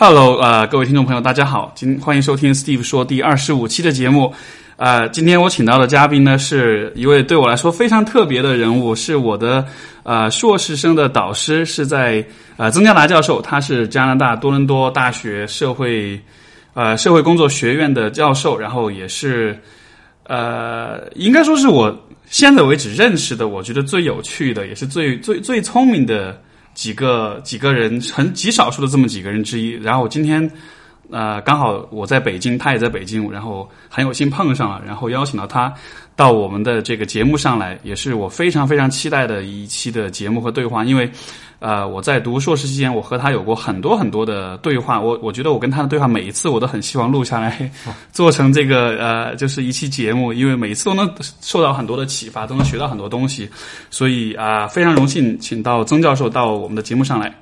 Hello，呃，各位听众朋友，大家好，今欢迎收听 Steve 说第二十五期的节目。呃，今天我请到的嘉宾呢，是一位对我来说非常特别的人物，是我的呃硕士生的导师，是在呃曾加达教授，他是加拿大多伦多大学社会呃社会工作学院的教授，然后也是呃应该说是我现在为止认识的，我觉得最有趣的，也是最最最聪明的。几个几个人，很极少数的这么几个人之一。然后今天，呃，刚好我在北京，他也在北京，然后很有幸碰上了，然后邀请到他到我们的这个节目上来，也是我非常非常期待的一期的节目和对话，因为。呃，我在读硕士期间，我和他有过很多很多的对话。我我觉得我跟他的对话，每一次我都很希望录下来，做成这个呃，就是一期节目，因为每一次都能受到很多的启发，都能学到很多东西。所以啊，非常荣幸请到曾教授到我们的节目上来。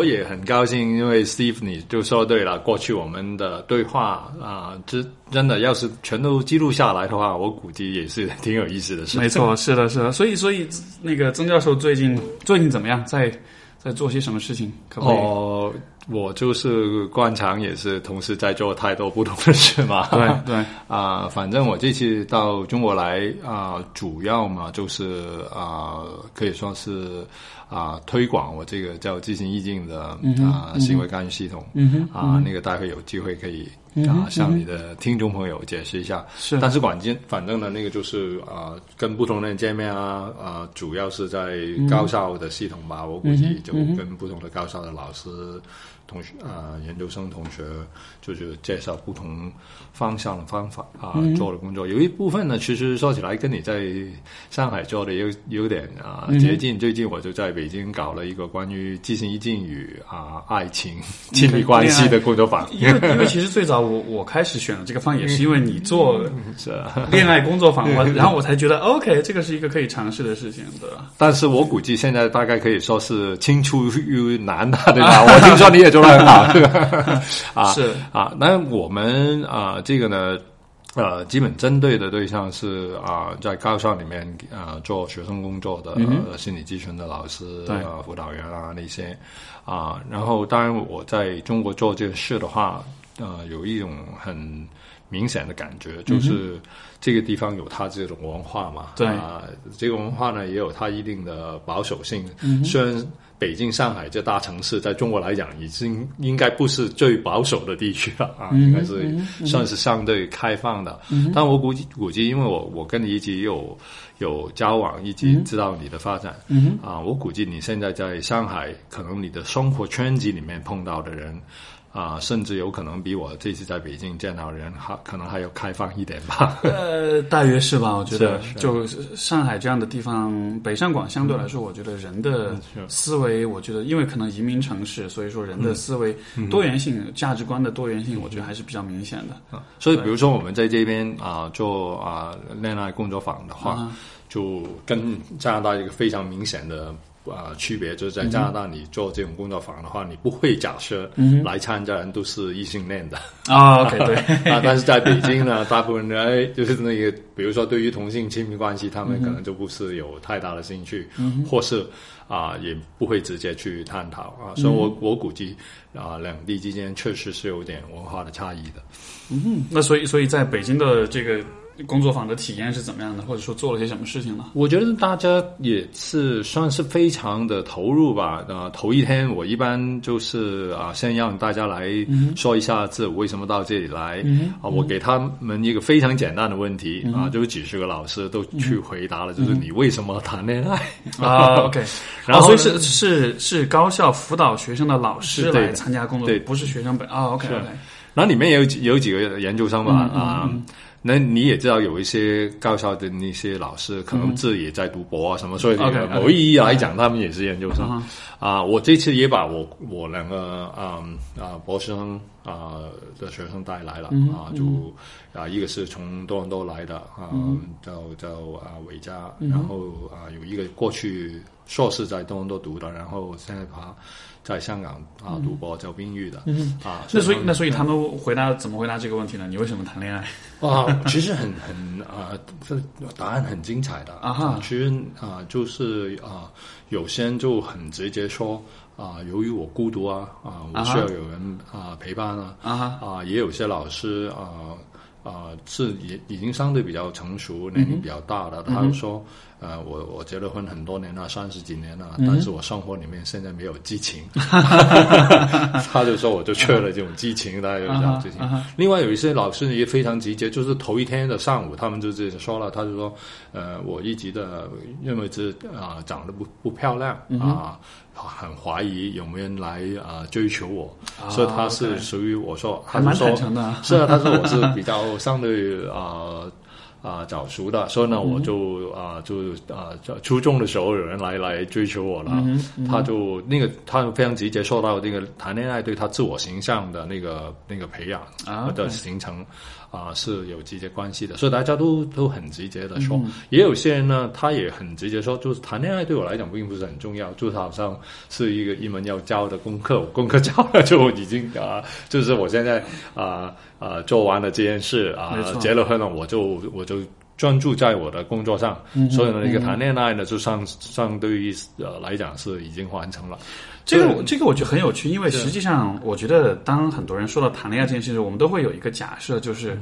我也很高兴，因为 Steve 你就说对了，过去我们的对话啊，真真的要是全都记录下来的话，我估计也是挺有意思的事。没错，是的，是的。所以，所以那个曾教授最近最近怎么样？在在做些什么事情？可不哦，我就是惯常也是同时在做太多不同的事嘛。对对 啊，反正我这次到中国来啊，主要嘛就是啊，可以说是。啊，推广我这个叫“即行意境”的啊行为干预系统。啊，那个待会有机会可以啊向你的听众朋友解释一下。是，但是管键反正呢，那个就是啊，跟不同的人见面啊啊，主要是在高校的系统吧，我估计就跟不同的高校的老师。同学啊，研究生同学就是介绍不同方向的方法啊，做的工作有一部分呢，其实说起来跟你在上海做的有有点啊接近。最近我就在北京搞了一个关于即兴一境与啊爱情亲密关系的工作坊。因为因为其实最早我我开始选了这个方也是因为你做 是恋爱工作坊，我然后我才觉得 OK，这个是一个可以尝试的事情，对吧？但是我估计现在大概可以说是青出于蓝的，对吧？我听说你也做。很好，啊是。啊，那我们啊，这个呢，呃，基本针对的对象是啊，在高校里面啊做学生工作的心理咨询的老师啊、辅导员啊那些。啊，然后当然我在中国做这个事的话，呃，有一种很明显的感觉，就是这个地方有它这种文化嘛，对。啊，这个文化呢也有它一定的保守性，嗯虽然。北京、上海这大城市，在中国来讲，已经应该不是最保守的地区了啊，应该是算是相对开放的。但我估计，估计，因为我我跟你一直有有交往，一直知道你的发展啊，我估计你现在在上海，可能你的生活圈子里面碰到的人。啊，甚至有可能比我这次在北京见到人还可能还要开放一点吧。呃，大约是吧？我觉得，就上海这样的地方，北上广相对来说，我觉得人的思维，我觉得因为可能移民城市，所以说人的思维多元性、价值观的多元性，我觉得还是比较明显的。所以，比如说我们在这边啊做啊恋爱工作坊的话，就跟加拿大一个非常明显的。啊，区别就是在加拿大，你做这种工作坊的话，你不会假设来参加人都是异性恋的啊。OK，对 啊，但是在北京呢，大部分人哎，就是那个，比如说对于同性亲密关系，他们可能就不是有太大的兴趣，或是啊，也不会直接去探讨啊。所以我我估计啊，两地之间确实是有点文化的差异的。嗯，那所以所以在北京的这个。工作坊的体验是怎么样的？或者说做了些什么事情呢？我觉得大家也是算是非常的投入吧。啊，头一天我一般就是啊，先让大家来说一下自为什么到这里来。啊，我给他们一个非常简单的问题啊，就几十个老师都去回答了，就是你为什么谈恋爱啊？OK，然后所以是是是高校辅导学生的老师来参加工作，对，不是学生本啊。OK OK，然后里面也有有几个研究生吧啊。那你也知道，有一些高校的那些老师，可能自己也在读博啊什么，所以某意义来讲，他们也是研究生。啊。我这次也把我我两个啊啊博士生啊的学生带来了啊，就啊一个是从多伦多来的啊，叫叫啊伟嘉，然后啊有一个过去硕士在多伦多读的，然后现在他在香港啊读博教宾语的，嗯。啊，那所以那所以他们回答怎么回答这个问题呢？你为什么谈恋爱？啊，其实很很啊，这答案很精彩的啊哈。其实啊，就是啊，有些人就很直接说啊，由于我孤独啊啊，我需要有人啊陪伴啊啊，也有些老师啊啊是已已经相对比较成熟，年龄比较大的，他就说。呃，我我结了婚很多年了，三十几年了，但是我生活里面现在没有激情。他就说我就缺了这种激情，大家有这样激情。另外有一些老师也非常直接，就是头一天的上午，他们就直接说了，他就说，呃，我一直的认为这啊、长得不不漂亮啊、很怀疑有没有人来啊、追求我，所以他是属于我说，他说坦诚的。啊 是啊，他说我是比较相对啊。啊，早熟的，所以呢，我就啊，就啊，初中的时候有人来来追求我了，他就那个他非常直接说到这个谈恋爱对他自我形象的那个那个培养啊的形成。啊是有直接关系的，所以大家都都很直接的说，也有些人呢，他也很直接说，就是谈恋爱对我来讲并不是很重要，就是好像是一个一门要教的功课，我 功课教了就已经啊，就是我现在啊啊做完了这件事啊结了婚了，我就我就。专注在我的工作上，所以呢，一个谈恋爱呢，就相相对于呃来讲是已经完成了。这个这个我觉得很有趣，因为实际上我觉得当很多人说到谈恋爱这件事情，我们都会有一个假设，就是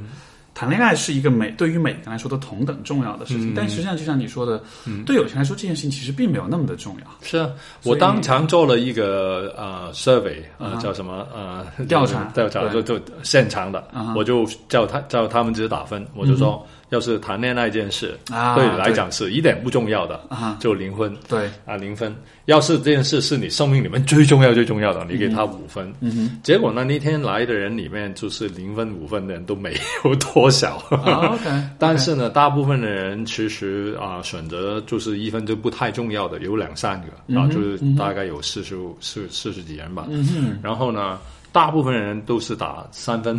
谈恋爱是一个每对于每个人来说都同等重要的事情。但实际上，就像你说的，对有些人来说，这件事情其实并没有那么的重要。是啊，我当场做了一个呃 survey，呃叫什么呃调查调查就对。就现场的我就叫他叫他们直接打分，我就说，要是谈恋爱这件事啊对你来讲是一点不重要的啊，就零分。对，啊，零分。要是这件事是你生命里面最重要、最重要的，你给他五分。嗯哼。结果呢，那天来的人里面，就是零分、五分的人都没有多少。啊，OK，但是呢，大部分的人其实啊、选择就是一分就不太重要的，有两三嗯个啊，就是大概有四十五、四四十几人吧。嗯哼。然后呢，大部分人都是打三分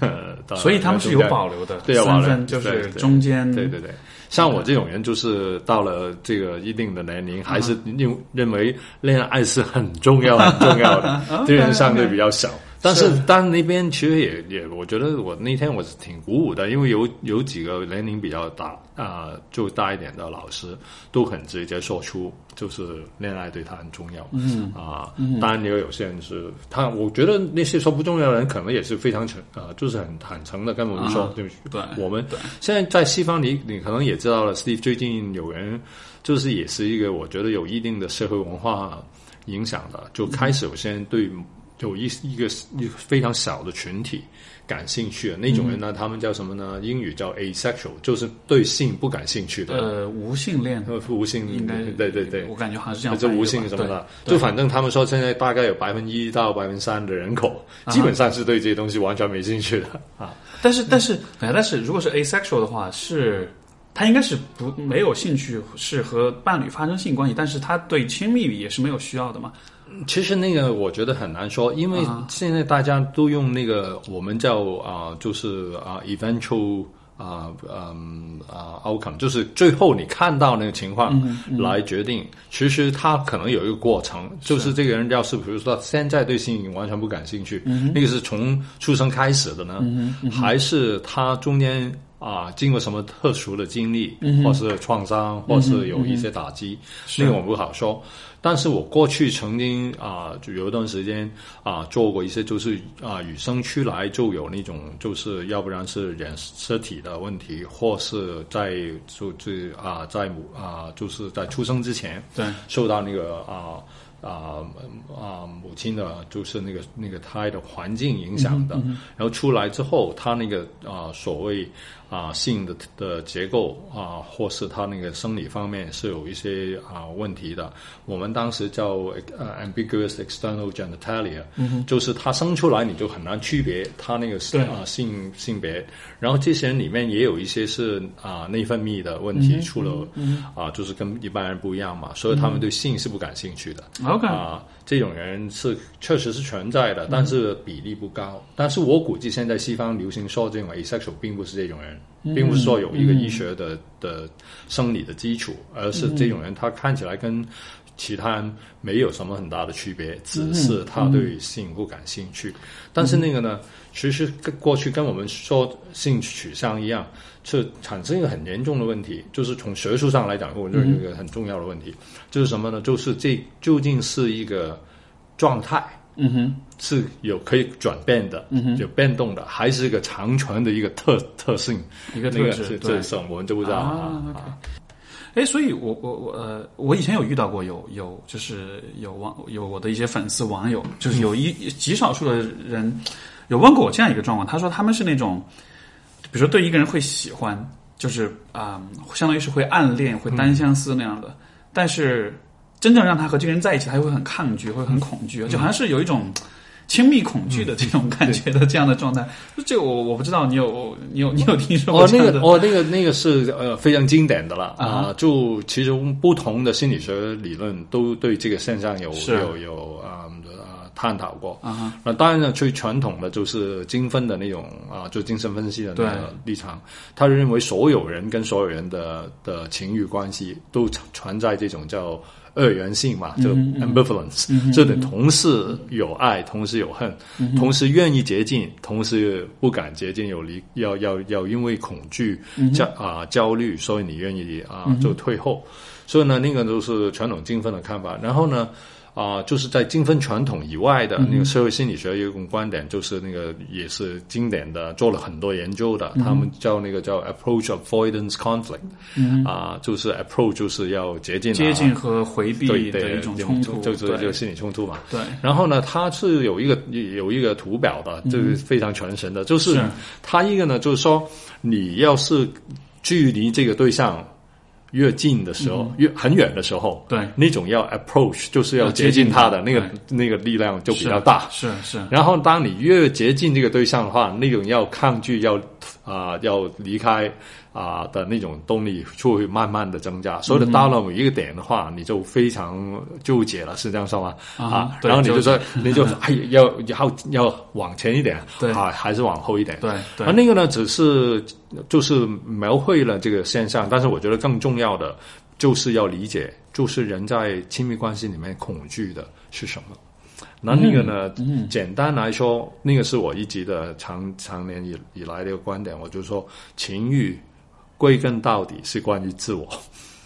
的，所以他们是有保留的，对三分就是中间，对对对，像我这种人，就是到了这个一定的年龄，还是认认为恋爱是很重要、很重要的，这人相对比较少。但是，但那边其实也也，我觉得我那天我是挺鼓舞的，因为有有几个年龄比较大啊、就大一点的老师都很直接说出，就是恋爱对他很重要。嗯。啊，当然也有些人是他，我觉得那些说不重要的人，可能也是非常诚啊、就是很坦诚的跟我们说，啊对对。我们现在在西方你，你可能也知道了，Steve 最近有人就是也是一个我觉得有一定的社会文化影响的，就开始有些人对有一一个一个非常小的群体感兴趣的那种人呢，他们叫什么呢？英语叫 asexual，就是对性不感兴趣的。呃，无性恋呃，无性应该对对对，我感觉好像是这样就无性什么的，就反正他们说现在大概有百分之一到百分之三的人口，基本上是对这些东西完全没兴趣的啊。但是但是哎，但是如果是 asexual 的话，是他应该是不没有兴趣是和伴侣发生性关系，但是他对亲密也是没有需要的嘛。其实那个我觉得很难说，因为现在大家都用那个我们叫啊、就是啊、eventual 啊嗯啊 outcome，就是最后你看到那个情况来决定。其实他可能有一个过程，就是这个人要是比如说他现在对性完全不感兴趣，那个是从出生开始的呢，还是他中间？啊，经过什么特殊的经历，或是创伤，或是有一些打击，那个我不好说。但是我过去曾经啊，就有一段时间啊，做过一些就是啊，与生俱来就有那种，就是要不然是染色体的问题，或是在就就啊，在母啊，就是在出生之前，对，受到那个啊。啊啊，母亲的，就是那个那个胎的环境影响的，然后出来之后，他那个啊所谓啊性的的结构啊，或是他那个生理方面是有一些啊问题的。我们当时叫呃 ambiguous external genitalia，、就是他生出来你就很难区别他那个对啊性性别。然后这些人里面也有一些是啊内分泌的问题出了，啊就是跟一般人不一样嘛，所以他们对性是不感兴趣的。OK，啊，这种人是确实是存在的，但是比例不高。但是我估计现在西方流行说这种 asexual 并不是这种人，并不是说有一个医学的的生理的基础，而是这种人他看起来跟其他人没有什么很大的区别，只是他对性不感兴趣。但是那个呢，其实跟过去跟我们说性取向一样，是产生一个很严重的问题，就是从学术上来讲，我认为一个很重要的问题，就是什么呢？就是这究竟是一个状态。嗯哼，是有可以转变的，有变动的，还是一个长存的一个特特性，一个那个是特质对这是我们就不知道啊啊。哎，所以我我我呃，我以前有遇到过有有就是有网有我的一些粉丝网友，就是有一极少数的人有问过我这样一个状况，他说他们是那种，比如说对一个人会喜欢，就是啊、相当于是会暗恋、会单相思那样的，但是真正让他和这个人在一起，他又会很抗拒，会很恐惧，就好像是有一种。亲密恐惧的这种感觉的这样的状态，这个我我不知道你有你有你有听说过哦，那个哦，那个那个是呃非常经典的了。啊。啊！就其实不同的心理学理论都对这个现象有是。有有啊呃探讨过。啊当然呢，最传统的就是精分的那种啊，就精神分析的那个立场，他认为所有人跟所有人的的情欲关系都存在这种叫二元性嘛，就 ambivalence，就等同时有爱，同时有恨，同时愿意接近，同时不敢接近，有离要要要因为恐惧焦啊焦虑，所以你愿意啊就退后。所以呢，那个都是传统精分的看法。然后呢，啊、就是在精分传统以外的那个社会心理学有一种观点，就是那个也是经典的，做了很多研究的，他们叫那个叫 approach avoidance conflict，啊、就是 approach 就是要接近、啊、接近和回避的一种冲突，就是对。就心理冲突嘛。对。然后呢，它是有一个有一个图表的，就是非常全神的，就是是。它一个呢，就是说你要是距离这个对象越近的时候，越很远的时候，对。那种要 approach 就是要接近他的那个那个力量就比较大。是是。然后，当你越接近这个对象的话，那种要抗拒、要啊、要离开啊、的那种动力就会慢慢的增加。所以，到了某一个点的话，你就非常纠结了，是这样说吗？啊然后你就说，你就 哎要要要往前一点，对啊，还是往后一点？对对而那个呢，只是就是描绘了这个现象，但是我觉得更重要的就是要理解，就是人在亲密关系里面恐惧的是什么。那那个呢？简单来说，那个是我一直的长长年以以来的一个观点，我就说情欲归根到底是关于自我。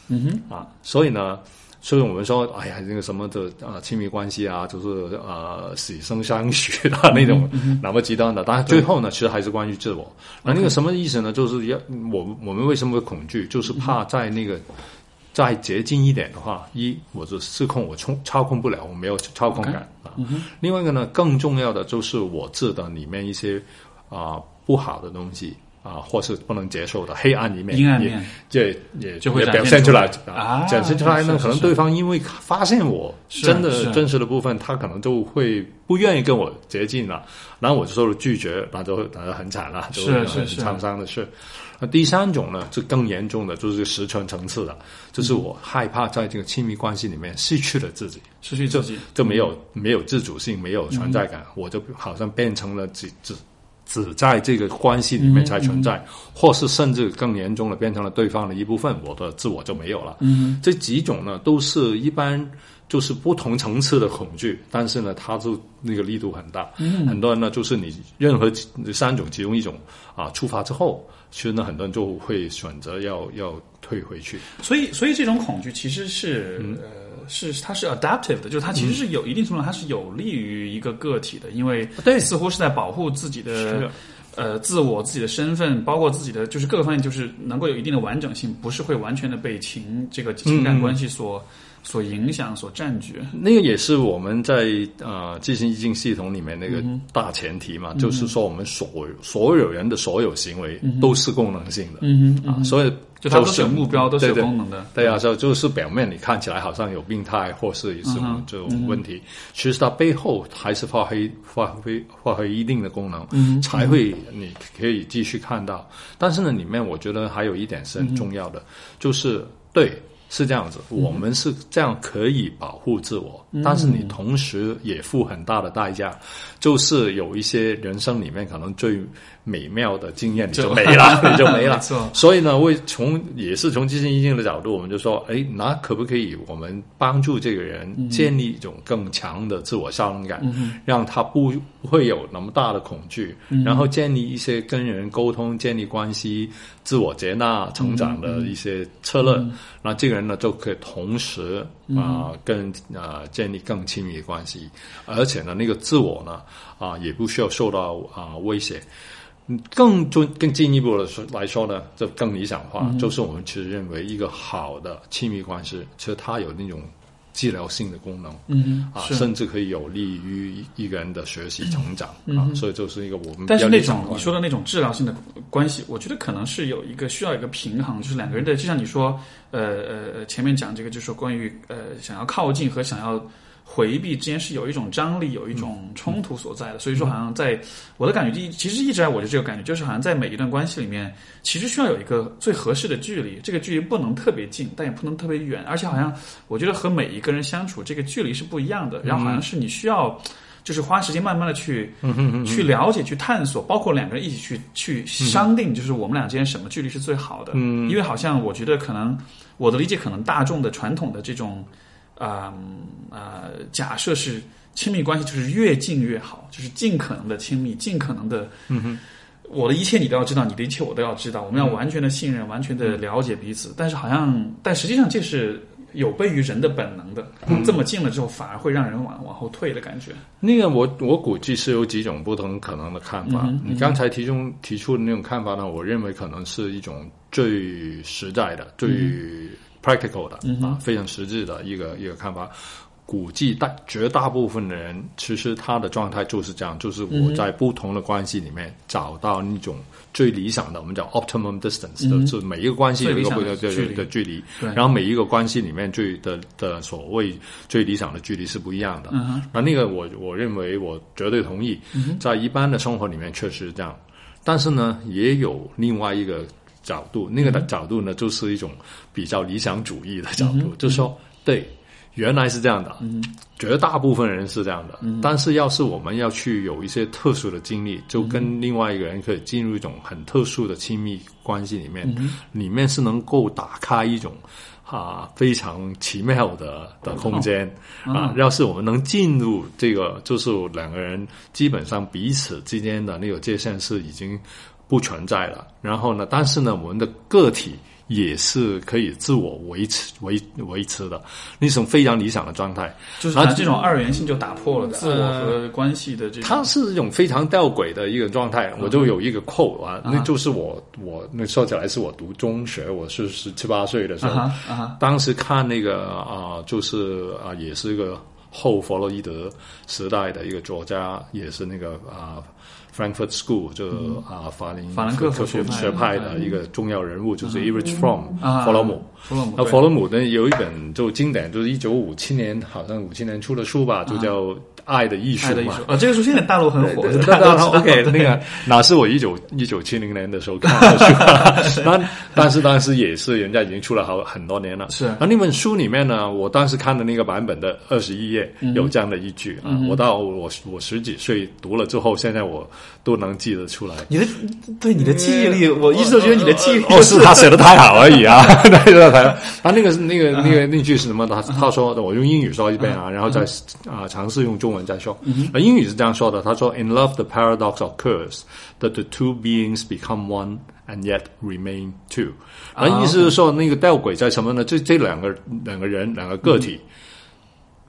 嗯哼啊，所以呢，所以我们说，哎呀，那个什么的啊，亲密关系啊，就是呃死生相许的那种那么极端的，当然最后呢，其实还是关于自我。那那个什么意思呢？就是要我我们为什么会恐惧？就是怕在那个。再接近一点的话，一我是失控，我冲操控不了，我没有操控感啊。另外一个呢，更重要的就是我自的里面一些啊、不好的东西啊，或是不能接受的黑暗一面，也阴暗面也也就会表现出来来啊展现出来呢，可能对方因为发现我真的是。真实的部分，他可能就会不愿意跟我接近了，然后我就受了拒绝，那就那就很惨了，是就是很是沧桑的事。那第三种呢，就更严重的，就是实存层次的，就是我害怕在这个亲密关系里面失去了自己，失去自己，就没有没有自主性，没有存在感，我就好像变成了只只只在这个关系里面才存在，或是甚至更严重的变成了对方的一部分，我的自我就没有了。嗯，这几种呢，都是一般就是不同层次的恐惧，但是呢，它就那个力度很大。嗯，很多人呢，就是你任何三种其中一种啊触发之后，其实呢，很多人就会选择要要退回去。所以，所以这种恐惧其实是、嗯呃，是它是 adaptive 的，就是它其实是有一定程度上它是有利于一个个体的，因为对。似乎是在保护自己的呃自我、自己的身份，包括自己的就是各个方面，就是能够有一定的完整性，不是会完全的被情这个情感关系所、所影响、所占据。那个也是我们在呃自信意境系统里面那个大前提嘛，就是说我们所所有人的所有行为都是功能性的，嗯啊，所以就它都是目标，都是有功能的。对啊，就就是表面你看起来好像有病态或是什么这种问题，其实它背后还是发挥发挥发挥一定的功能，才会你可以继续看到。但是呢，里面我觉得还有一点是很重要的，就是对是这样子，我们是这样可以保护自我，但是你同时也付很大的代价，就是有一些人生里面可能最美妙的经验 你就没了，你就没了。所以呢，为从也是从基金医生的角度，我们就说，哎，那可不可以我们帮助这个人建立一种更强的自我效能感，让他不会有那么大的恐惧，然后建立一些跟人沟通、建立关系、自我接纳、成长的一些策略，那这个人呢就可以同时啊跟啊建立更亲密的关系，而且呢那个自我呢啊也不需要受到啊威胁。更进更进一步的说来说呢，就更理想化，就是我们其实认为一个好的亲密关系，其实它有那种治疗性的功能，嗯啊，甚至可以有利于一个人的学习成长啊，所以就是一个我们但是那种你说的那种治疗性的关系，我觉得可能是有一个需要一个平衡，就是两个人的，就像你说，呃呃，前面讲这个就是说关于呃想要靠近和想要。回避之间是有一种张力，有一种冲突所在的，所以说好像在我的感觉，一其实一直来我就这个感觉，就是好像在每一段关系里面，其实需要有一个最合适的距离，这个距离不能特别近，但也不能特别远，而且好像我觉得和每一个人相处，这个距离是不一样的，然后好像是你需要就是花时间慢慢的去去了解、去探索，包括两个人一起去去商定，就是我们俩之间什么距离是最好的，嗯，因为好像我觉得可能我的理解，可能大众的传统的这种。啊啊！假设是亲密关系，就是越近越好，就是尽可能的亲密，尽可能的，嗯哼，我的一切你都要知道，你的一切我都要知道，我们要完全的信任，完全的了解彼此。但是好像，但实际上这是有悖于人的本能的。这么近了之后，反而会让人往往后退的感觉。那个，我我估计是有几种不同可能的看法。你刚才提中提出的那种看法呢，我认为可能是一种最实在的、最。Practical 的啊，非常实质的一个一个看法。估计大绝大部分的人，其实他的状态就是这样，就是我在不同的关系里面找到那种最理想的，我们叫 optimum distance，就是每一个关系有一个不同的距离，然后每一个关系里面最的的所谓最理想的距离是不一样的。那那个我我认为我绝对同意，在一般的生活里面确实是这样，但是呢，也有另外一个。角度，那个的角度呢，就是一种比较理想主义的角度，就是说，对，原来是这样的，绝大部分人是这样的，但是要是我们要去有一些特殊的经历，就跟另外一个人可以进入一种很特殊的亲密关系里面，里面是能够打开一种啊非常奇妙的的空间啊，要是我们能进入这个，就是两个人基本上彼此之间的那个界限是已经。不存在了，然后呢？但是呢，我们的个体也是可以自我维持、维维持的，那种非常理想的状态。就是这种二元性就打破了自我和关系的这种。它是一种非常吊诡的一个状态。我就有一个扣啊，那就是我我那说起来是我读中学，我是十七八岁的时候，当时看那个啊，就是啊，也是一个后弗洛伊德时代的一个作家，也是那个啊。Frankfurt School 就啊法林法兰克福学派的一个重要人物，就是 Erich Fromm 弗洛姆。弗洛姆，那弗洛姆呢有一本就经典，就是一九五七年好像五七年出的书吧，就叫。爱的艺术嘛，啊，这个书现在大陆很火。OK，那个哪是我一九一九七零年的时候看的书？但但是当时也是人家已经出了好很多年了。是。那，那本书里面呢，我当时看的那个版本的二十一页有这样的一句啊，我到我我十几岁读了之后，现在我都能记得出来。你的对你的记忆力，我一直都觉得你的记忆力哦，是他写的太好而已啊。那个他那个那个那个那句是什么？他他说我用英语说一遍啊，然后再啊尝试用中。文再说，那英语是这样说的。他说：“In love, the paradox occurs that the two beings become one and yet remain two。”那意思是说，那个吊诡在什么呢？这这两个两个人两个个体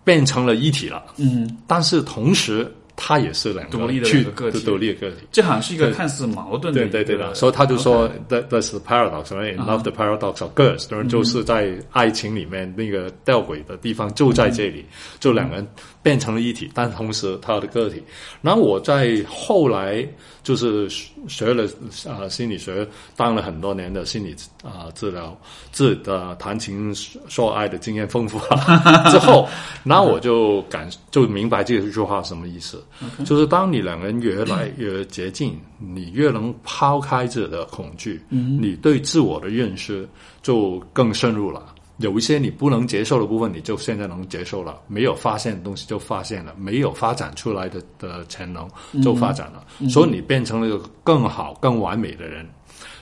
变成了一体了。嗯，但是同时。他也是两个独立的个体，独立的个体。这好像是一个看似矛盾的，对对对的。所以他就说，that that's the paradox，right? Love the paradox of girls，就是在爱情里面那个吊诡的地方就在这里，就两个人变成了一体，但同时他的个体。然后我在后来就是学了啊心理学，当了很多年的心理啊治疗，治的谈情说爱的经验丰富了 之后，那我就感就明白这句话什么意思。就是当你两个人越来越接近，你越能抛开自己的恐惧，你对自我的认识就更深入了。有一些你不能接受的部分，你就现在能接受了；没有发现的东西就发现了，没有发展出来的的潜能就发展了。所以你变成了一个更好、更完美的人，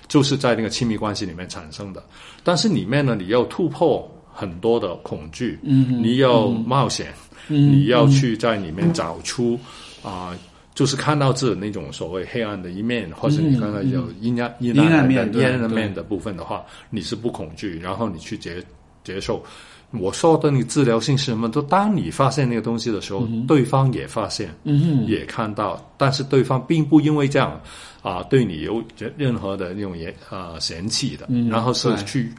就是在那个亲密关系里面产生的。但是里面呢，你要突破很多的恐惧，嗯你要冒险，嗯你要去在里面找出啊、就是看到自己那种所谓黑暗的一面，或者你刚才有阴暗、阴暗暗面对阴暗面的部分的话，你是不恐惧，然后你去接接受。我说的那个治疗性是什么？都当你发现那个东西的时候，对方也发现，嗯也看到，但是对方并不因为这样啊、对你有任何的那种嫌啊、嫌弃的，嗯然后是对去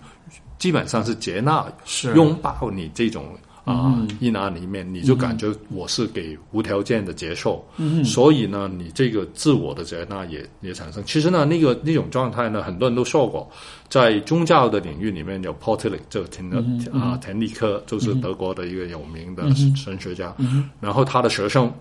基本上是接纳是拥抱你这种啊、嗯。一拿里面，你就感觉我是给无条件的接受，嗯。所以呢，你这个自我的接纳也也产生。其实呢，那个那种状态呢，很多人都说过，在宗教的领域里面有 p o t i l i c 这个田的嗯。啊田立科，就是德国的一个有名的神学家，嗯。然后他的学生。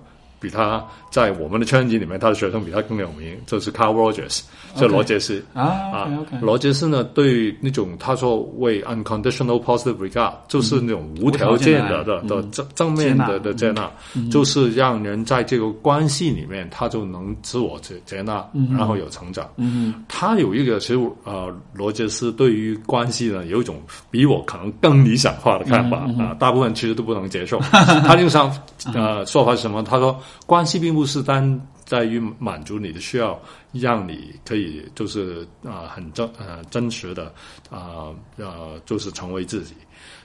比他在我们的圈子里面，他的学生比他更有名，就是 Carl Rogers，就罗杰斯。啊罗杰斯呢，对那种他说为 unconditional positive regard，就是那种无条件的的的的正正面的的接纳，就是让人在这个关系里面，他就能自我接接纳，然后有成长。嗯。他有一个其实呃，罗杰斯对于关系呢有一种比我可能更理想化的看法啊、大部分其实都不能接受。他经常呃说法是什么？他说关系并不是单在于满足你的需要，让你可以就是啊、很真呃真实的啊呃就是成为自己。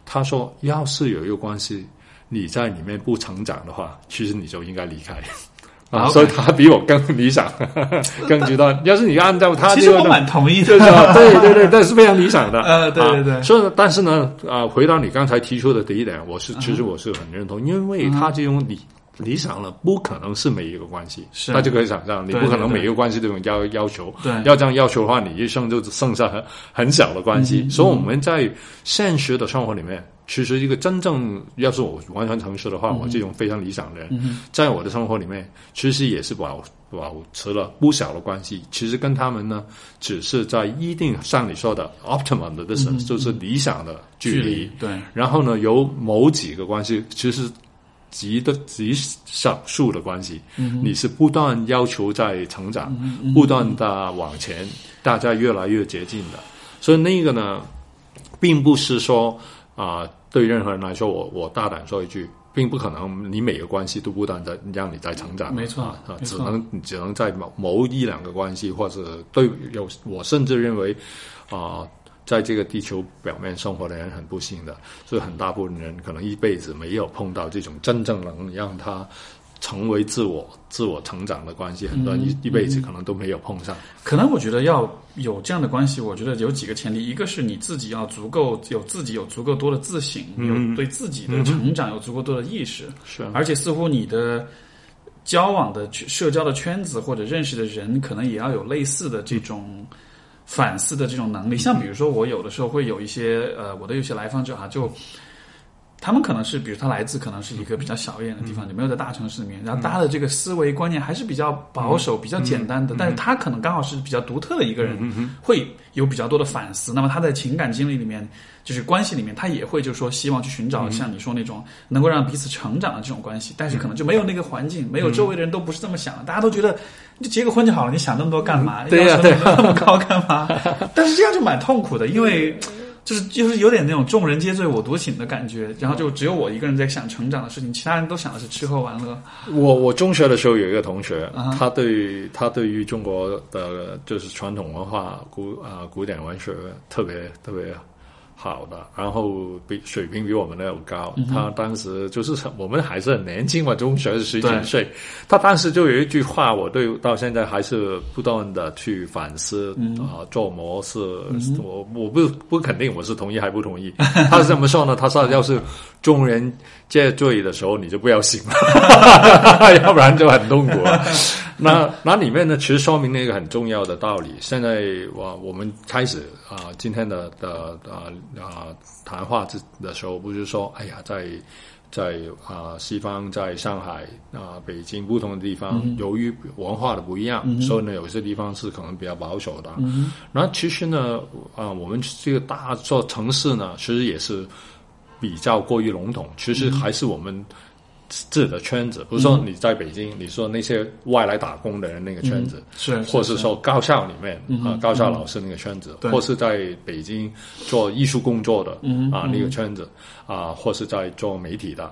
他说，要是有一个关系你在里面不成长的话，其实你就应该离开。啊所以他比我更理想，更极端。要是你按照他其实我这个蛮同意对的，对对对，这是非常理想的。呃对对对啊所以，但是呢，啊，回到你刚才提出的第一点，我是其实我是很认同，因为他这种理理想了，不可能是每一个关系，是大家可以想象，你不可能每一个关系都有要要求。对要这样要求的话，你一生就只剩下很很小的关嗯系。所以我们在现实的生活里面，其实一个真正要是我完全诚实的话，嗯我这种非常理想的人，在我的生活里面，其实也是保保持了不小的关系。其实跟他们呢，只是在一定像你说的 optimum 的 distance，、就是理想的距。离对，然后呢，有某几个关系，其实极的极少数的关系，你是不断要求在成长，不断的往前，大家越来越接近的。所以那个呢，并不是说啊、对任何人来说，我我大胆说一句。并不可能，你每个关系都不断的让你在成长，没错啊，只能只能在某某一两个关系，或者对有我甚至认为啊、在这个地球表面生活的人很不幸的，所以很大部分人可能一辈子没有碰到这种真正能让他成为自我、自我成长的关系，很多人一、一辈子可能都没有碰上。可能我觉得要有这样的关系，我觉得有几个前提，一个是你自己要足够有自己有足够多的自省，有对自己的成长有足够多的意识，是。啊而且似乎你的交往的圈社交的圈子或者认识的人，可能也要有类似的这种反思的这种能力。像比如说，我有的时候会有一些呃，我的有些来访者哈、就。他们可能是，比如他来自可能是一个比较小一点的地方，就没有在大城市里面，然后大家的这个思维观念还是比较保守、比较简单的，但是他可能刚好是比较独特的一个人，会有比较多的反思。那么他在情感经历里面，就是关系里面，他也会就是说希望去寻找像你说那种能够让彼此成长的这种关系，但是可能就没有那个环境，没有周围的人都不是这么想的，大家都觉得你就结个婚就好了，你想那么多干嘛？对呀要求那么高干嘛？但是这样就蛮痛苦的，因为。就是就是有点那种众人皆醉我独醒的感觉，然后就只有我一个人在想成长的事情，其他人都想的是吃喝玩乐。我我中学的时候有一个同学，啊他对他对于中国的就是传统文化古啊、古典文学特别特别好的，然后比水平比我们的要高。他当时就是我们还是很年轻嘛，中学十几对岁，他当时就有一句话，我对到现在还是不断的去反思啊、做模式。我我不不肯定我是同意还不同意。他是怎么说呢？他说要是众人皆醉的时候，你就不要醒了，要不然就很痛苦了。那那里面呢，其实说明了一个很重要的道理。现在我我们开始啊、今天的的啊啊谈话之的时候，不是说哎呀，在在啊、西方，在上海啊、北京不同的地方，由于文化的不一样，所以呢，有些地方是可能比较保守的。然后其实呢，啊、我们这个大座城市呢，其实也是比较过于笼统，其实还是我们。自己的圈子，比如说你在北京，你说那些外来打工的人那个圈子，是或是说高校里面啊、高校老师那个圈子，对。或是在北京做艺术工作的啊、那个圈子啊、或是在做媒体的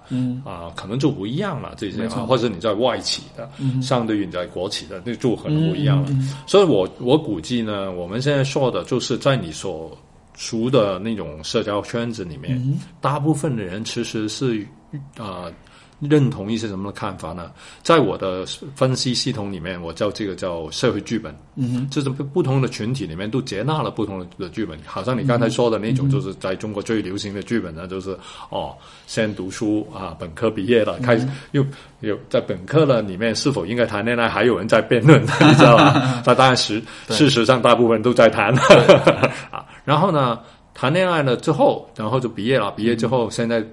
啊、可能就不一样了。这些啊，或者你在外企的，相对于你在国企的，那就可能不一样了。所以我我估计呢，我们现在说的就是在你所熟的那种社交圈子里面，大部分的人其实是啊。认同一些什么的看法呢？在我的分析系统里面，我叫这个叫社会剧本，嗯，就是不不同的群体里面都接纳了不同的剧本。好像你刚才说的那种，就是在中国最流行的剧本呢，就是哦，先读书啊，本科毕业了，开始又有在本科的里面是否应该谈恋爱，还有人在辩论，你知道吧？那当然实事实上大部分都在谈 啊。然后呢，谈恋爱了之后，然后就毕业了，毕业之后现在。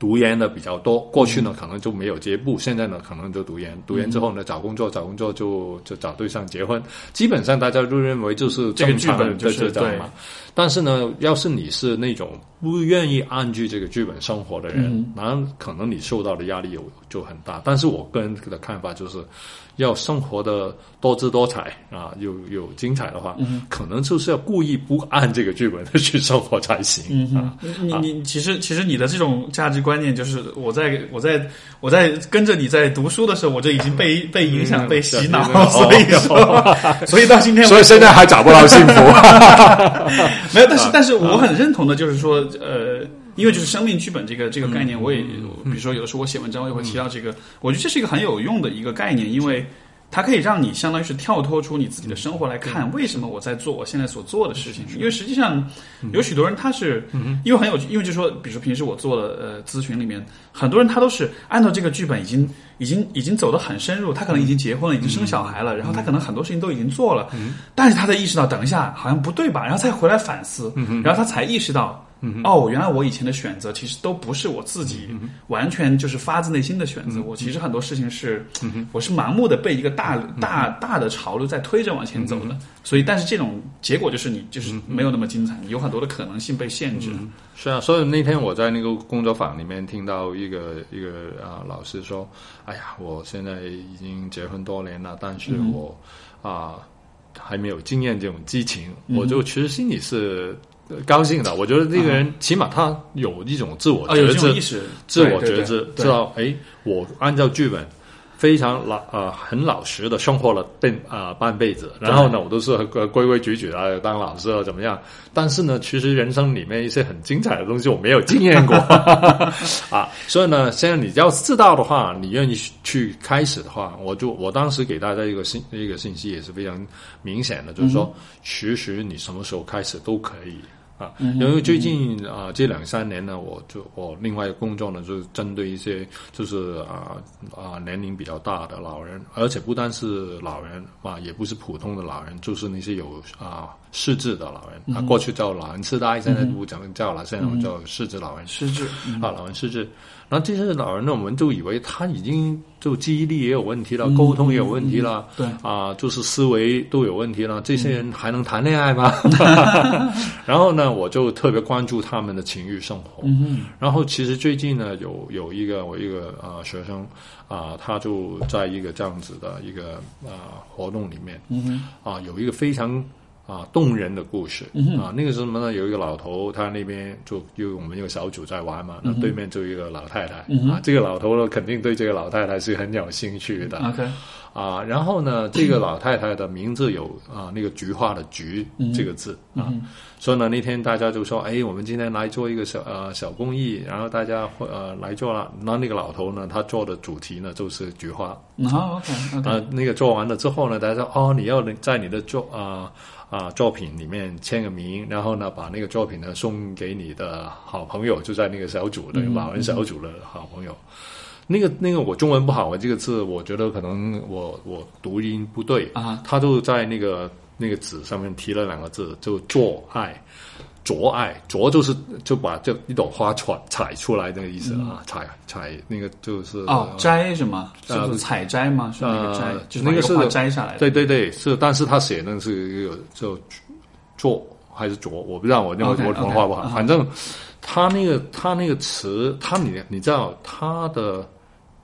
读研的比较多，过去呢可能就没有接步，现在呢可能就读研，读研之后呢找工作，找工作就就找对象结婚，基本上大家都认为就是这个剧正常的本就是这样嘛。但是呢，要是你是那种不愿意按据这个剧本生活的人，那、可能你受到的压力有就很大。但是我个人的看法就是，要生活的多姿多彩啊，有有精彩的话，可能就是要故意不按这个剧本的去生活才行、啊。你你其实其实你的这种价值观念，就是我在我在我在跟着你在读书的时候，我就已经被 被影响、嗯被洗脑，是 所以说，所以到今天，所以现在还找不到幸福。没有，但是但是我很认同的，就是说，呃，因为就是生命剧本这个这个概念，我也比如说有的时候我写文章，我也会提到这个，我觉得这是一个很有用的一个概念，因为。它可以让你相当于是跳脱出你自己的生活来看，为什么我在做我现在所做的事情？因为实际上有许多人他是，因为很有，因为就说，比如说平时我做的呃咨询里面，很多人他都是按照这个剧本已经已经已经走得很深入，他可能已经结婚了，已经生小孩了，然后他可能很多事情都已经做了，但是他才意识到，等一下好像不对吧，然后再回来反思，然后他才意识到。哦，原来我以前的选择其实都不是我自己完全就是发自内心的选择。我其实很多事情是，我是盲目的被一个大大大的潮流在推着往前走的。所以，但是这种结果就是你就是没有那么精彩，你有很多的可能性被限制。是啊，所以那天我在那个工作坊里面听到一个一个啊老师说：“哎呀，我现在已经结婚多年了，但是我啊、还没有经验这种激情。我就其实心里是。高兴的，我觉得这个人起码他有一种自我觉知，意识，自我觉知，知道哎，我按照剧本非常老呃很老实的生活了半啊、半辈子，然后呢，我都是呃规规矩矩的当老师啊怎么样？但是呢，其实人生里面一些很精彩的东西我没有经验过。啊，所以呢，现在你要知道的话，你愿意去开始的话，我就我当时给大家一个信一个信息也是非常明显的，就是说，其实你什么时候开始都可以。啊，因为最近啊、这两三年呢，我就我另外工作呢，就是针对一些就是啊啊、年龄比较大的老人，而且不单是老人啊，也不是普通的老人，就是那些有啊失智的老人。啊，过去叫老人痴呆，现在不讲叫了，现在我们叫失智老人。失智，啊，老人失智，然后这些老人呢，我们就以为他已经就记忆力也有问题了，沟通也有问题了，对啊，就是思维都有问题了，这些人还能谈恋爱吗？然后呢，我就特别关注他们的情欲生活。嗯然后其实最近呢，有有一个我一个啊、学生啊、他就在一个这样子的一个啊、活动里面，嗯啊，有一个非常啊动人的故事、啊。那个是什么呢？有一个老头，他那边就就我们一个小组在玩嘛，那对面就一个老太太、啊。这个老头呢，肯定对这个老太太是很有兴趣的。，OK，啊，然后呢，这个老太太的名字有啊那个菊花的菊这个字啊，所以呢那天大家就说，哎，我们今天来做一个小呃小公益，然后大家会呃来做了，那那个老头呢，他做的主题呢就是菊花，啊，那个做完了之后呢，大家说哦，你要在你的作啊啊、作品里面签个名，然后呢把那个作品呢送给你的好朋友，就在那个小组的马文小组的好朋友。那个那个我中文不好，我这个字我觉得可能我我读音不对啊，他就在那个那个纸上面提了两个字，就做爱。啄爱，啄就是就把这一朵花采采出来那个意思啊，采采那个就是哦，摘什么？就是采摘吗？是那个摘，就是那个是摘下来的。对对对，是，但是他写的是一个就做还是啄，我不知道我那个我文化不好，反正他那个他那个词，他你你知道他的。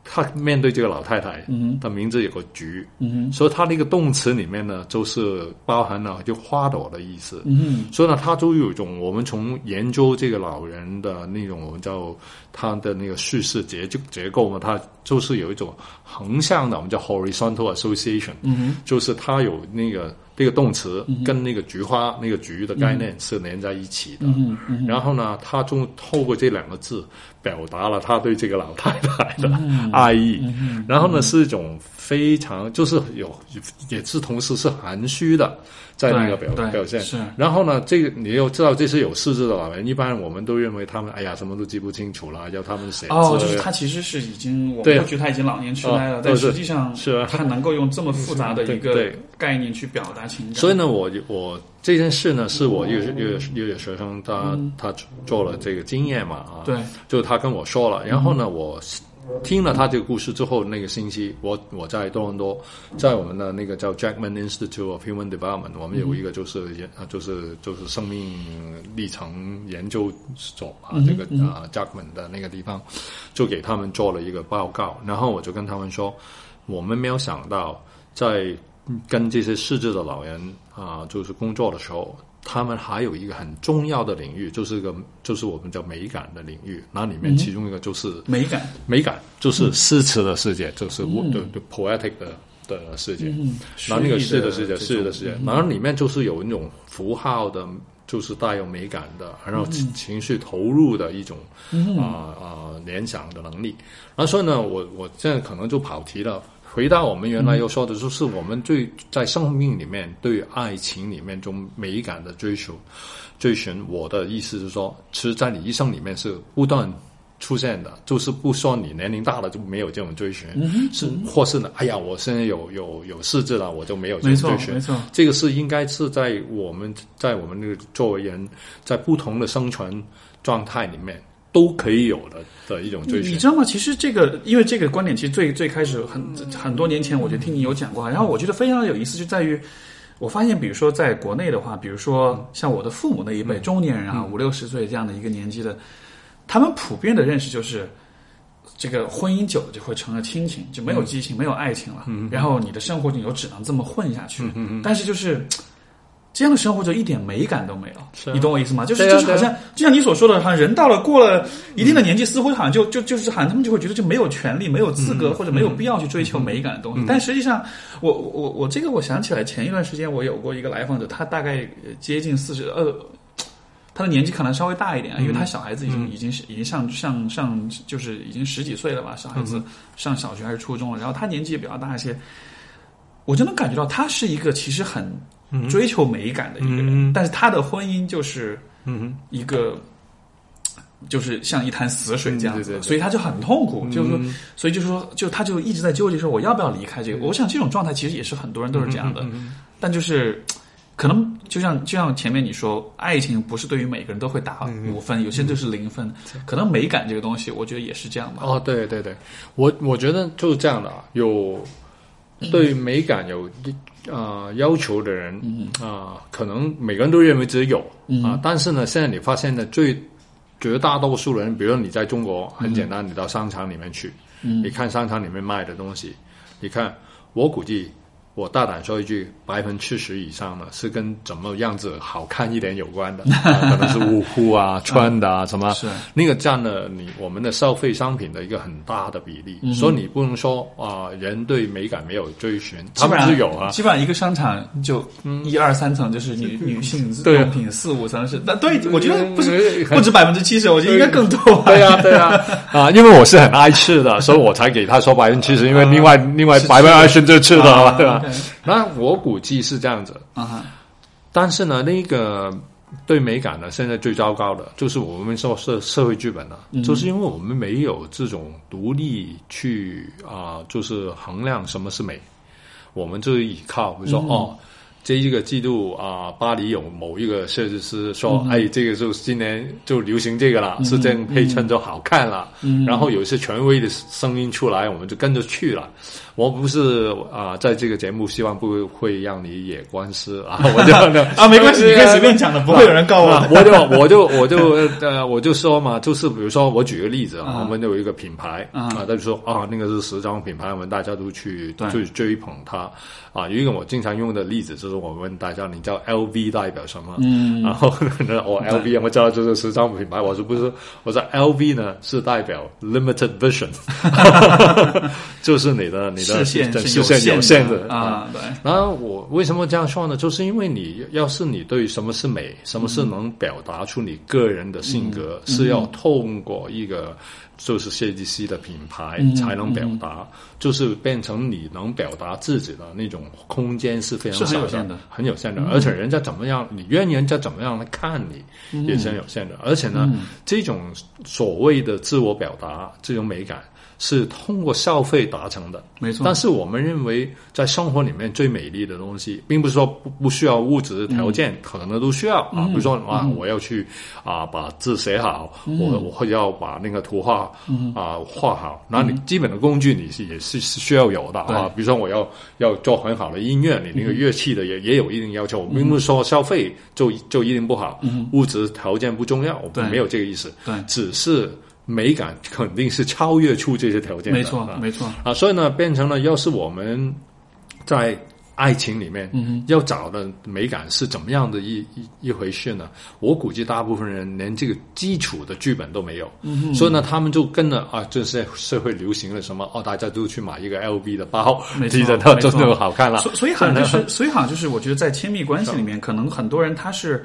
他面对这个老太太，嗯的名字有个“菊”，嗯所以他那个动词里面呢，就是包含了就花朵的意思。嗯所以呢，他就有一种我们从研究这个老人的那种我们叫他的那个叙事结构结构嘛，他就是有一种横向的，我们叫 horizontal association，嗯就是他有那个。这个动词跟那个菊花、那个菊的概念是连在一起的。然后呢，他就透过这两个字表达了他对这个老太太的爱意。然后呢，是一种非常就是有也是同时是含蓄的。在那个表表现，是。然后呢，这个你又知道这是有失智的老人，一般我们都认为他们哎呀什么都记不清楚了，要他们写。哦，就是他其实是已经，我们会觉得他已经老年痴呆了，但实际上是他能够用这么复杂的 一个概念去表达情感。所以呢，我我这件事呢，是我有有有有学生他他做了这个经验嘛啊，对，就他跟我说了，然后呢我。听了他这个故事之后，那个星期我我在多伦多，在我们的那个叫 Jackman Institute of Human Development，我们有一个就是研啊就是就是生命历程研究所啊，这个啊 Jackman 的那个地方，就给他们做了一个报告，然后我就跟他们说，我们没有想到在跟这些失智的老人啊，就是工作的时候。他们还有一个很重要的领域，就是个就是我们叫美感的领域。那里面其中一个就是美感，美感就是诗词的世界，就是我的 poetic 的的世界。然后那个诗的世界，诗的世界，然后里面就是有那种符号的，就是带有美感的，然后情绪投入的一种啊啊联想的能力。然后所以呢，我我现在可能就跑题了。回到我们原来要说的，就是我们最在生命里面对爱情里面中美感的追求、追寻。我的意思是说，其实，在你一生里面是不断出现的，就是不说你年龄大了就没有这种追寻，是或是呢？哎呀，我现在有有有四肢了，我就没有这种追寻。没错，这个是应该是在我们在我们那个作为人在不同的生存状态里面。都可以有的的一种追寻，你知道吗？其实这个，因为这个观点，其实最最开始很很多年前，我就听你有讲过。然后我觉得非常有意思，就在于我发现，比如说在国内的话，比如说像我的父母那一辈中年人啊，五六十岁这样的一个年纪的，他们普遍的认识就是，这个婚姻久了就会成了亲情，就没有激情，没有爱情了。然后你的生活你就只能这么混下去。但是就是。这样的生活就一点美感都没有，你懂我意思吗？就是就是好像就像你所说的，好像人到了过了一定的年纪，似乎好像就就就是好像他们就会觉得就没有权利、没有资格或者没有必要去追求美感的东西。但实际上，我我我这个我想起来，前一段时间我有过一个来访者，他大概接近四十，呃，他的年纪可能稍微大一点，因为他小孩子已经已经是已经上上上就是已经十几岁了吧，小孩子上小学还是初中了，然后他年纪也比较大一些，我就能感觉到他是一个其实很。追求美感的一个人，但是他的婚姻就是一个，就是像一潭死水这样子，所以他就很痛苦。就是说，所以就是说，就他就一直在纠结说，我要不要离开这个？我想这种状态其实也是很多人都是这样的，但就是可能就像就像前面你说，爱情不是对于每个人都会打五分，有些人就是零分。可能美感这个东西，我觉得也是这样吧。哦，对对对，我我觉得就是这样的啊，有对美感有。啊，要求的人啊，可能每个人都认为自己有啊，但是呢，现在你发现呢，最绝大多数人，比如说你在中国，很简单，你到商场里面去，你看商场里面卖的东西，你看，我估计。我大胆说一句，百分之七十以上的是跟怎么样子好看一点有关的，可能是护肤啊、穿的啊 什么，是那个占了你我们的消费商品的一个很大的比例。所以你不能说啊，人对美感没有追寻，基本上有啊。基本上一个商场就一二三层就是女女性 用品，四五层是那对，我觉得不是不止百分之七十，我觉得应该更多。对呀对呀啊，因为我是很爱吃的，所以我才给他说百分之七十，因为另外另外百分之二十就吃的了，对吧？那我估计是这样子。啊，但是呢，那个对美感呢，现在最糟糕的就是我们说社社会剧本呢，就是因为我们没有这种独立去啊，就是衡量什么是美，我们就是依靠，比如说哦。这一个季度啊，巴黎有某一个设计师说，哎，这个就是今年就流行这个了，是这样配衬就好看了。嗯。然后有一些权威的声音出来，我们就跟着去了。我不是啊，在这个节目希望不会让你惹官司啊，我就啊，没关系，你可以随便讲的，不会有人告我。我就我就我就呃，我就说嘛，就是比如说，我举个例子啊，我们有一个品牌啊，他就说啊，那个是时装品牌，我们大家都去去追捧它啊。有一个我经常用的例子就是，我问大家，你知道 LV 代表什么？嗯，然后我 LV 我知道就是时装品牌，我是不是，我说 LV 呢是代表 limited vision，就是你的你。视线视线有限的啊，对。然后我为什么这样说呢？就是因为你要是你对什么是美，什么是能表达出你个人的性格，是要透过一个就是设计师的品牌才能表达，就是变成你能表达自己的那种空间是非常很有限的，很有限的。而且人家怎么样，你愿意人家怎么样来看你，也是很有限的。而且呢，这种所谓的自我表达，这种美感。是通过消费达成的，没错。但是我们认为，在生活里面最美丽的东西，并不是说不不需要物质条件，可能都需要啊。比如说啊，我要去啊把字写好，我我会要把那个图画啊画好。那你基本的工具你是也是是需要有的啊。比如说我要要做很好的音乐，你那个乐器的也也有一定要求。并不是说消费就就一定不好，物质条件不重要，我没有这个意思。对，只是。美感肯定是超越出这些条件的，没错，没错。啊，所以呢，变成了，要是我们在爱情里面要找的美感是怎么样的一一一回事呢？我估计大部分人连这个基础的剧本都没有，嗯所以呢，他们就跟着啊，这是社会流行了什么哦，大家都去买一个 LV 的包，记得它真的好看了。所以好像就是，所以好像就是，我觉得在亲密关系里面，可能很多人他是。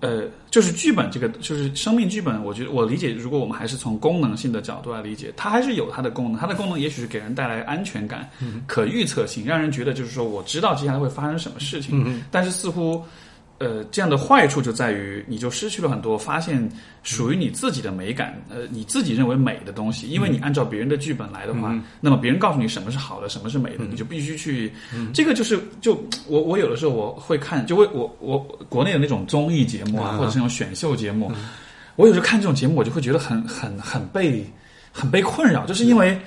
呃，就是剧本这个，就是生命剧本。我觉得我理解，如果我们还是从功能性的角度来理解，它还是有它的功能。它的功能也许是给人带来安全感、可预测性，让人觉得就是说我知道接下来会发生什么事情。但是似乎。呃，这样的坏处就在于，你就失去了很多发现属于你自己的美感，呃，你自己认为美的东西。因为你按照别人的剧本来的话，那么别人告诉你什么是好的，什么是美的，你就必须去。这个就是就我我有的时候我会看，就会我我国内的那种综艺节目啊，或者是那种选秀节目，我有时候看这种节目，我就会觉得很很很被很被困扰，就是因为。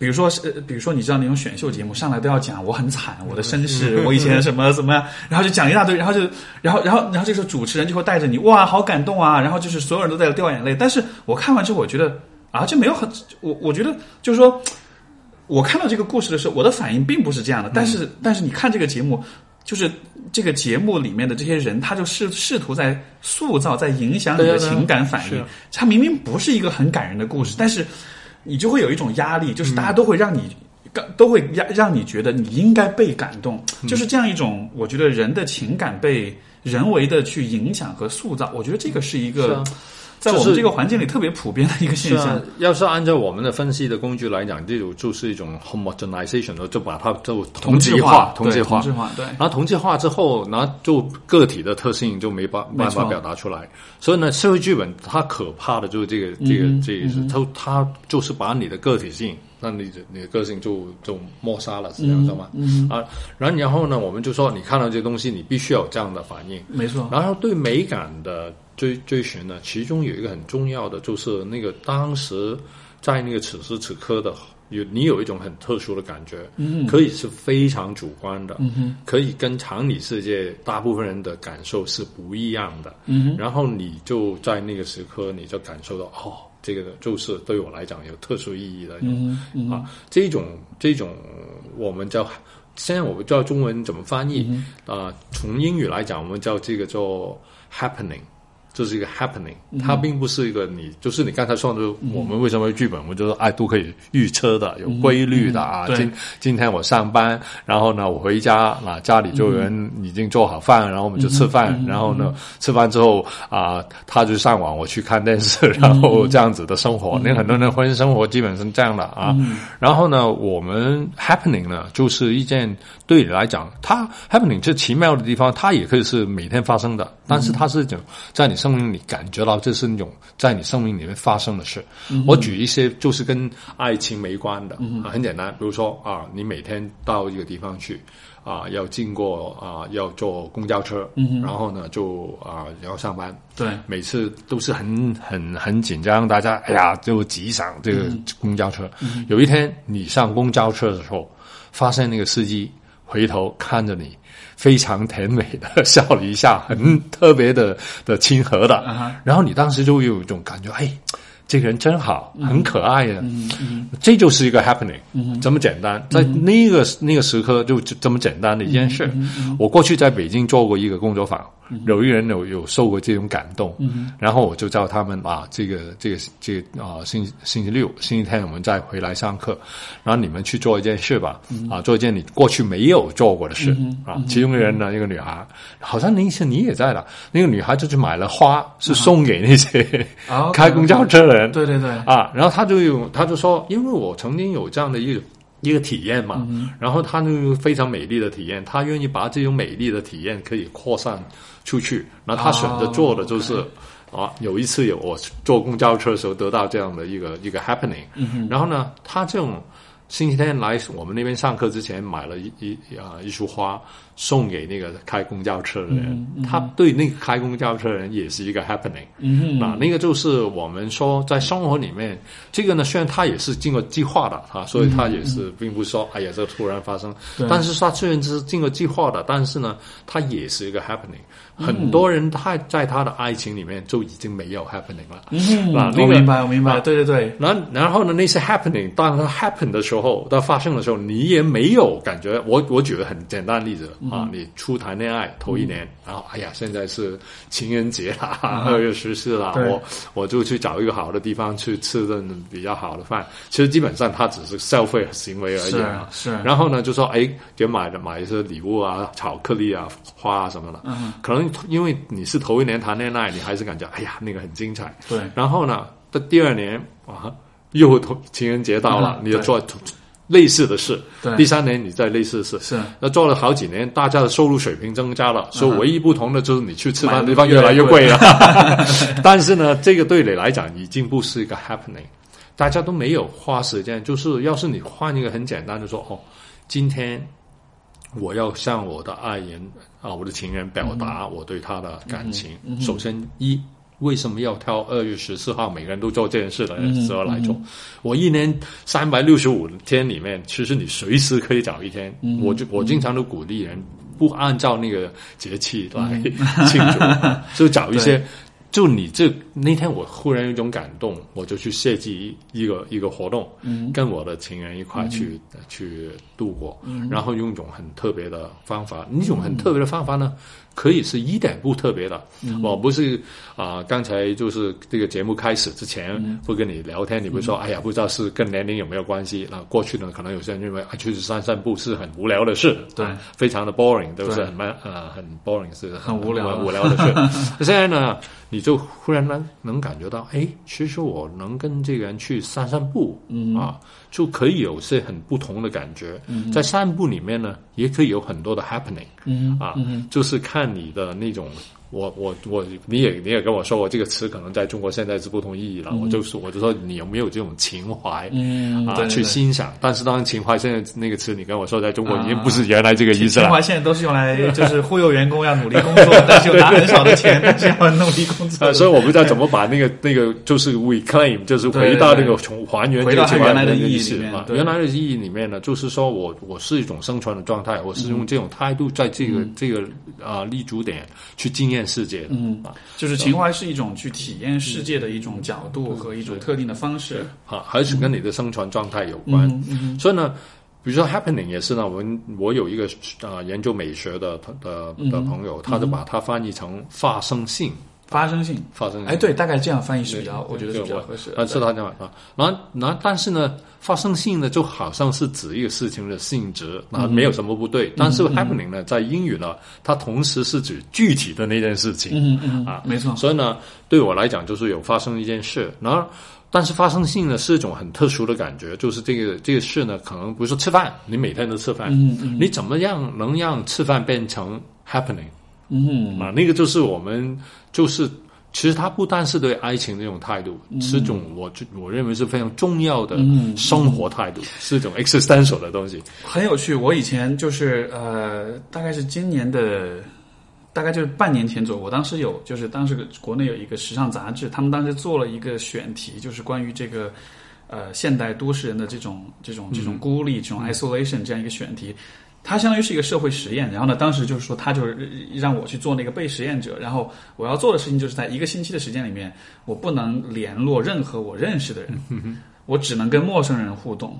比如说，呃，比如说，你知道那种选秀节目上来都要讲我很惨，我的身世，我以前什么怎么样，然后就讲一大堆，然后就，然后，然后，然后这时候主持人就会带着你，哇，好感动啊，然后就是所有人都在掉眼泪。但是我看完之后，我觉得啊，就没有很，我我觉得就是说，我看到这个故事的时候，我的反应并不是这样的。但是，但是你看这个节目，就是这个节目里面的这些人，他就试试图在塑造，在影响你的情感反应。他明明不是一个很感人的故事，但是。你就会有一种压力，就是大家都会让你，都会让让你觉得你应该被感动，就是这样一种，我觉得人的情感被人为的去影响和塑造，我觉得这个是一个。在我们这个环境里特别普遍的一个现象。要是按照我们的分析的工具来讲，这种就是一种 homogenization，就把它就同质化、同质化、同质化。对。然后同质化之后，然后就个体的特性就没办办法表达出来。所以呢，社会剧本它可怕的就是这个、这个、这个，它它就是把你的个体性，那你的你的个性就就抹杀了，是这样的吗？嗯。啊，然后然后呢，我们就说，你看到这些东西，你必须有这样的反应。没错。然后对美感的。追追寻呢，其中有一个很重要的，就是那个当时在那个此时此刻的有你有一种很特殊的感觉，嗯，可以是非常主观的，嗯可以跟常理世界大部分人的感受是不一样的，嗯然后你就在那个时刻，你就感受到哦，这个就是对我来讲有特殊意义的，嗯啊，这种这种我们叫现在我不知道中文怎么翻译？啊？从英语来讲，我们叫这个做 happening。就是一个 happening，它并不是一个你，就是你刚才说的，我们为什么剧本，我们就说哎都可以预测的，有规律的啊。今今天我上班，然后呢我回家啊，家里就有人已经做好饭，然后我们就吃饭，然后呢吃饭之后啊，他就上网，我去看电视，然后这样子的生活。那很多人婚姻生活基本上这样的啊。然后呢，我们 happening 呢，就是一件对你来讲，它 happening 这奇妙的地方，它也可以是每天发生的，但是它是一种在你。生命里感觉到这是那种在你生命里面发生的事。我举一些就是跟爱情没关的啊，很简单，比如说啊，你每天到一个地方去。啊，要经过啊，要坐公交车，然后呢，就啊要上班。对，每次都是很很很紧张，大家哎呀就挤上这个公交车。有一天你上公交车的时候，发现那个司机回头看着你，非常甜美的笑了一下，很特别的的亲和的。然后你当时就有一种感觉，哎。这个人真好，很可爱呀，这就是一个 happening，这么简单，在那个那个时刻就这么简单的一件事。我过去在北京做过一个工作坊。有一人有有受过这种感动，然后我就叫他们啊，这个这个这个啊，星星期六、星期天我们再回来上课，然后你们去做一件事吧，啊，做一件你过去没有做过的事啊。其中一个人呢，一个女孩，好像那次你也在了，那个女孩就去买了花，是送给那些开公交车的人，对对对，啊，然后他就有他就说，因为我曾经有这样的一个。一个体验嘛，然后他那个非常美丽的体验，他愿意把这种美丽的体验可以扩散出去。然后他选择做的就是啊，有一次有我坐公交车的时候得到这样的一个一个 happening。然后呢，他这种星期天来我们那边上课之前买了一一啊一束花。送给那个开公交车的人，他对那个开公交车的人也是一个 happening，嗯，那那个就是我们说在生活里面，这个呢虽然他也是经过计划的啊，所以他也是并不是说哎呀这突然发生，但是他虽然是经过计划的，但是呢，他也是一个 happening。很多人他在他的爱情里面就已经没有 happening 了，嗯啊，我明白，我明白，对对对。然然后呢，那些 happening 当它 happen 的时候，它发生的时候，你也没有感觉。我我举个很简单的例子。啊，你初谈恋爱头一年，然后哎呀，现在是情人节了，二月十四了，我我就去找一个好的地方去吃顿比较好的饭。其实基本上他只是消费行为而已啊。是。然后呢，就说哎，给买的买一些礼物啊，巧克力啊，花啊什么的。嗯。可能因为你是头一年谈恋爱，你还是感觉哎呀那个很精彩。对。然后呢，到第二年啊，又同情人节到了，你就做。类似的事，对第三年你再类似的事，是那做了好几年，大家的收入水平增加了，所以唯一不同的就是你去吃饭的地方越来越贵了。但是呢，这个对你来讲已经不是一个 happening，大家都没有花时间。就是要是你换一个很简单的说，哦，今天我要向我的爱人啊，我的情人表达我对他的感情。首先一。为什么要挑二月十四号每个人都做这件事的时候来做？我一年三百六十五天里面，其实你随时可以找一天。我就我经常都鼓励人不按照那个节气来庆祝，就找一些。就你这那天，我忽然有一种感动，我就去设计一个一个活动，跟我的情人一块去去度过，然后用一种很特别的方法。那种很特别的方法呢？可以是一点不特别的，我不是啊。刚才就是这个节目开始之前，会跟你聊天，你会说：“哎呀，不知道是跟年龄有没有关系？”那过去呢，可能有些人认为啊，去散散步是很无聊的事，对，非常的 boring，都是很慢呃，很 boring 是很无聊无聊的事。现在呢，你就忽然能能感觉到，哎，其实我能跟这个人去散散步，啊，就可以有些很不同的感觉。嗯在散步里面呢，也可以有很多的 happening，嗯啊，就是看。你的那种。我我我，你也你也跟我说过这个词可能在中国现在是不同意义了。我就说我就说你有没有这种情怀嗯啊去欣赏？但是当然情怀现在那个词你跟我说在中国已经不是原来这个意思了。情怀现在都是用来就是忽悠员工要努力工作，但是又拿很少的钱，但是要努力工作。所以我不知道怎么把那个那个就是 reclaim，就是回到那个从还原回到原来的意义里面。原来的意义里面呢，就是说我我是一种生存的状态，我是用这种态度在这个这个啊立足点去经验世界。嗯。啊，就是情怀是一种去体验世界的一种角度和一种特定的方式啊，还是跟你的生存状态有关。嗯所以呢，比如说 happening 也是呢，我们我有一个啊研究美学的的的朋友，他就把它翻译成发生性。发生性，发生哎，对，大概这样翻译是比较，我觉得是比较合适。啊，是他这样啊。然后，然后，但是呢，发生性呢，就好像是指一个事情的性质，啊，没有什么不对。但是 happening 呢，在英语呢，它同时是指具体的那件事情。嗯嗯啊，没错。所以呢，对我来讲，就是有发生一件事。然后，但是发生性呢，是一种很特殊的感觉，就是这个这个事呢，可能比如说吃饭，你每天都吃饭，嗯嗯，你怎么样能让吃饭变成 happening？嗯啊，那个就是我们就是其实他不单是对爱情的一种态度，是一种我我认为是非常重要的生活态度，是一种 existential 的东西。很有趣，我以前就是呃，大概是今年的，大概就是半年前左右，我当时有就是当时国内有一个时尚杂志，他们当时做了一个选题，就是关于这个呃现代都市人的这种这种这种孤立、这种 isolation 这样一个选题。它相当于是一个社会实验，然后呢，当时就是说，他就是让我去做那个被实验者，然后我要做的事情就是在一个星期的时间里面，我不能联络任何我认识的人，我只能跟陌生人互动。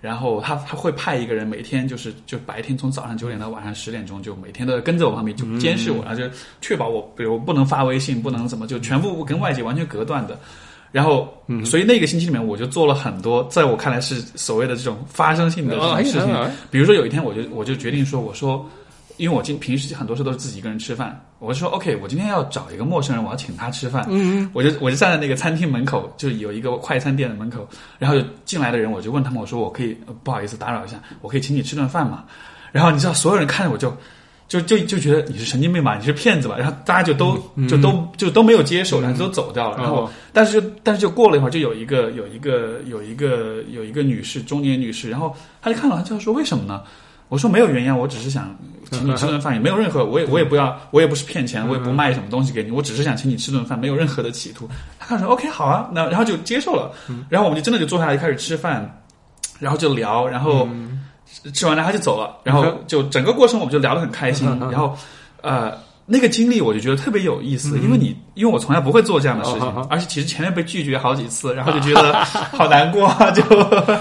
然后他他会派一个人每天就是就白天从早上九点到晚上十点钟，就每天都跟着我旁边就监视我，然后就确保我，比如不能发微信，不能怎么，就全部跟外界完全隔断的。然后，所以那个星期里面，我就做了很多，在我看来是所谓的这种发生性的这种事情。比如说有一天，我就我就决定说，我说，因为我今平时很多时候都是自己一个人吃饭，我就说，OK，我今天要找一个陌生人，我要请他吃饭。嗯我就我就站在那个餐厅门口，就有一个快餐店的门口，然后进来的人，我就问他们，我说，我可以不好意思打扰一下，我可以请你吃顿饭吗？然后你知道，所有人看着我就。就就就觉得你是神经病吧，你是骗子吧，然后大家就都就都就都没有接手，然后都走掉了。然后，但是就但是就过了一会儿，就有一个有一个有一个有一个女士，中年女士，然后她就看了，她就说：“为什么呢？”我说：“没有原因，我只是想 请你吃顿饭，也没有任何，我也我也不要，我也不是骗钱，我也不卖什么东西给你，我只是想请你吃顿饭，没有任何的企图。”她看说：“OK，好啊。”那然后就接受了，然后我们就真的就坐下来开始吃饭，然后就聊，然后。吃完了他就走了，然后就整个过程我们就聊得很开心，然后，呃，那个经历我就觉得特别有意思，因为你因为我从来不会做这样的事情，而且其实前面被拒绝好几次，然后就觉得好 难过，就，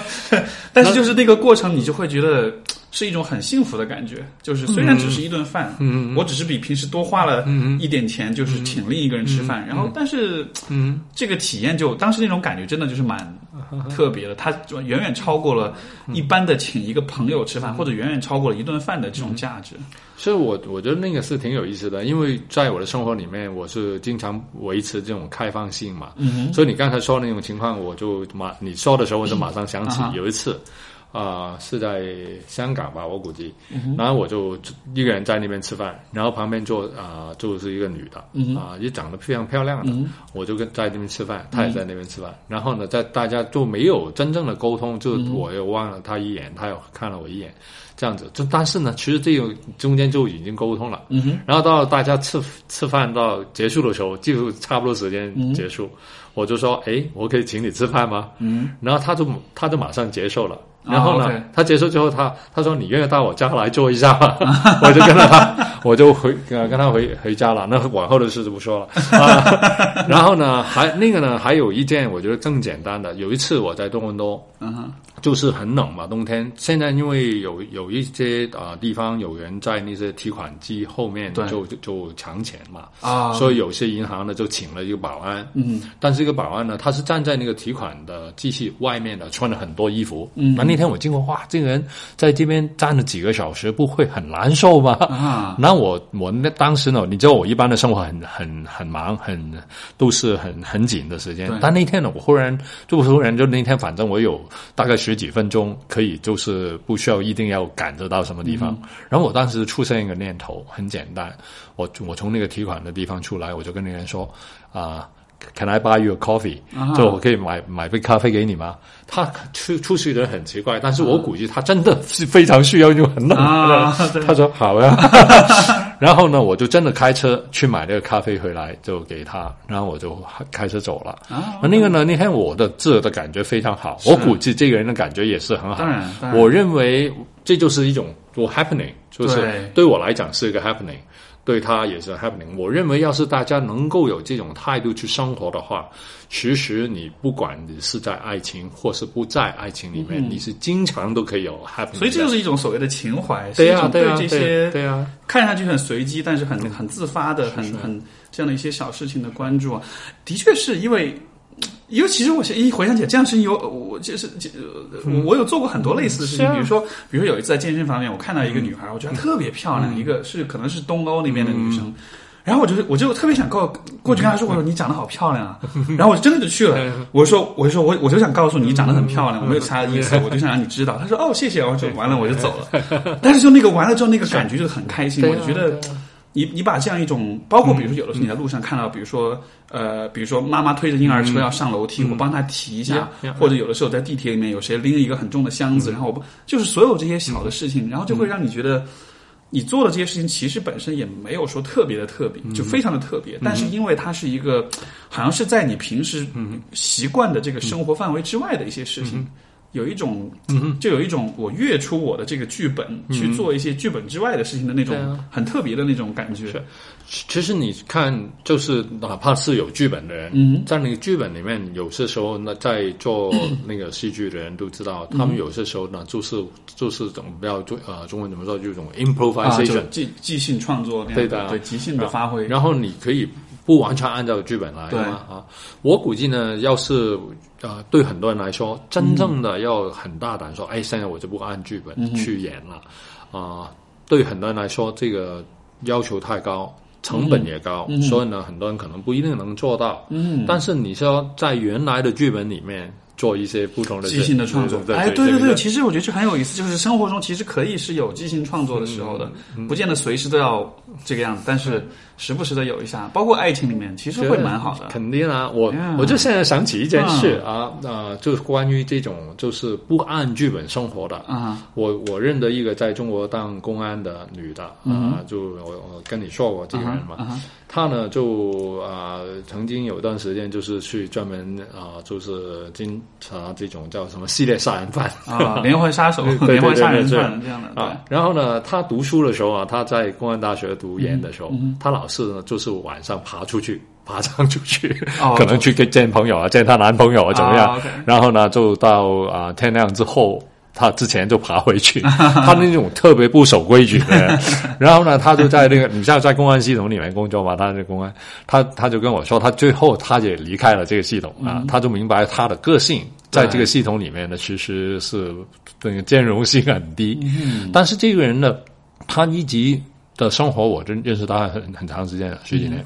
但是就是那个过程你就会觉得。是一种很幸福的感觉，就是虽然只是一顿饭，嗯我只是比平时多花了一点钱，就是请另一个人吃饭，然后但是嗯。这个体验就当时那种感觉真的就是蛮 特别的，它远远超过了一般的请一个朋友吃饭，或者远远超过了一顿饭的这种价值。所以，我我觉得那个是挺有意思的，因为在我的生活里面，我是经常维持这种开放性嘛。嗯所以你刚才说的那种情况，我就马你说的时候，我就马上想起有一次。啊，是在香港吧，我估计。然后我就一个人在那边吃饭，然后旁边坐啊，就是一个女的，啊，也长得非常漂亮的。我就跟在那边吃饭，她也在那边吃饭。然后呢，在大家就没有真正的沟通，就我又望了她一眼，她又看了我一眼，这样子。就但是呢，其实这个中间就已经沟通了。然后到大家吃吃饭到结束的时候，就差不多时间结束，我就说：“哎，我可以请你吃饭吗？”然后她就她就马上接受了。然后呢，他结束之后，他他说：“你愿意到我家来坐一下吗？” 我就跟他，我就回跟他回回家了。那往后的事就不说了。啊 然后呢，还那个呢，还有一件我觉得更简单的。有一次我在多伦多，就是很冷嘛，冬天。现在因为有有一些啊地方有人在那些提款机后面就就抢钱嘛，啊，所以有些银行呢就请了一个保安。嗯，但是这个保安呢，他是站在那个提款的机器外面的，穿了很多衣服。嗯，那那天我经过，哇，这个人在这边站了几个小时，不会很难受吗？啊，那我我那当时呢，你知道我一般的生活很很很忙，很都是很很紧的时间。但那天呢，我忽然就突然就那天，反正我有大概十。几分钟可以，就是不需要一定要赶着到什么地方。然后我当时出现一个念头，很简单，我我从那个提款的地方出来，我就跟那个人说啊，Can I buy you a coffee？就我可以买买杯咖啡给你吗？他出出去的人很奇怪，但是我估计他真的是非常需要，就很冷。他说好呀。然后呢，我就真的开车去买那个咖啡回来，就给他，然后我就开车走了。那那个呢？那天我的自的感觉非常好，我估计这个人的感觉也是很好。当然，我认为这就是一种我 happening，就是对我来讲是一个 happening。对他也是 happening。我认为，要是大家能够有这种态度去生活的话，其实你不管你是在爱情或是不在爱情里面，你是经常都可以有 happening。所以这就是一种所谓的情怀，对呀，对这些对啊，看上去很随机，但是很很自发的，很很这样的一些小事情的关注啊，的确是因为。因为其实我一回想起来，这样事情有我就是我有做过很多类似的事情，比如说，比如说有一次在健身房里面，我看到一个女孩，我觉得特别漂亮，一个是可能是东欧那边的女生，然后我就我就特别想告过去跟她说，我说你长得好漂亮啊，然后我就真的就去了，我说我就说我我就想告诉你，你长得很漂亮，我没有其他的意思，我就想让你知道。她说哦谢谢，我就完了我就走了，但是就那个完了之后那个感觉就很开心，我就觉得。你你把这样一种，包括比如说有的时候你在路上看到，比如说呃，比如说妈妈推着婴儿车要上楼梯，我帮她提一下，或者有的时候在地铁里面有谁拎一个很重的箱子，然后我不就是所有这些小的事情，然后就会让你觉得。你做的这些事情其实本身也没有说特别的特别，就非常的特别。但是因为它是一个，好像是在你平时习惯的这个生活范围之外的一些事情，有一种，就有一种我跃出我的这个剧本去做一些剧本之外的事情的那种很特别的那种感觉。其实你看，就是哪怕是有剧本的人，在那个剧本里面，有些时候呢，在做那个戏剧的人都知道，他们有些时候呢，就是就是怎么叫做呃中文怎么说，就种 improvisation 即即兴创作，对的，对即兴的发挥。然后你可以不完全按照剧本来嘛啊。我估计呢，要是呃对很多人来说，真正的要很大胆说，哎，现在我就不按剧本去演了啊。对很多人来说，这个要求太高。成本也高，所以呢，很多人可能不一定能做到。嗯，但是你说在原来的剧本里面。做一些不同的即兴的创作，哎，对对对，其实我觉得这很有意思，就是生活中其实可以是有即兴创作的时候的，不见得随时都要这个样子，但是时不时的有一下，包括爱情里面，其实会蛮好的。肯定啊，我我就现在想起一件事啊，呃，就是关于这种就是不按剧本生活的啊，我我认得一个在中国当公安的女的啊，就我我跟你说过这个人嘛。她呢，就啊，曾经有一段时间就是去专门啊，就是经查这种叫什么系列杀人犯啊，连环杀手、连环杀人犯这样的啊。然后呢，她读书的时候啊，她在公安大学读研的时候，他老是呢，就是晚上爬出去，爬上出去，可能去见朋友啊，见她男朋友啊，怎么样？然后呢，就到啊天亮之后。他之前就爬回去，他那种特别不守规矩的，然后呢，他就在那个，你像在公安系统里面工作嘛，他是公安，他他就跟我说，他最后他也离开了这个系统啊，他就明白他的个性在这个系统里面呢，其实是那个兼容性很低，嗯但是这个人呢，他一直的生活，我真认识他很很长时间了，十几年，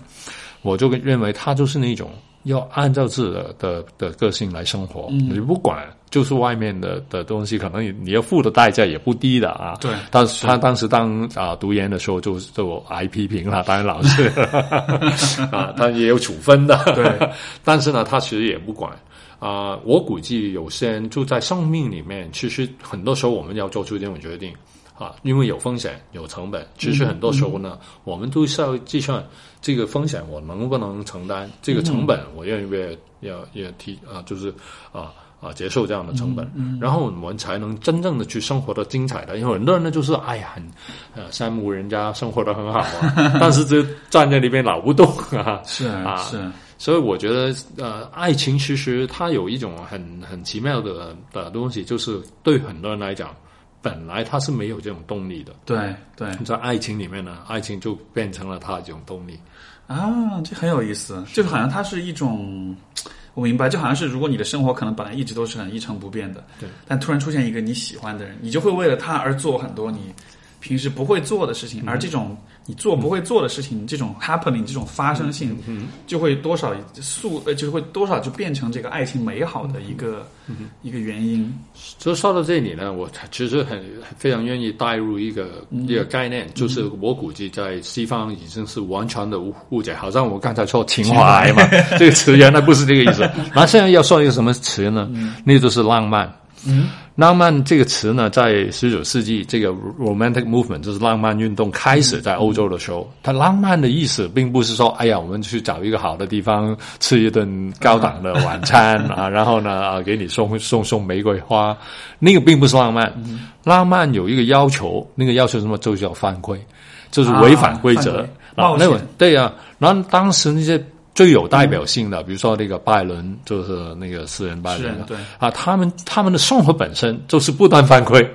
我就认为他就是那种。要按照自己的的的个性来生活，你不管，就是外面的的东西，可能你你要付的代价也不低的啊。对，但是他当时当啊读研的时候，就就挨批评了，当然老师 啊，他也有处分的。对，但是呢，他其实也不管啊。我估计有些人就在生命里面，其实很多时候我们要做出这种决定。啊，因为有风险有成本，其实很多时候呢，我们都是要计算这个风险我能不能承担，这个成本我愿不愿意要要提啊，就是啊啊接受这样的成本，然后我们才能真正的去生活的精彩的。因为很多人呢就是哎呀很呃羡慕人家生活的很好啊，但是就站在那边老不动啊，是啊是，所以我觉得呃爱情其实它有一种很很奇妙的的东西，就是对很多人来讲。本来他是没有这种动力的，对对，在爱情里面呢，爱情就变成了他这种动力。啊，这很有意思，就好像它是一种，我明白，就好像是如果你的生活可能本来一直都是很一成不变的，对，但突然出现一个你喜欢的人，你就会为了他而做很多你平时不会做的事情，而这种。你做不会做的事情，这种 happening 这种发生性，就会多少速呃，就会多少就变成这个爱情美好的一个一个原因。就说到这里呢，我其实很非常愿意带入一个一个概念，就是我估计在西方已经是完全的误解，好像我刚才说情怀嘛，这个词原来不是这个意思。那现在要说一个什么词呢？那就是浪漫。嗯，浪漫这个词呢，在十九世纪这个 romantic movement 就是浪漫运动开始在欧洲的时候，它浪漫的意思并不是说，哎呀，我们去找一个好的地方吃一顿高档的晚餐啊，然后呢啊给你送送送玫瑰花，那个并不是浪漫。浪漫有一个要求，那个要求什么？就叫犯规，就是违反规则啊。那个对呀，然后当时那些。最有代表性的，比如说那个拜伦，就是那个诗人拜伦，对啊，他们他们的生活本身就是不断犯规，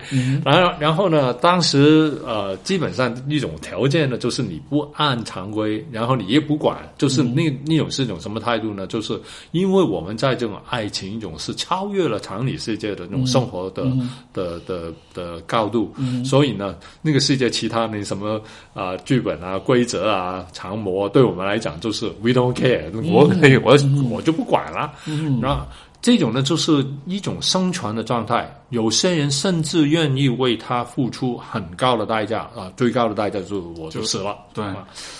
然后然后呢，当时呃，基本上一种条件呢，就是你不按常规，然后你也不管，就是那那种是一种什么态度呢？就是因为我们在这种爱情一种是超越了常理世界的那种生活的的的的高度，所以呢，那个世界其他那什么啊剧本啊规则啊常模，对我们来讲就是 we don't care。我可以，我我就不管了。然后这种呢，就是一种生存的状态。有些人甚至愿意为他付出很高的代价啊，最高的代价就是我就死了。对，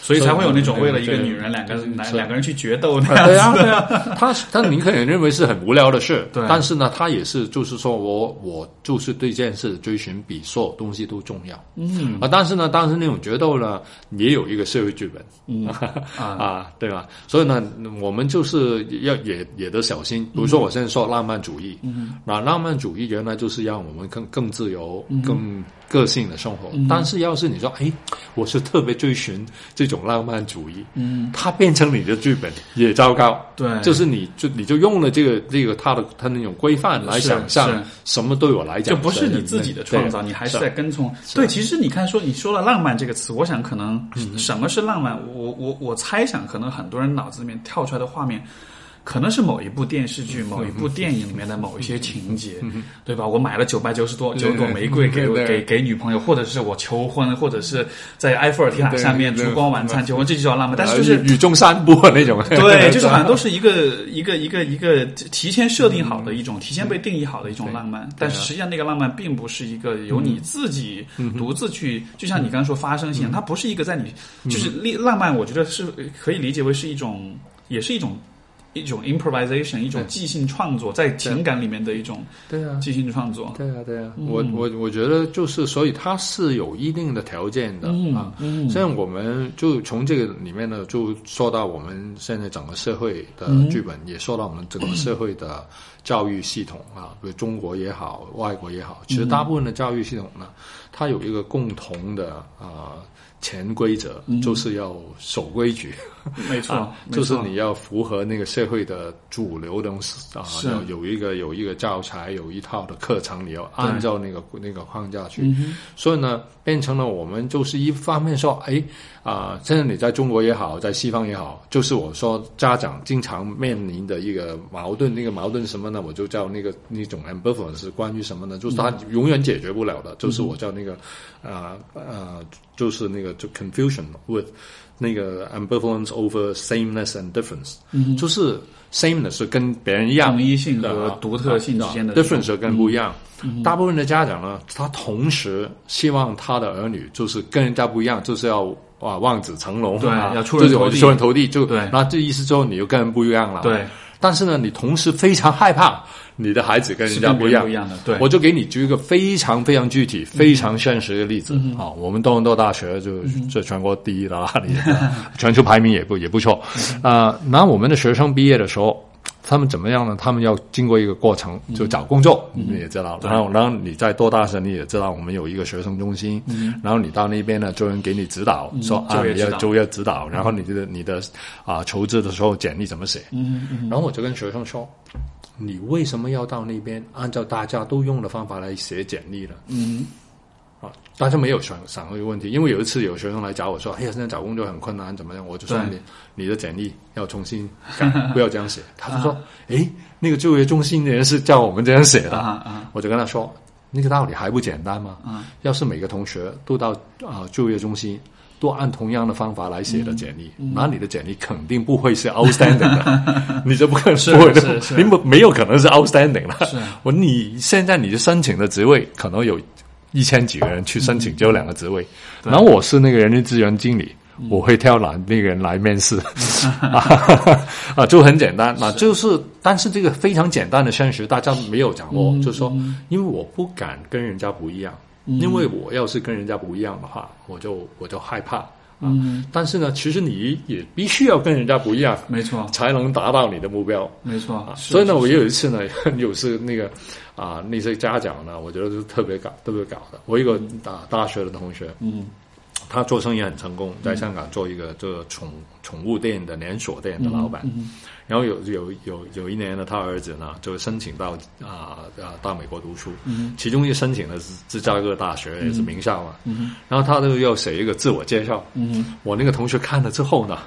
所以才会有那种为了一个女人，两个人两两个人去决斗那样。对啊，对啊。他他你可能认为是很无聊的事，对。但是呢，他也是就是说我我就是对这件事追寻比所有东西都重要。嗯啊，但是呢，当时那种决斗呢，也有一个社会剧本。嗯 啊，对吧？所以呢，我们就是要也也得小心。比如说，我现在说浪漫主义，嗯，那浪漫主义原来就是让我们更更自由、更个性的生活。但是，要是你说，哎，我是特别追寻这种浪漫主义，嗯，它变成你的剧本也糟糕。对，就是你就你就用了这个这个他的他那种规范来想象什么对我来讲，就不是你自己的创造，你还是在跟从。对，其实你看，说你说了浪漫这个词，我想可能什么是浪漫？我我我猜想，可能很多人脑子里面跳出来的画面。可能是某一部电视剧、某一部电影里面的某一些情节，对吧？我买了九百九十多九朵玫瑰给给给女朋友，或者是我求婚，或者是在埃菲尔铁塔上面烛光晚餐求婚，这就叫浪漫。但是就是雨中散步那种，对，就是好像都是一个一个一个一个提前设定好的一种，提前被定义好的一种浪漫。但是实际上那个浪漫并不是一个由你自己独自去，就像你刚刚说发生性，它不是一个在你就是浪漫。我觉得是可以理解为是一种，也是一种。一种 improvisation，一种即兴创作，在情感里面的一种对啊。即兴创作，对啊对啊，我我我觉得就是，所以它是有一定的条件的啊。像我们就从这个里面呢，就说到我们现在整个社会的剧本，也说到我们整个社会的教育系统啊，比如中国也好，外国也好，其实大部分的教育系统呢，它有一个共同的啊。潜规则就是要守规矩，没错，就是你要符合那个社会的主流东西啊，要有一个有一个教材，有一套的课程，你要按照那个那个框架去。所以呢，变成了我们就是一方面说，哎啊，现在你在中国也好，在西方也好，就是我说家长经常面临的一个矛盾，那个矛盾什么呢？我就叫那个那种 ambivalence 是关于什么呢？就是他永远解决不了的，就是我叫那个啊啊，就是那个。就 confusion with 那个 ambivalence over sameness and difference，就是 sameness 是跟别人一样，统一性和独特性之间的 difference 跟不一样。大部分的家长呢，他同时希望他的儿女就是跟人家不一样，就是要啊望子成龙，对，要出人头地，出人头地，就对。那这意思之后，你就跟人不一样了，对。但是呢，你同时非常害怕。你的孩子跟人家不一样，不一样的。对，我就给你举一个非常非常具体、非常现实的例子啊。我们多伦多大学就这全国第一的啦，全球排名也不也不错啊。那我们的学生毕业的时候，他们怎么样呢？他们要经过一个过程，就找工作，你也知道。然后，然后你在多大时，你也知道，我们有一个学生中心。嗯然后你到那边呢，就人给你指导，说啊，你要就业指导。然后你的你的啊，求职的时候简历怎么写？然后我就跟学生说。你为什么要到那边按照大家都用的方法来写简历呢？嗯，啊，但是没有想想过一个问题，因为有一次有学生来找我说：“哎呀，现在找工作很困难，怎么样？”我就说：“你你的简历要重新改，不要这样写。”他就说：“哎，那个就业中心的人是叫我们这样写的。”啊我就跟他说：“那个道理还不简单吗？啊，要是每个同学都到啊就业中心。”都按同样的方法来写的简历，那你的简历肯定不会是 outstanding 的，你就不可能是你没没有可能是 outstanding 了。是，我你现在你的申请的职位可能有一千几个人去申请，只有两个职位。然后我是那个人力资源经理，我会挑哪那个人来面试 啊，就很简单。那就是，但是这个非常简单的现实，大家没有掌握，就是说，因为我不敢跟人家不一样。因为我要是跟人家不一样的话，我就我就害怕啊。但是呢，其实你也必须要跟人家不一样，没错，才能达到你的目标，没错。所以呢，我有一次呢，有次那个啊，那些家长呢，我觉得是特别搞，特别搞的。我一个大大学的同学，嗯，他做生意很成功，在香港做一个这个宠宠物店的连锁店的老板。然后有有有有一年呢，他儿子呢就申请到啊啊到美国读书，其中一申请的是芝加哥大学，也是名校嘛。然后他就要写一个自我介绍。我那个同学看了之后呢，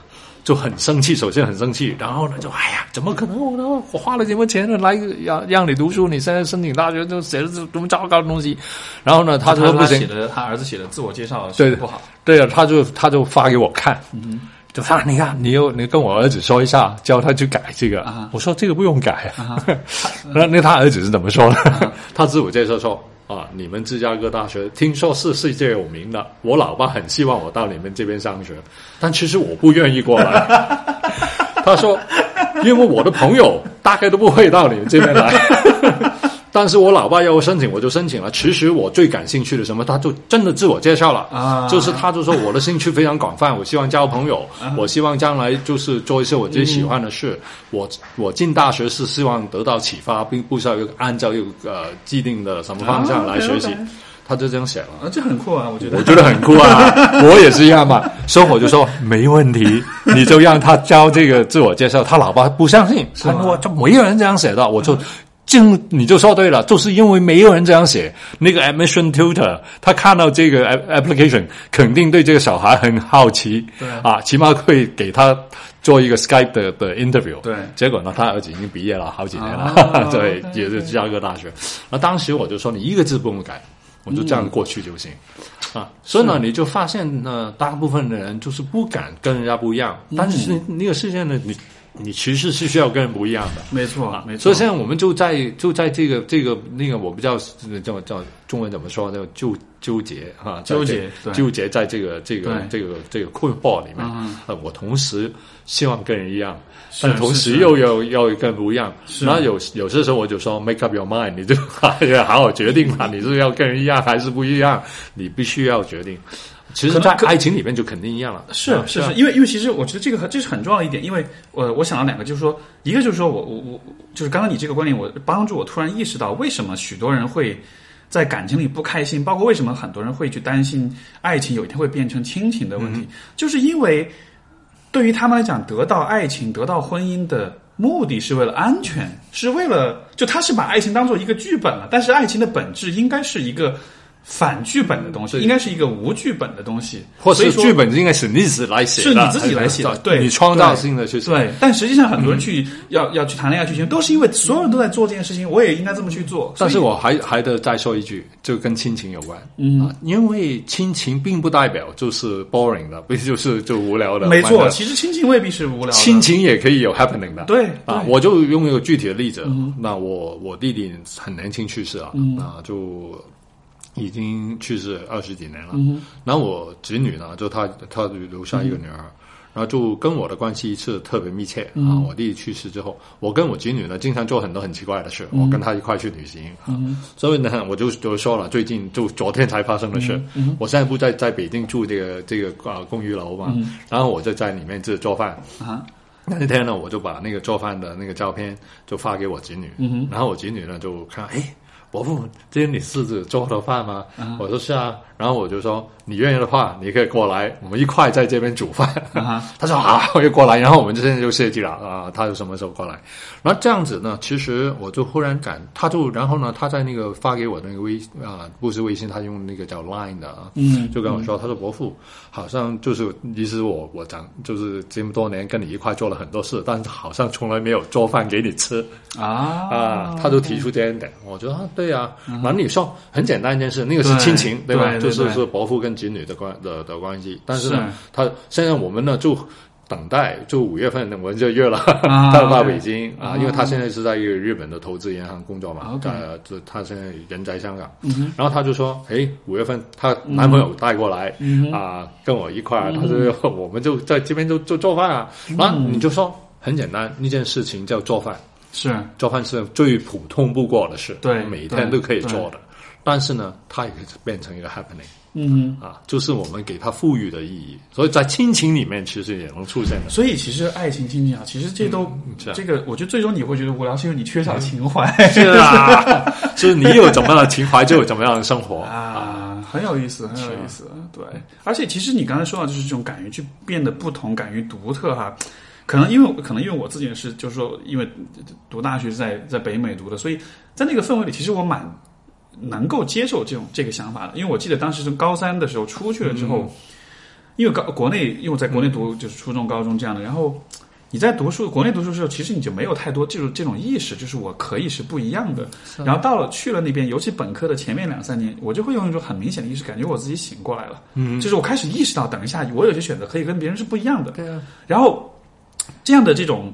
就很生气，首先很生气，然后呢就哎呀，怎么可能？我我花了这么钱呢来让让你读书，你现在申请大学就写的这多么糟糕的东西。然后呢，他说不行，他儿子写的自我介绍对不好。对啊，他就他就发给我看。就发你看，你又你跟我儿子说一下，教他去改这个。啊我说这个不用改。那那他儿子是怎么说的？他自我介绍说啊，你们芝加哥大学听说是世界有名的，我老爸很希望我到你们这边上学，但其实我不愿意过来。他说，因为我的朋友大概都不会到你们这边来。但是我老爸要我申请，我就申请了。其实我最感兴趣的什么，他就真的自我介绍了啊就是他就说我的兴趣非常广泛，我希望交朋友，我希望将来就是做一些我自己喜欢的事。我我进大学是希望得到启发，并不需要有按照一个呃既定的什么方向来学习。他就这样写了。啊，这很酷啊，我觉得。我觉得很酷啊，我也是一样嘛。所以我就说没问题，你就让他教这个自我介绍。他老爸不相信，他吗说这没有人这样写的。我就就你就说对了，就是因为没有人这样写。那个 admission tutor 他看到这个 app- application，肯定对这个小孩很好奇，对。啊，起码会给他做一个 Skype 的的 interview。对。结果呢，他儿子已经毕业了好几年了，啊 对也是芝加哥大学。那当时我就说，你一个字不用改，我就这样过去就行。啊，所以呢，你就发现呢，大部分的人就是不敢跟人家不一样，但是那个事件呢，你你其实是需要跟人不一样的。没错，没错。所以现在我们就在就在这个这个那个我不知道叫叫中文怎么说，叫纠纠结哈，纠结纠结在这个这个这个这个困惑里面我同时希望跟人一样，但同时又要要跟不一样。是然后有有些时候我就说 make up your mind，你就 好好决定吧，你是要跟人一样还是不一样，你必须要决定。其实，在爱情里面就肯定一样了。啊是是是，因为因为其实我觉得这个很这是很重要的一点，因为呃，我想到两个，就是说，一个就是说我我我就是刚刚你这个观点，我帮助我突然意识到为什么许多人会在感情里不开心，包括为什么很多人会去担心爱情有一天会变成亲情的问题，就是因为对于他们来讲，得到爱情、得到婚姻的目的是为了安全，是为了就他是把爱情当做一个剧本了，但是爱情的本质应该是一个。反剧本的东西应该是一个无剧本的东西，或者是剧本应该是你自己来写的，是你自己来写的对你创造性的去写。对，但实际上很多人去、要要去谈恋爱去行，都是因为所有人都在做这件事情，我也应该这么去做。但是我还还得再说一句，就跟亲情有关。嗯、啊，因为亲情并不代表就是 boring 的，不 就是就无聊的。没错，其实亲情未必是无聊的。亲情也可以有 happening 的。对啊，我就用一个具体的例子。那我我弟弟很年轻去世了，那，就已经去世二十几年了。然后我侄女呢，就她她留下一个女儿。然后就跟我的关系是特别密切啊！我弟弟去世之后，我跟我侄女呢经常做很多很奇怪的事，我跟她一块去旅行啊。所以呢，我就就说了，最近就昨天才发生的事。我现在不在在北京住这个这个啊公寓楼嘛，然后我就在里面自己做饭。啊，那天呢，我就把那个做饭的那个照片就发给我侄女，嗯然后我侄女呢就看，哎，伯父，今天你是自己做的饭吗？我说是啊，然后我就说你愿意的话，你可以过来，我们一块在这边煮饭。啊 他说好，我就过来，然后我们就现在就设计了啊，他就什么时候过来？然后这样子呢，其实我就忽然感，他就然后呢，他在那个发给我的那个微啊，不是微信，他用那个叫 Line 的啊，嗯就跟我说，他说伯父，好像就是其实我我长就是这么多年跟你一块做了很多事，但是好像从来没有做饭给你吃啊啊，他就提出这样点，我觉得啊，对啊，然后你说很简单一件事，那个是亲情，吧？对吧对就是是伯父跟侄女的关的的关系，但是呢，是他现在我们呢就。等待，就五月份我们就约了，到 OK 北京。啊，啊。因为他现在是在一个日本的投资银行工作嘛呃，就他现在人在香港，嗯然后他就说，哎，五月份她男朋友带过来，嗯啊，跟我一块儿，他说我们就在这边就就做饭啊，然后你就说很简单，一件事情叫做饭，是。做饭是最普通不过的事，对每天都可以做的，但是呢，它也可以变成一个 happening 嗯。啊，就是我们给它赋予的意义，所以在亲情里面其实也能出现的。所以其实爱情、亲情啊，其实这都、这个，我觉得最终你会觉得无聊，是因为你缺少情怀。是啊，就是你有怎么样的情怀，就有怎么样的生活 啊，很有意思，很有意思。对，而且其实你刚才说到，就是这种敢于去变得不同，敢于独特哈。可能因为可能因为我自己是，就是说，因为读大学是在在北美读的，所以在那个氛围里，其实我蛮能够接受这种这个想法的。因为我记得当时从高三的时候出去了之后，因为高国内，因为我在国内读就是初中、高中这样的，然后你在读书，国内读书的时候，其实你就没有太多这种这种意识，就是我可以是不一样的。然后到了去了那边，尤其本科的前面两三年，我就会用一种很明显的意识，感觉我自己醒过来了。嗯，就是我开始意识到，等一下，我有些选择可以跟别人是不一样的。对啊。然后这样的这种，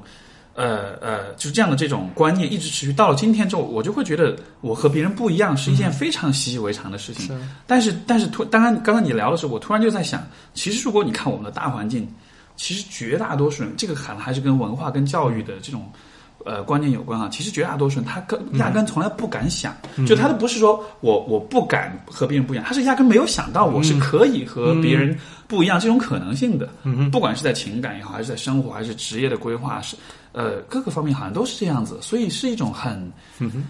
呃呃，就是这样的这种观念一直持续到了今天之后，我就会觉得我和别人不一样是一件非常习以为常的事情。但是但是突，当然刚刚你聊的时候，我突然就在想，其实如果你看我们的大环境。其实绝大多数人，这个可能还是跟文化、跟教育的这种呃观念有关啊。其实绝大多数人，他根压根从来不敢想，就他都不是说我我不敢和别人不一样，他是压根没有想到我是可以和别人不一样这种可能性的。嗯不管是在情感也好，还是在生活，还是职业的规划，是呃各个方面好像都是这样子。所以是一种很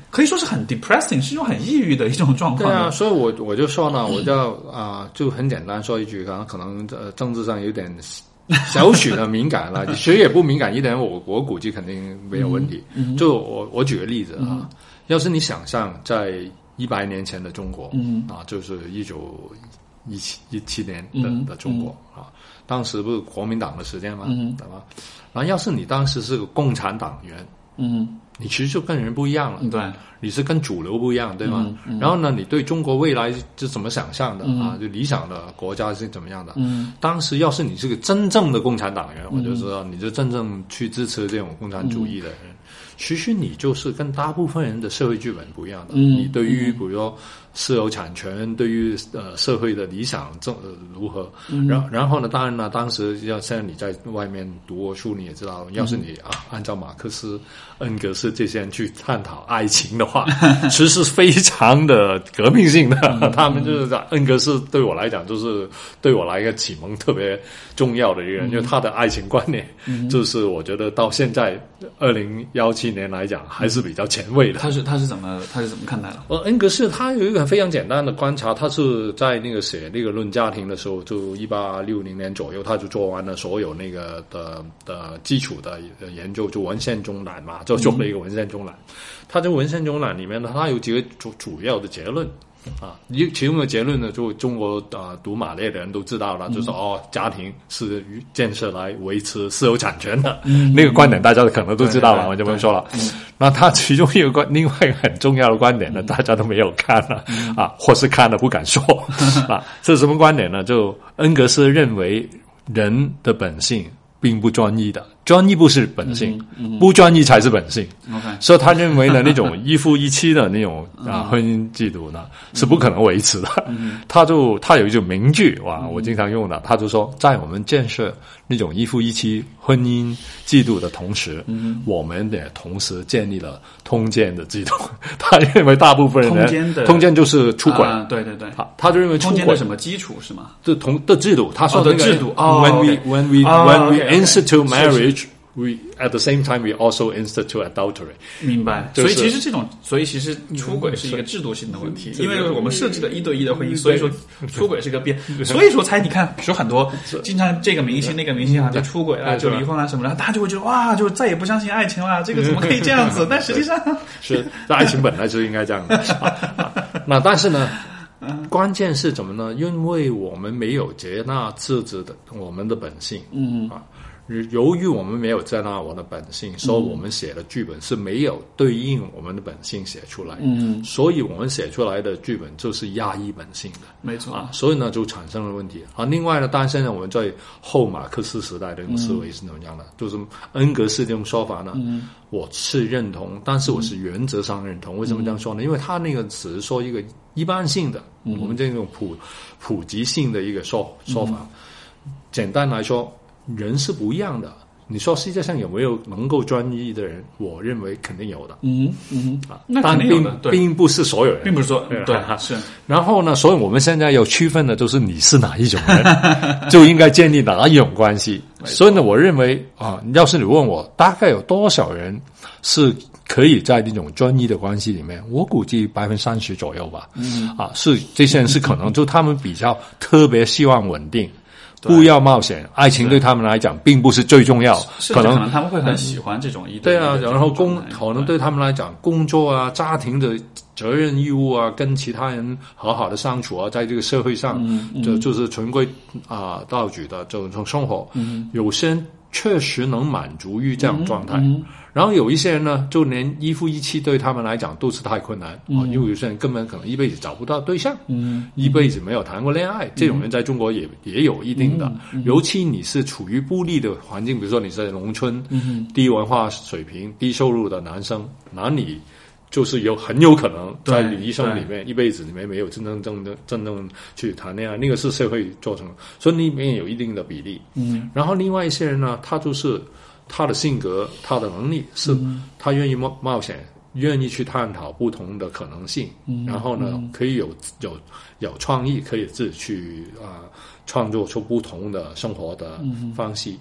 可以说是很 depressing，是一种很抑郁的一种状况。对啊，所以我我就说呢，我就啊就很简单说一句，可能可能呃政治上有点。小许的敏感了，其实也不敏感一点，我我估计肯定没有问题。就我我举个例子啊，要是你想象在一百年前的中国，啊，就是一九一七一七年的的中国啊，当时不是国民党的时间吗？对吧？然后要是你当时是个共产党员，嗯。你其实就跟人不一样了，对，你是跟主流不一样，对吗？然后呢，你对中国未来是怎么想象的啊？就理想的国家是怎么样的？嗯，当时要是你是个真正的共产党员，我就知道你就真正去支持这种共产主义的人。其实你就是跟大部分人的社会剧本不一样的。你对于比如说私有产权，对于呃社会的理想正如何？然然后呢？当然呢，当时要现在你在外面读过书，你也知道，要是你啊按照马克思、恩格斯这些人去探讨爱情的话，其实是非常的革命性的。他们就是在恩格斯对我来讲，就是对我来一个启蒙特别重要的一个人，因为他的爱情观念，就是我觉得到现在二零幺七。年来讲还是比较前卫的。他是他是怎么他是怎么看待的？呃，恩格斯他有一个非常简单的观察，他是在那个写那个论家庭的时候，就一八六零年左右，他就做完了所有那个的的基础的研究，就文献中览嘛，就做了一个文献中览。他在文献中览里面呢，他有几个主主要的结论。啊，一其中的结论呢，就中国啊读马列的人都知道了，就说哦，家庭是建设来维持私有产权的，那个观点大家可能都知道了，我就不用说了。那他其中一个观，另外一个很重要的观点呢，大家都没有看了啊，或是看了不敢说 啊，这是什么观点呢？就恩格斯认为人的本性并不专一的。专一不是本性，不专一才是本性。所以他认为呢，那种一夫一妻的那种啊婚姻制度呢是不可能维持的。他就他有一句名句哇，我经常用的，他就说，在我们建设那种一夫一妻婚姻制度的同时，我们也同时建立了通奸的制度。他认为大部分人通奸的通奸就是出轨，对对对，他他就认为通奸的什么基础是吗？这同的制度，他说的制度。When we when we when we institute marriage. We at the same time we also institute adultery。明白。所以其实这种，所以其实出轨是一个制度性的问题，因为我们设置了一对一的婚姻，所以说出轨是个变，所以说才你看，说很多经常这个明星那个明星啊就出轨了，就离婚了什么的，大家就会觉得哇，就再也不相信爱情了，这个怎么可以这样子？但实际上 是爱情本来就应该这样的。那但是呢，关键是怎么呢？因为我们没有接纳自己的我们的本性，嗯啊。由于我们没有接纳我的本性，所以我们写的剧本是没有对应我们的本性写出来。嗯，所以我们写出来的剧本就是压抑本性的，没错啊。所以呢，就产生了问题啊。另外呢，当然现在我们在后马克思时代的这种思维是怎么样的？就是恩格斯这种说法呢，我是认同，但是我是原则上认同。为什么这样说呢？因为他那个只是说一个一般性的，我们这种普普及性的一个说说法。简单来说。人是不一样的。你说世界上有没有能够专一的人？我认为肯定有的。嗯嗯啊，但并并不是所有人，并不是说对哈 是。然后呢，所以我们现在要区分的就是你是哪一种人，就应该建立哪一种关系。所以呢，我认为啊，要是你问我大概有多少人是可以在那种专一的关系里面，我估计百分之三十左右吧。嗯啊，是这些人是可能就他们比较特别希望稳定。不要冒险，爱情对他们来讲并不是最重要。可能他们会很喜欢这种一对啊，然后工可能对他们来讲，工作啊、家庭的责任义务啊，跟其他人好好的相处啊，在这个社会上就就是循规啊道矩的这种生活。有些人确实能满足于这种状态。然后有一些人呢，就连一夫一妻对他们来讲都是太困难啊，因为有些人根本可能一辈子找不到对象，嗯，一辈子没有谈过恋爱，这种人在中国也也有一定的。尤其你是处于不利的环境，比如说你在农村，低文化水平、低收入的男生，那你就是有很有可能在你一生里面一辈子里面没有真正正的真正去谈恋爱，那个是社会造成的，所以里面有一定的比例。嗯，然后另外一些人呢，他就是他的性格、他的能力是，他愿意冒冒险，愿意去探讨不同的可能性，然后呢，可以有有有创意，可以自己去啊创作出不同的生活的方式。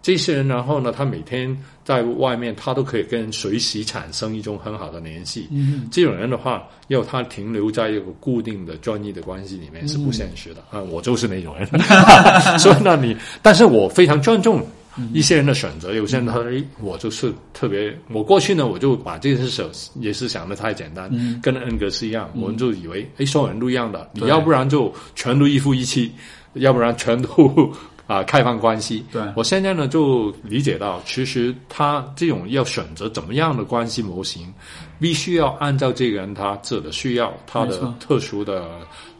这些人，然后呢，他每天在外面，他都可以跟随时产生一种很好的联系。嗯，这种人的话，要他停留在一个固定的专一的关系里面是不现实的、啊！我就是那种人，所以呢，你，但是我非常尊重一些人的选择。有些人他说，诶我就是特别，我过去呢，我就把这件事也是想的太简单，跟恩格斯一样，我们就以为，诶，所有人都一样的，你要不然就全都一夫一妻，要不然全都。啊，开放关系。对我现在呢，就理解到，其实他这种要选择怎么样的关系模型，必须要按照这个人他自己的需要，他的特殊的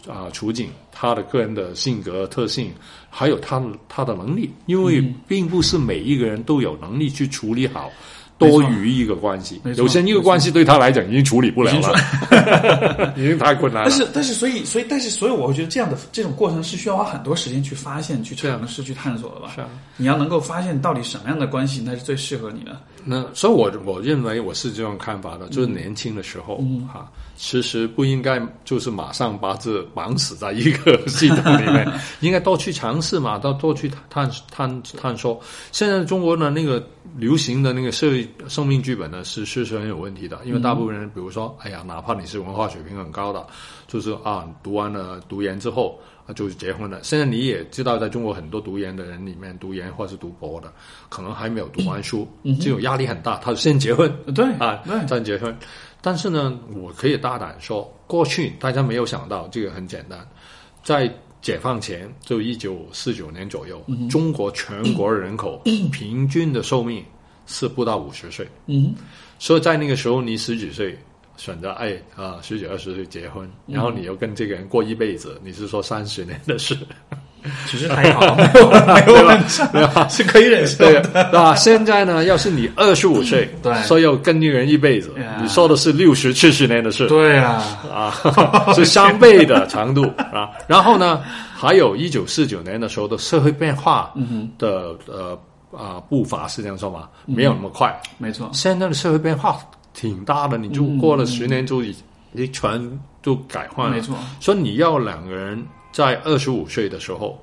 啊处境，他的个人的性格特性，还有他的他的能力，因为嗯并不是每一个人都有能力去处理好。多余一个关系有些一个关系对他来讲已经处理不了了，已经太困难了。但是，但是，所以，所以，但是，所以，我会觉得这样的这种过程是需要花很多时间去发现、去尝试、去探索的吧？是啊，你要能够发现到底什么样的关系那是最适合你的。那所以我，我认为我是这种看法的，就是年轻的时候，哈、其实不应该就是马上把这绑死在一个 系统里面，应该多去尝试嘛，多多去探探探索。现在中国呢，那个流行的那个社会生命剧本呢，是是是很有问题的，因为大部分人，比如说，哎呀，哪怕你是文化水平很高的，就是啊，读完了读研之后。啊，就是结婚了。现在你也知道，在中国很多读研的人里面，读研或是读博的，可能还没有读完书，这种压力很大，他先结婚，对啊，对。再结婚。但是呢，我可以大胆说，过去大家没有想到这个很简单，在解放前，就一九四九年左右，中国全国人口平均的寿命是不到五十岁，嗯，所以在那个时候，你十几岁选择哎啊十几二十岁结婚，然后你又跟这个人过一辈子，你是说三十年的事。其实还好，没有没有 是可以忍受对的。吧？现在呢，要是你二十五岁，对说要跟一个人一辈子你说的是六十七十年的事，对啊，啊，是三倍的长度啊。然后呢，还有一九四九年的时候的社会变化的呃啊步伐是这样说吗，没有那么快。没错，现在的社会变化挺大的，你就过了十年就已你全就改换了。没错，所以你要两个人在二十五岁的时候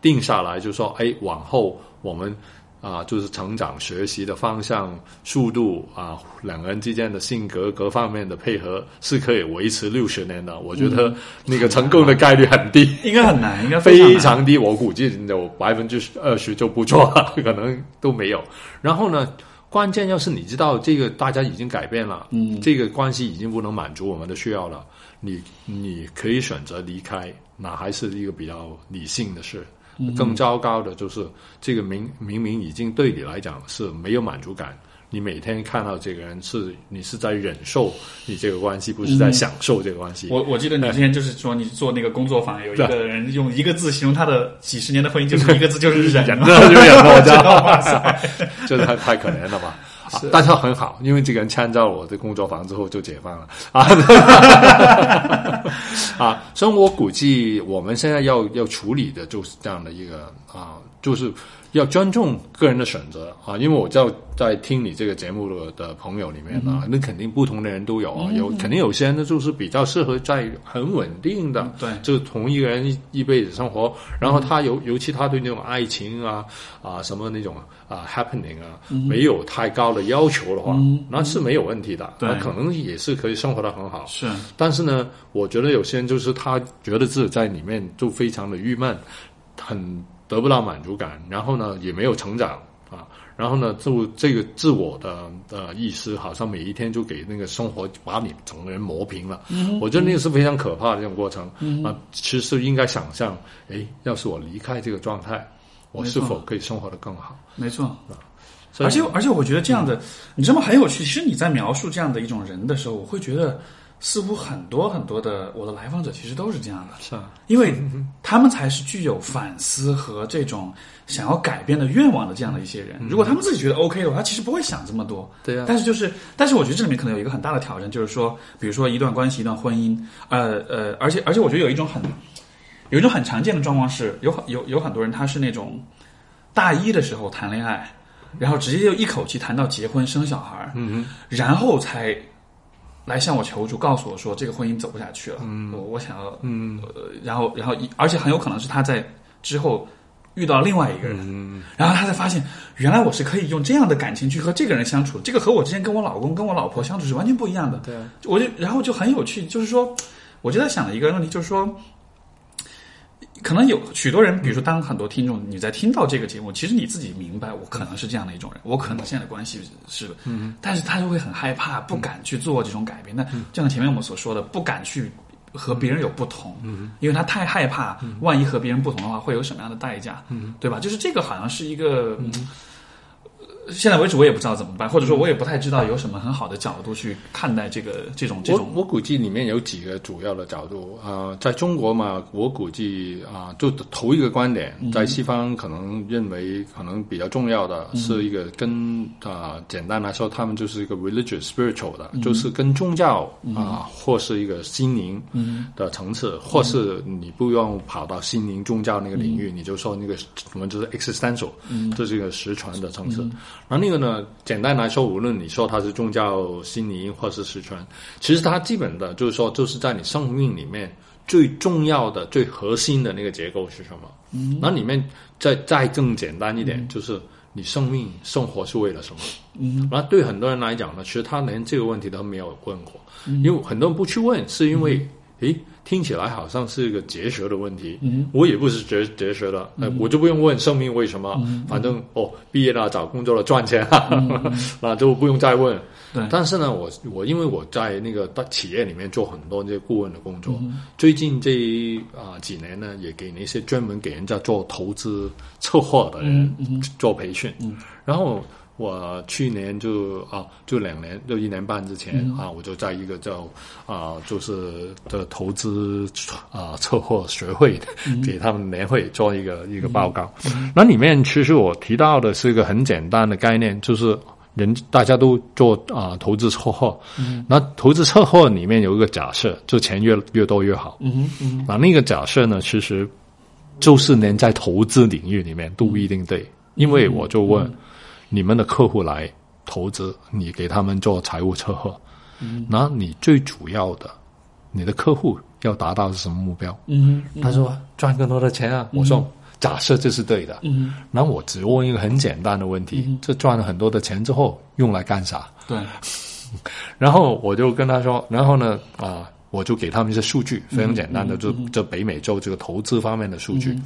定下来，就说，哎，往后我们啊、就是成长学习的方向、速度啊，两个人之间的性格各方面的配合是可以维持六十年的。我觉得那个成功的概率很低。应该很难，应该非常低，我估计有百分之二十就不错了，可能都没有。然后呢，关键要是你知道这个大家已经改变了，嗯，这个关系已经不能满足我们的需要了，你你可以选择离开，那还是一个比较理性的事。更糟糕的就是这个明明明已经对你来讲是没有满足感。你每天看到这个人是你是在忍受你这个关系，不是在享受这个关系。我我记得你之前就是说，你做那个工作坊，有一个人用一个字形容他的几十年的婚姻，就是一个字，就是忍。忍了就忍了，我知道哇塞，这太太可怜了吧？啊，但是很好，因为这个人参照我的工作坊之后就解放了啊啊！所以我估计我们现在要要处理的就是这样的一个啊，就是要尊重个人的选择啊，因为我在在听你这个节目的的朋友里面啊，那肯定不同的人都有啊，有肯定有些人呢就是比较适合在很稳定的，对就是同一个人一一辈子生活，然后他尤尤其他对那种爱情啊啊什么那种啊 happening 啊，没有太高的要求的话，那是没有问题的，那可能也是可以生活的很好。是但是呢，我觉得有些人就是他觉得自己在里面就非常的郁闷，很得不到满足感，然后呢也没有成长啊，然后呢就这个自我的呃意识好像每一天就给那个生活把你整个人磨平了，嗯我觉得那个是非常可怕的这种过程嗯啊。其实应该想象，诶，要是我离开这个状态。我是否可以生活的更好？没错。所以而且而且，我觉得这样的，你知道吗？很有趣。其实你在描述这样的一种人的时候，我会觉得，似乎很多很多的我的来访者其实都是这样的，是啊，因为他们才是具有反思和这种想要改变的愿望的这样的一些人。如果他们自己觉得 OK 的话，他其实不会想这么多。对啊。但是就是，但是我觉得这里面可能有一个很大的挑战，就是说，比如说一段关系、一段婚姻，呃呃，而且而且我觉得有一种很有一种很常见的状况是，有很有有很多人他是那种大一的时候谈恋爱，然后直接就一口气谈到结婚生小孩，嗯然后才来向我求助，告诉我说这个婚姻走不下去了，我我想要，嗯。呃，然后然后而且很有可能是他在之后遇到另外一个人，嗯。然后他才发现，原来我是可以用这样的感情去和这个人相处，这个和我之前跟我老公、跟我老婆相处是完全不一样的。对。啊，我就然后就很有趣，就是说，我就在想了一个问题，就是说，可能有许多人，比如说，当很多听众你在听到这个节目，其实你自己明白，我可能是这样的一种人，我可能现在的关系是，嗯，但是他就会很害怕，不敢去做这种改变。那就像前面我们所说的，不敢去和别人有不同，嗯，因为他太害怕，万一和别人不同的话，会有什么样的代价，嗯，对吧？就是这个好像是一个。嗯现在为止，我也不知道怎么办，或者说，我也不太知道有什么很好的角度去看待这个这种这我种。我估计里面有几个主要的角度啊、呃在中国嘛，我估计啊、就头一个观点，在西方可能认为可能比较重要的是一个跟啊、简单来说，他们就是一个 religious spiritual 的，就是跟宗教啊、或是一个心灵的层次，或是你不用跑到心灵宗教那个领域，你就说那个我们就是 existential，、这是一个实传的层次。然后那个呢，简单来说，无论你说它是宗教、心灵或是实传，其实它基本的就是说，就是在你生命里面最重要的、最核心的那个结构是什么？嗯，那里面再再更简单一点，就是你生命生活是为了什么？嗯，那对很多人来讲呢，其实他连这个问题都没有问过，因为很多人不去问，是因为诶。听起来好像是一个哲学的问题，嗯、我也不是哲哲学的，呃，我就不用问生命为什么，反正哦，毕业了找工作了赚钱了，那就不用再问。对。但是呢，我我因为我在那个大企业里面做很多这些顾问的工作，最近这啊、几年呢，也给那些专门给人家做投资策划的人做培训，然后。我去年就啊，就两年，就一年半之前、啊，我就在一个叫啊，就是的投资啊策划学会，给他们年会做一个一个报告。那里面其实我提到的是一个很简单的概念，就是人大家都做啊投资策划，那投资策划里面有一个假设，就钱越越多越好。嗯嗯那那个假设呢，其实就是连在投资领域里面都不一定对，因为我就问。你们的客户来投资，你给他们做财务策划，嗯，那你最主要的，你的客户要达到是什么目标？嗯他说赚更多的钱啊。我说假设这是对的，嗯，那我只问一个很简单的问题：这赚了很多的钱之后用来干啥？对，然后我就跟他说，然后呢啊。我就给他们一些数据，非常简单的，就这北美洲这个投资方面的数据。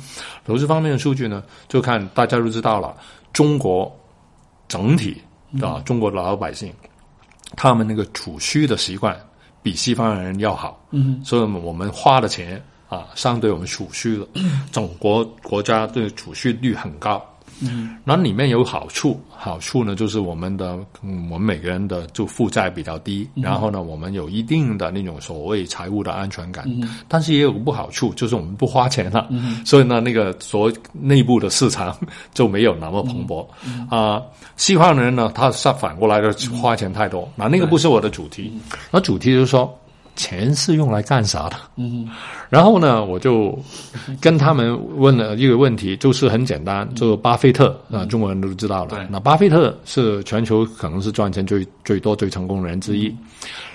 投资方面的数据呢，就看大家都知道了，中国整体啊，中国的老百姓，他们那个储蓄的习惯比西方人要好，嗯，所以我们花的钱啊，相对我们储蓄了，整国国家的储蓄率很高，嗯，那里面有好处，好处呢就是我们的，嗯，我们每个人的就负债比较低，然后呢，我们有一定的那种所谓财务的安全感，但是也有个不好处，就是我们不花钱了，所以呢，那个所内部的市场就没有那么蓬勃。啊、西方人呢，他是反过来的花钱太多，那那个不是我的主题，那主题就是说。钱是用来干啥的？嗯，然后呢，我就跟他们问了一个问题，就是很简单，就巴菲特啊、中国人都知道了。对那巴菲特是全球可能是赚钱最最多、最成功的人之一。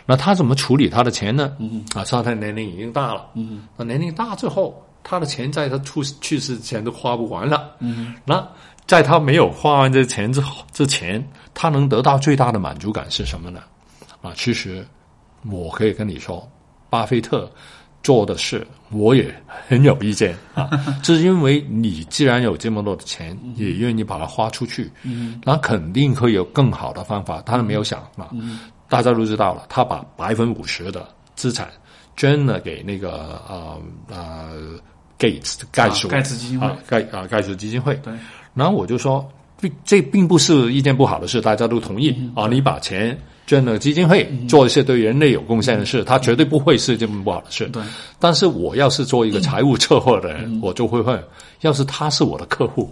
那他怎么处理他的钱呢？嗯，啊，像他年龄已经大了。嗯，那年龄大之后，他的钱在他出去世之前都花不完了。嗯，那在他没有花完这钱之后之前，他能得到最大的满足感是什么呢？啊，其实我可以跟你说，巴菲特做的事，我也很有意见 啊。这是因为你既然有这么多的钱，也愿意把它花出去，那肯定可以有更好的方法。他没有想啊，大家都知道了，他把百分五十的资产捐了给那个呃呃 Gates 盖茨盖茨基金会啊盖啊盖茨基金会。对，然后我就说，并这并不是一件不好的事，大家都同意、嗯啊。你把钱捐了基金会，做一些对人类有贡献的事，他绝对不会是这么不好的事。对，但是我要是做一个财务策划的人，我就会问：要是他是我的客户，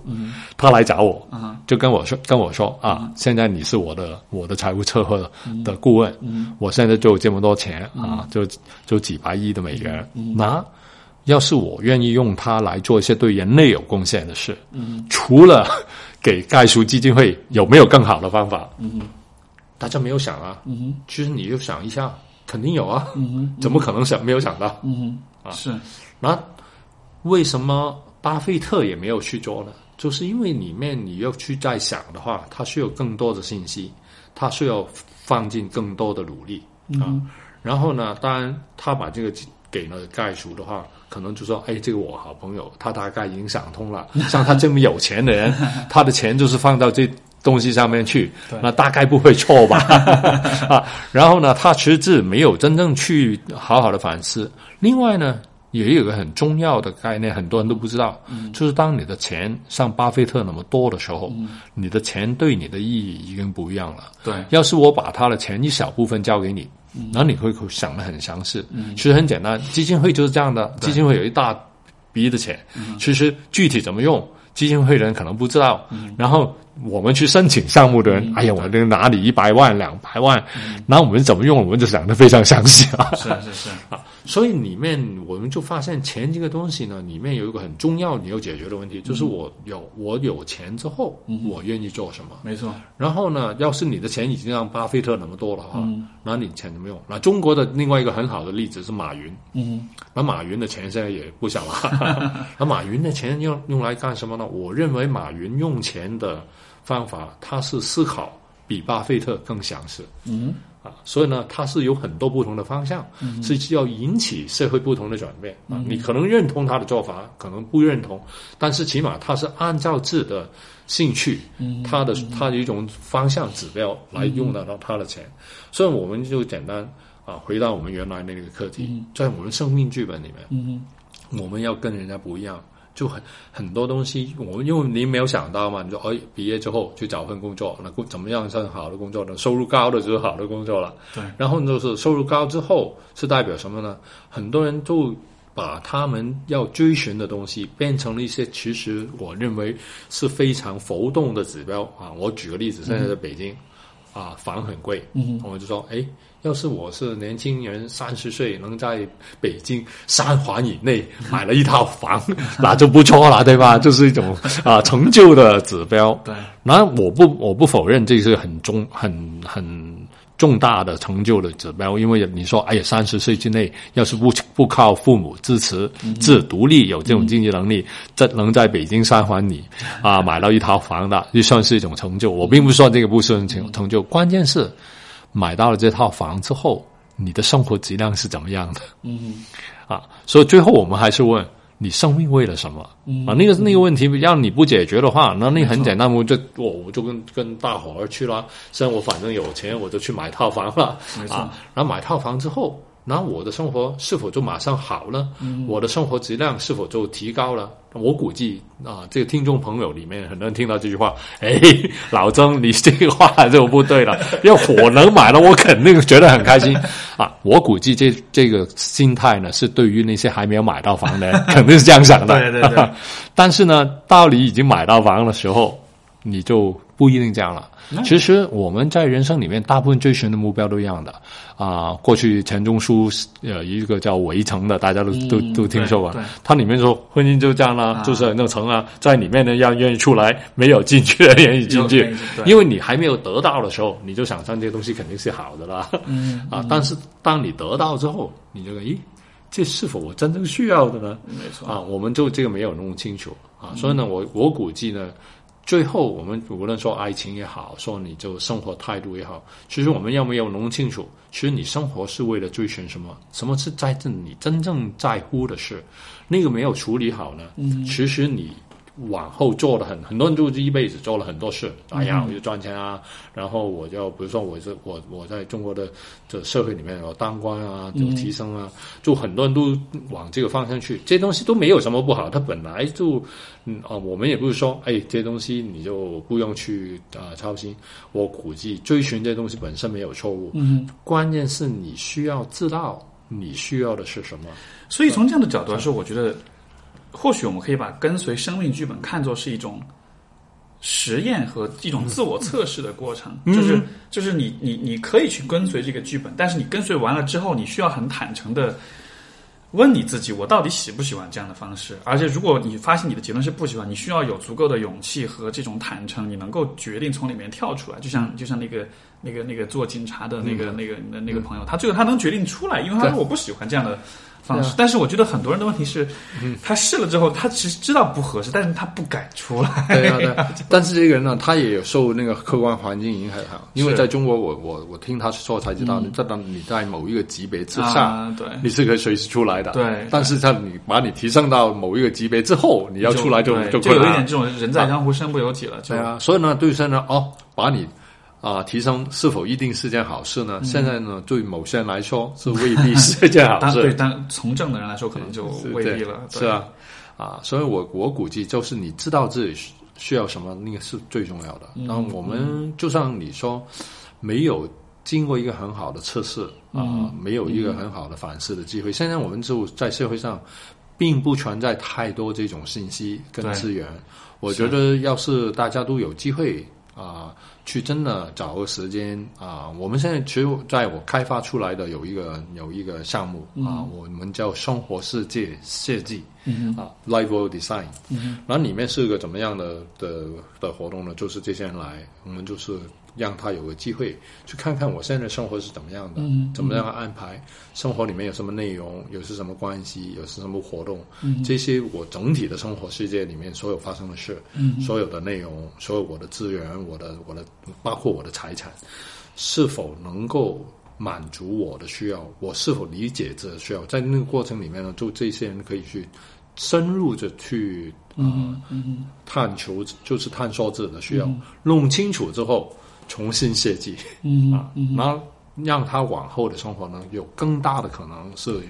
他来找我，就跟我说跟我说啊，现在你是我的我的财务策划的顾问，我现在就有这么多钱啊，就就几百亿的美元，那。要是我愿意用它来做一些对人类有贡献的事，除了给盖叔基金会，有没有更好的方法？大家没有想啊。其实你就想一下，肯定有啊。怎么可能想没有想到？啊是那为什么巴菲特也没有去做呢？就是因为里面你要去再想的话，它需要更多的信息，它需要放进更多的努力啊。然后呢，当然他把这个给了盖叔的话，可能就说：“哎，这个我好朋友，他大概已经想通了。像他这么有钱的人，他的钱就是放到这东西上面去，那大概不会错吧？啊，然后呢，他实质没有真正去好好的反思。另外呢，也有一个很重要的概念，很多人都不知道，就是当你的钱像巴菲特那么多的时候，你的钱对你的意义已经不一样了。对，要是我把他的钱一小部分交给你，然后你会想的很详细。其实很简单，基金会就是这样的，基金会有一大笔的钱，其实具体怎么用，基金会人可能不知道。然后我们去申请项目的人，哎呀，我这个哪里一百万、两百万，那我们怎么用，我们就想的非常详细啊。是是是，啊，所以里面我们就发现钱这个东西呢，里面有一个很重要你要解决的问题，就是我有我有钱之后，我愿意做什么？没错，然后呢，要是你的钱已经让巴菲特那么多了哈，那你钱怎么用？那中国的另外一个很好的例子是马云，嗯，那马云的钱现在也不小了。那马云的钱用用来干什么呢？我认为马云用钱的方法，他是思考比巴菲特更详实。嗯啊，所以呢，他是有很多不同的方向，是需要引起社会不同的转变啊。你可能认同他的做法，可能不认同，但是起码他是按照自己的兴趣，他的他的一种方向指标来用得到他的钱。所以我们就简单啊，回到我们原来那个课题，在我们生命剧本里面，嗯我们要跟人家不一样。就很很多东西，我们因为您没有想到嘛，你说哎，毕业之后去找份工作，那工怎么样算好的工作呢？收入高的就是好的工作了。对，然后就是收入高之后是代表什么呢？很多人就把他们要追寻的东西变成了一些其实我认为是非常浮动的指标啊。我举个例子，现在在北京、啊，房很贵，嗯，我就说，哎，要是我是年轻人，三十岁能在北京三环以内买了一套房，那就不错了，对吧？就是一种啊成就的指标。对，那我不我不否认这是很重很很重大的成就的指标，因为你说，哎呀，三十岁之内要是不不靠父母支持，自独立有这种经济能力，这能在北京三环里啊买到一套房的，就算是一种成就。我并不是说这个不是成成就，关键是买到了这套房之后，你的生活质量是怎么样的？嗯啊，所以最后我们还是问你生命为了什么？啊，那个那个问题让你不解决的话，那那很简单，我就我我就跟跟大伙儿去了，现在我反正有钱，我就去买套房了，啊，然后买套房之后。那我的生活是否就马上好了？我的生活质量是否就提高了？我估计啊，这个听众朋友里面很多人听到这句话，哎，老曾，你这个话就不对了，要我能买了，我肯定觉得很开心啊。我估计这这个心态呢，是对于那些还没有买到房的人，肯定是这样想的。对对对但是呢，到你已经买到房的时候，你就不一定这样了。其实我们在人生里面，大部分追寻的目标都一样的啊。过去钱钟书呃一个叫《围城》的，大家都、都都听说过。它里面说婚姻就这样啦、啊就是很那层啊，在里面呢要愿意出来，没有进去的愿意进去因为你还没有得到的时候，你就想象这些东西肯定是好的啦。嗯啊，但是当你得到之后，你就咦，这是否我真正需要的呢？没错啊，我们就这个没有弄清楚啊，所以呢，我我估计呢，最后我们无论说爱情也好，说你就生活态度也好，其实我们要没有弄清楚，其实你生活是为了追寻什么，什么是在正你真正在乎的事，那个没有处理好呢，其实你往后做的很很多人就一辈子做了很多事，哎呀，我就赚钱啊，然后我就比如说我是我我在中国的这社会里面有当官啊，有提升啊，就很多人都往这个方向去，这东西都没有什么不好，它本来就嗯啊，我们也不是说哎这东西你就不用去啊操心，我估计追寻这东西本身没有错误，嗯，关键是你需要知道你需要的是什么。所以从这样的角度来说，我觉得或许我们可以把跟随生命剧本看作是一种实验和一种自我测试的过程，就是就是你你你可以去跟随这个剧本，但是你跟随完了之后，你需要很坦诚的问你自己，我到底喜不喜欢这样的方式？而且如果你发现你的结论是不喜欢，你需要有足够的勇气和这种坦诚，你能够决定从里面跳出来。就像就像那个那个那个做警察的那个、那个那那个朋友，他最后他能决定出来，因为他说我不喜欢这样的。方式，但是我觉得很多人的问题是，他试了之后，他其实知道不合适，但是他不敢出来。对啊，对。但是这个人呢，他也有受那个客观环境影响，因为在中国，我我我听他说才知道，在当你在某一个级别之上，对，你是可以随时出来的。对。但是在你把你提升到某一个级别之后，你要出来就就就有一点这种人在江湖身不由己了。对啊，所以呢，对生呢，哦，把你。啊，提升是否一定是件好事呢？现在呢，对某些人来说是未必是件好事。对，但从政的人来说，可能就未必了。是啊，啊，所以我我估计就是你知道自己需要什么，那个是最重要的。那我们就像你说，没有经过一个很好的测试啊，没有一个很好的反思的机会。现在我们就在社会上，并不存在太多这种信息跟资源。我觉得，要是大家都有机会啊。去真的找个时间啊！我们现在其实在我开发出来的有一个有一个项目啊，我们叫生活世界设计啊，Life World Design。然后里面是个怎么样的的的活动呢？就是这些人来，我们就是。让他有个机会去看看我现在的生活是怎么样的，怎么样安排生活里面有什么内容，有是什么关系，有是什么活动，这些我整体的生活世界里面所有发生的事，所有的内容，所有我的资源，我的我的包括我的财产，是否能够满足我的需要？我是否理解这需要？在那个过程里面呢，就这些人可以去深入的去嗯探求，就是探索自己的需要，弄清楚之后。重新设计，嗯啊，然后让他往后的生活呢，有更大的可能是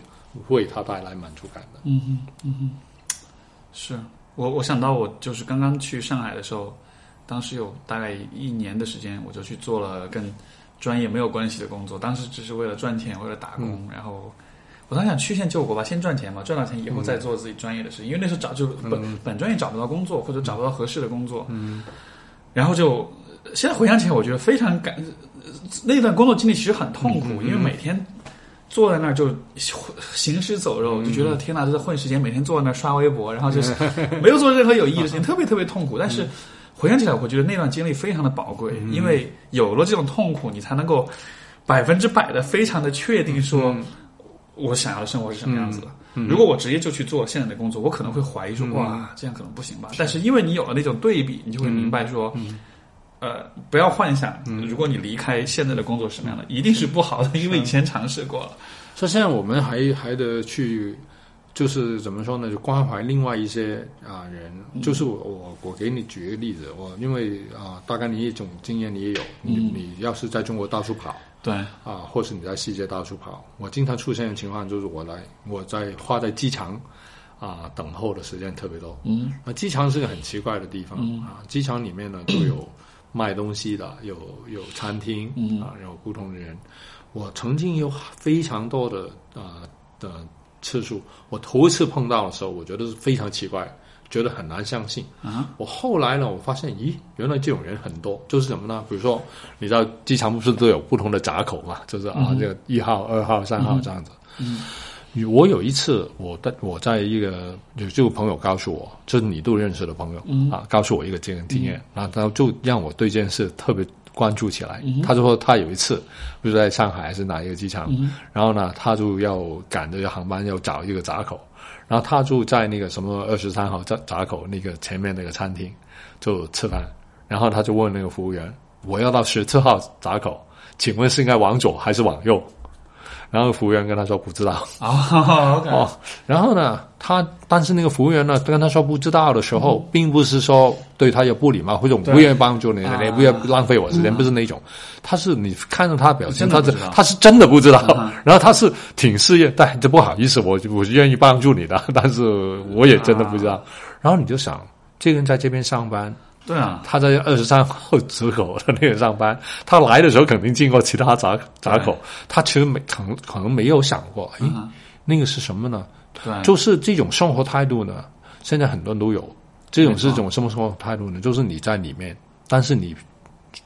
为他带来满足感的。嗯嗯嗯嗯，是我我想到我就是刚刚去上海的时候，当时有大概一年的时间，我就去做了跟专业没有关系的工作，当时只是为了赚钱，为了打工。然后我当时想曲线救国吧，先赚钱嘛，赚到钱以后再做自己专业的事情，因为那时候找就本本专业找不到工作，或者找不到合适的工作。嗯，然后就。现在回想起来，我觉得非常感，那段工作经历其实很痛苦，因为每天坐在那儿就行尸走肉，就觉得天哪，这在混时间，每天坐在那儿刷微博，然后就是没有做任何有意义的事情，特别特别痛苦。但是回想起来，我觉得那段经历非常的宝贵，因为有了这种痛苦，你才能够百分之百的非常的确定说，我想要的生活是什么样子的。如果我直接就去做现在的工作，我可能会怀疑说，哇，这样可能不行吧？但是因为你有了那种对比，你就会明白说。呃，不要幻想，如果你离开现在的工作什么样的，一定是不好的，因为以前尝试过了。所以现在我们还还得去，就是怎么说呢？就关怀另外一些啊人。就是我我我给你举一个例子，我因为啊，大概你一种经验你也有，你你要是在中国到处跑，对啊，或是你在世界到处跑，我经常出现的情况就是我来我在花在机场啊等候的时间特别多。嗯，那机场是个很奇怪的地方啊，机场里面呢就有。卖东西的有有餐厅啊，有不同的人。我曾经有非常多的啊的次数，我头一次碰到的时候，我觉得是非常奇怪，觉得很难相信啊。我后来呢，我发现，咦，原来这种人很多，就是什么呢？比如说，你知道机场不是都有不同的闸口嘛？就是啊，这个一号、二号、三号这样子。嗯。我有一次，我的我在一个就这个朋友告诉我，就是你都认识的朋友啊，告诉我一个这个经验，然后他就让我对这件事特别关注起来。他就说他有一次，不是在上海还是哪一个机场，然后呢，他就要赶着航班要找一个闸口，然后他就在那个什么二十三号闸闸口那个前面那个餐厅就吃饭，然后他就问那个服务员：“我要到十四号闸口，请问是应该往左还是往右？”然后服务员跟他说不知道。哦然后呢，他但是那个服务员呢跟他说不知道的时候，并不是说对他有不礼貌或者我不愿意帮助你，啊。你不要浪费我时间，不是那种，他是你看着他表情，他是他是真的不知道。啊，然后他是挺事业，但这不好意思，我我是愿意帮助你的，但是我也真的不知道。然后你就想，这个人在这边上班，对啊，他在二十三号出口的那个上班，他来的时候肯定经过其他闸闸口，他其实没可能可能没有想过，哎，嗯那个是什么呢？对，就是这种生活态度呢，现在很多人都有。这种是种什么生活态度呢？就是你在里面，但是你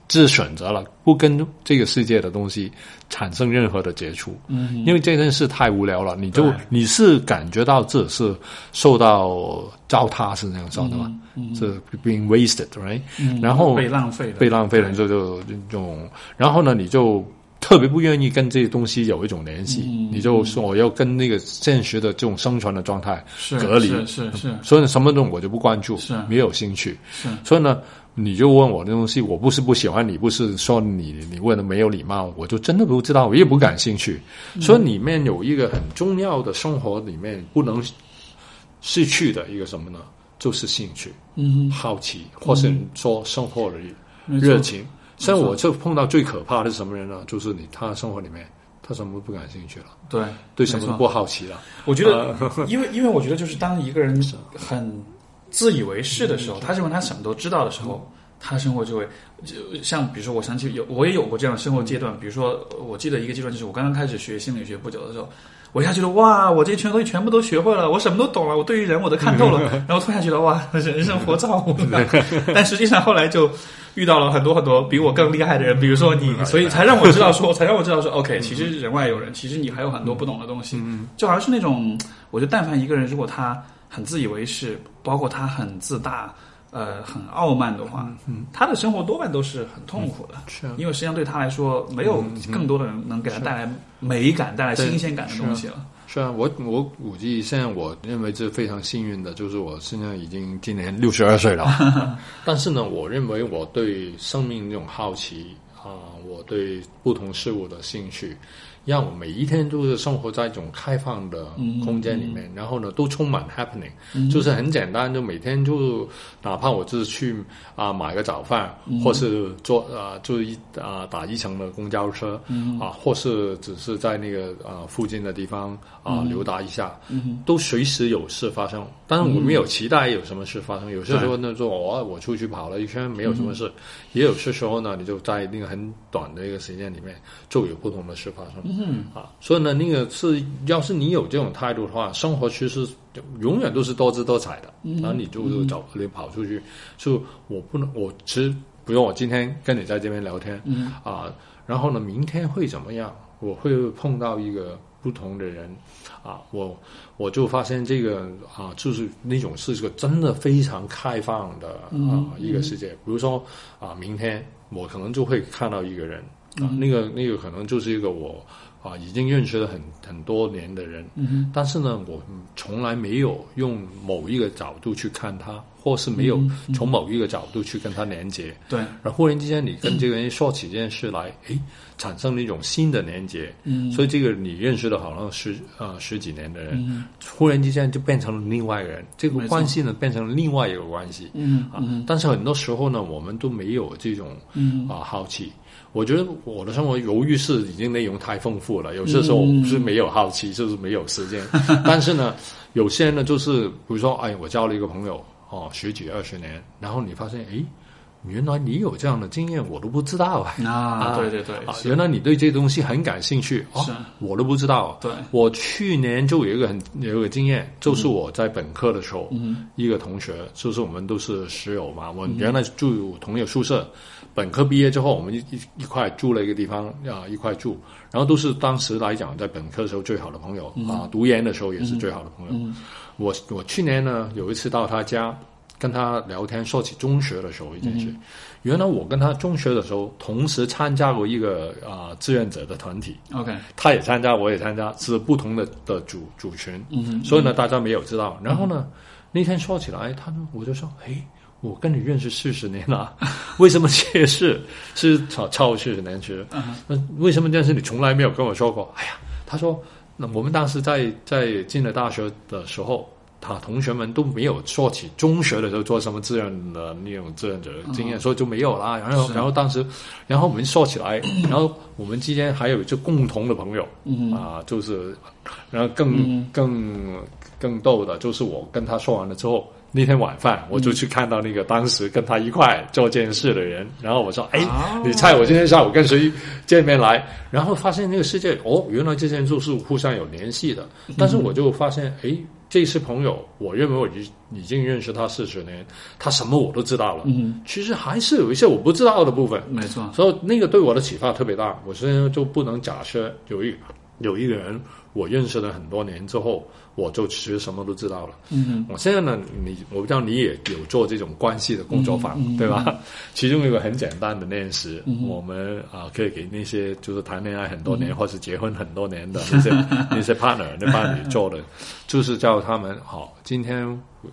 自选择了不跟这个世界的东西产生任何的接触，嗯，因为这件事太无聊了，你就你是感觉到自己是受到糟蹋，是那样说的嘛？嗯是 being wasted，right？、嗯然后被浪费了，被浪费了，就就这种，然后呢，你就特别不愿意跟这些东西有一种联系，嗯你就说我要跟那个现实的这种生存的状态是隔离，是是。是所以什么东西我就不关注，是。没有兴趣，是，所以呢。你就问我那东西，我不是不喜欢你，不是说你你问的没有礼貌，我就真的不知道，我也不感兴趣。嗯所以里面有一个很重要的生活里面不能失去的一个什么呢？就是兴趣。嗯好奇，或是说生活的热情。像我就碰到最可怕的是什么人呢？就是你他生活里面他什么都不感兴趣了，对，对什么都不好奇了。我觉得，因为因为我觉得，就是当一个人很自以为是的时候，他认为他什么都知道的时候，他生活就会就像比如说，我想起有我也有过这样的生活阶段，比如说，我记得一个阶段就是我刚刚开始学心理学不久的时候。我一下觉得哇，我这些全东西全部都学会了，我什么都懂了，我对于人我都看透了，然后突然觉得哇，人生活造物。但实际上后来就遇到了很多很多比我更厉害的人，比如说你，所以才让我知道说，才让我知道说，OK，其实人外有人，其实你还有很多不懂的东西。就好像是那种，我觉得但凡一个人如果他很自以为是，包括他很自大。呃，很傲慢的话，嗯，他的生活多半都是很痛苦的，是啊因为实际上对他来说，没有更多的人能给他带来美感、带来新鲜感的东西了。是啊，我我估计现在我认为这非常幸运的，就是我现在已经今年六十二岁了，但是呢，我认为我对生命这种好奇啊、我对不同事物的兴趣，让我每一天都是生活在一种开放的空间里面，然后呢，都充满 happening，、就是很简单，就每天就哪怕我就是去啊、买个早饭，或是坐啊、就一啊、打一程的公交车，啊，或是只是在那个啊、附近的地方啊、溜达一下，都随时有事发生。但是我没有期待有什么事发生，有些时候呢，就我我出去跑了一圈，没有什么事，也有些时候呢，你就在那个很短的一个时间里面，就有不同的事发生。嗯啊，所以呢，那个是要是你有这种态度的话，生活其实永远都是多姿多彩的。然后你就是找你跑出去，就我不能，我其实不用我今天跟你在这边聊天，嗯啊，然后呢，明天会怎么样？我会碰到一个不同的人，啊，我我就发现这个啊，就是那种是个真的非常开放的啊一个世界。比如说啊，明天我可能就会看到一个人啊，那个那个可能就是一个我啊已经认识了很很多年的人，嗯但是呢，我从来没有用某一个角度去看他，或是没有从某一个角度去跟他连接。对，然后忽然之间，你跟这个人说起这件事来，诶，产生了一种新的连接。嗯所以这个你认识了好像十呃十几年的人，忽然之间就变成了另外一个人，这个关系呢变成了另外一个关系。嗯啊，但是很多时候呢，我们都没有这种嗯啊好奇。我觉得我的生活由于是已经内容太丰富了，有些时候我不是没有好奇，就是没有时间。但是呢，有些人呢，就是比如说，哎，我交了一个朋友哦，十几二十年，然后你发现，哎，原来你有这样的经验，我都不知道啊。啊，对对对，啊，原来你对这东西很感兴趣哦是，我都不知道。对我去年就有一个很有一个经验，就是我在本科的时候，嗯一个同学，就是我们都是室友嘛，我们原来住同一个宿舍，本科毕业之后，我们一一一块住了一个地方啊，一块住，然后都是当时来讲在本科的时候最好的朋友、啊，读研的时候也是最好的朋友。嗯我我去年呢有一次到他家跟他聊天，说起中学的时候一件事。嗯原来我跟他中学的时候同时参加过一个啊、志愿者的团体，，OK，他也参加，我也参加，是不同的的组组群。嗯所以呢，大家没有知道。然后呢，那天说起来，他呢，我就说，诶，我跟你认识四十年了，为什么这件事是超超四十年前？那为什么这件事你从来没有跟我说过？哎呀，他说，那我们当时在在进了大学的时候。他同学们都没有说起中学的时候做什么志愿的那种志愿者经验，所以就没有啦。然后，然后当时，然后我们说起来，然后我们之间还有就共同的朋友，啊，就是，然后更更更逗的，就是我跟他说完了之后，那天晚饭我就去看到那个当时跟他一块做这件事的人，然后我说：“哎，你猜我今天下午跟谁见面来？”然后发现那个世界哦，原来这些人都是互相有联系的。但是我就发现，哎。这些朋友，我认为我已已经认识他四十年，他什么我都知道了。嗯，其实还是有一些我不知道的部分。没错，所以那个对我的启发特别大。我现在就不能假设有一有一个人。我认识了很多年之后，我就其实什么都知道了。嗯，我现在呢，你我不知道你也有做这种关系的工作坊，对吧？其中有一个很简单的练习，我们啊可以给那些就是谈恋爱很多年或是结婚很多年的那些 那些 partner 那伴侣做的，就是叫他们好今天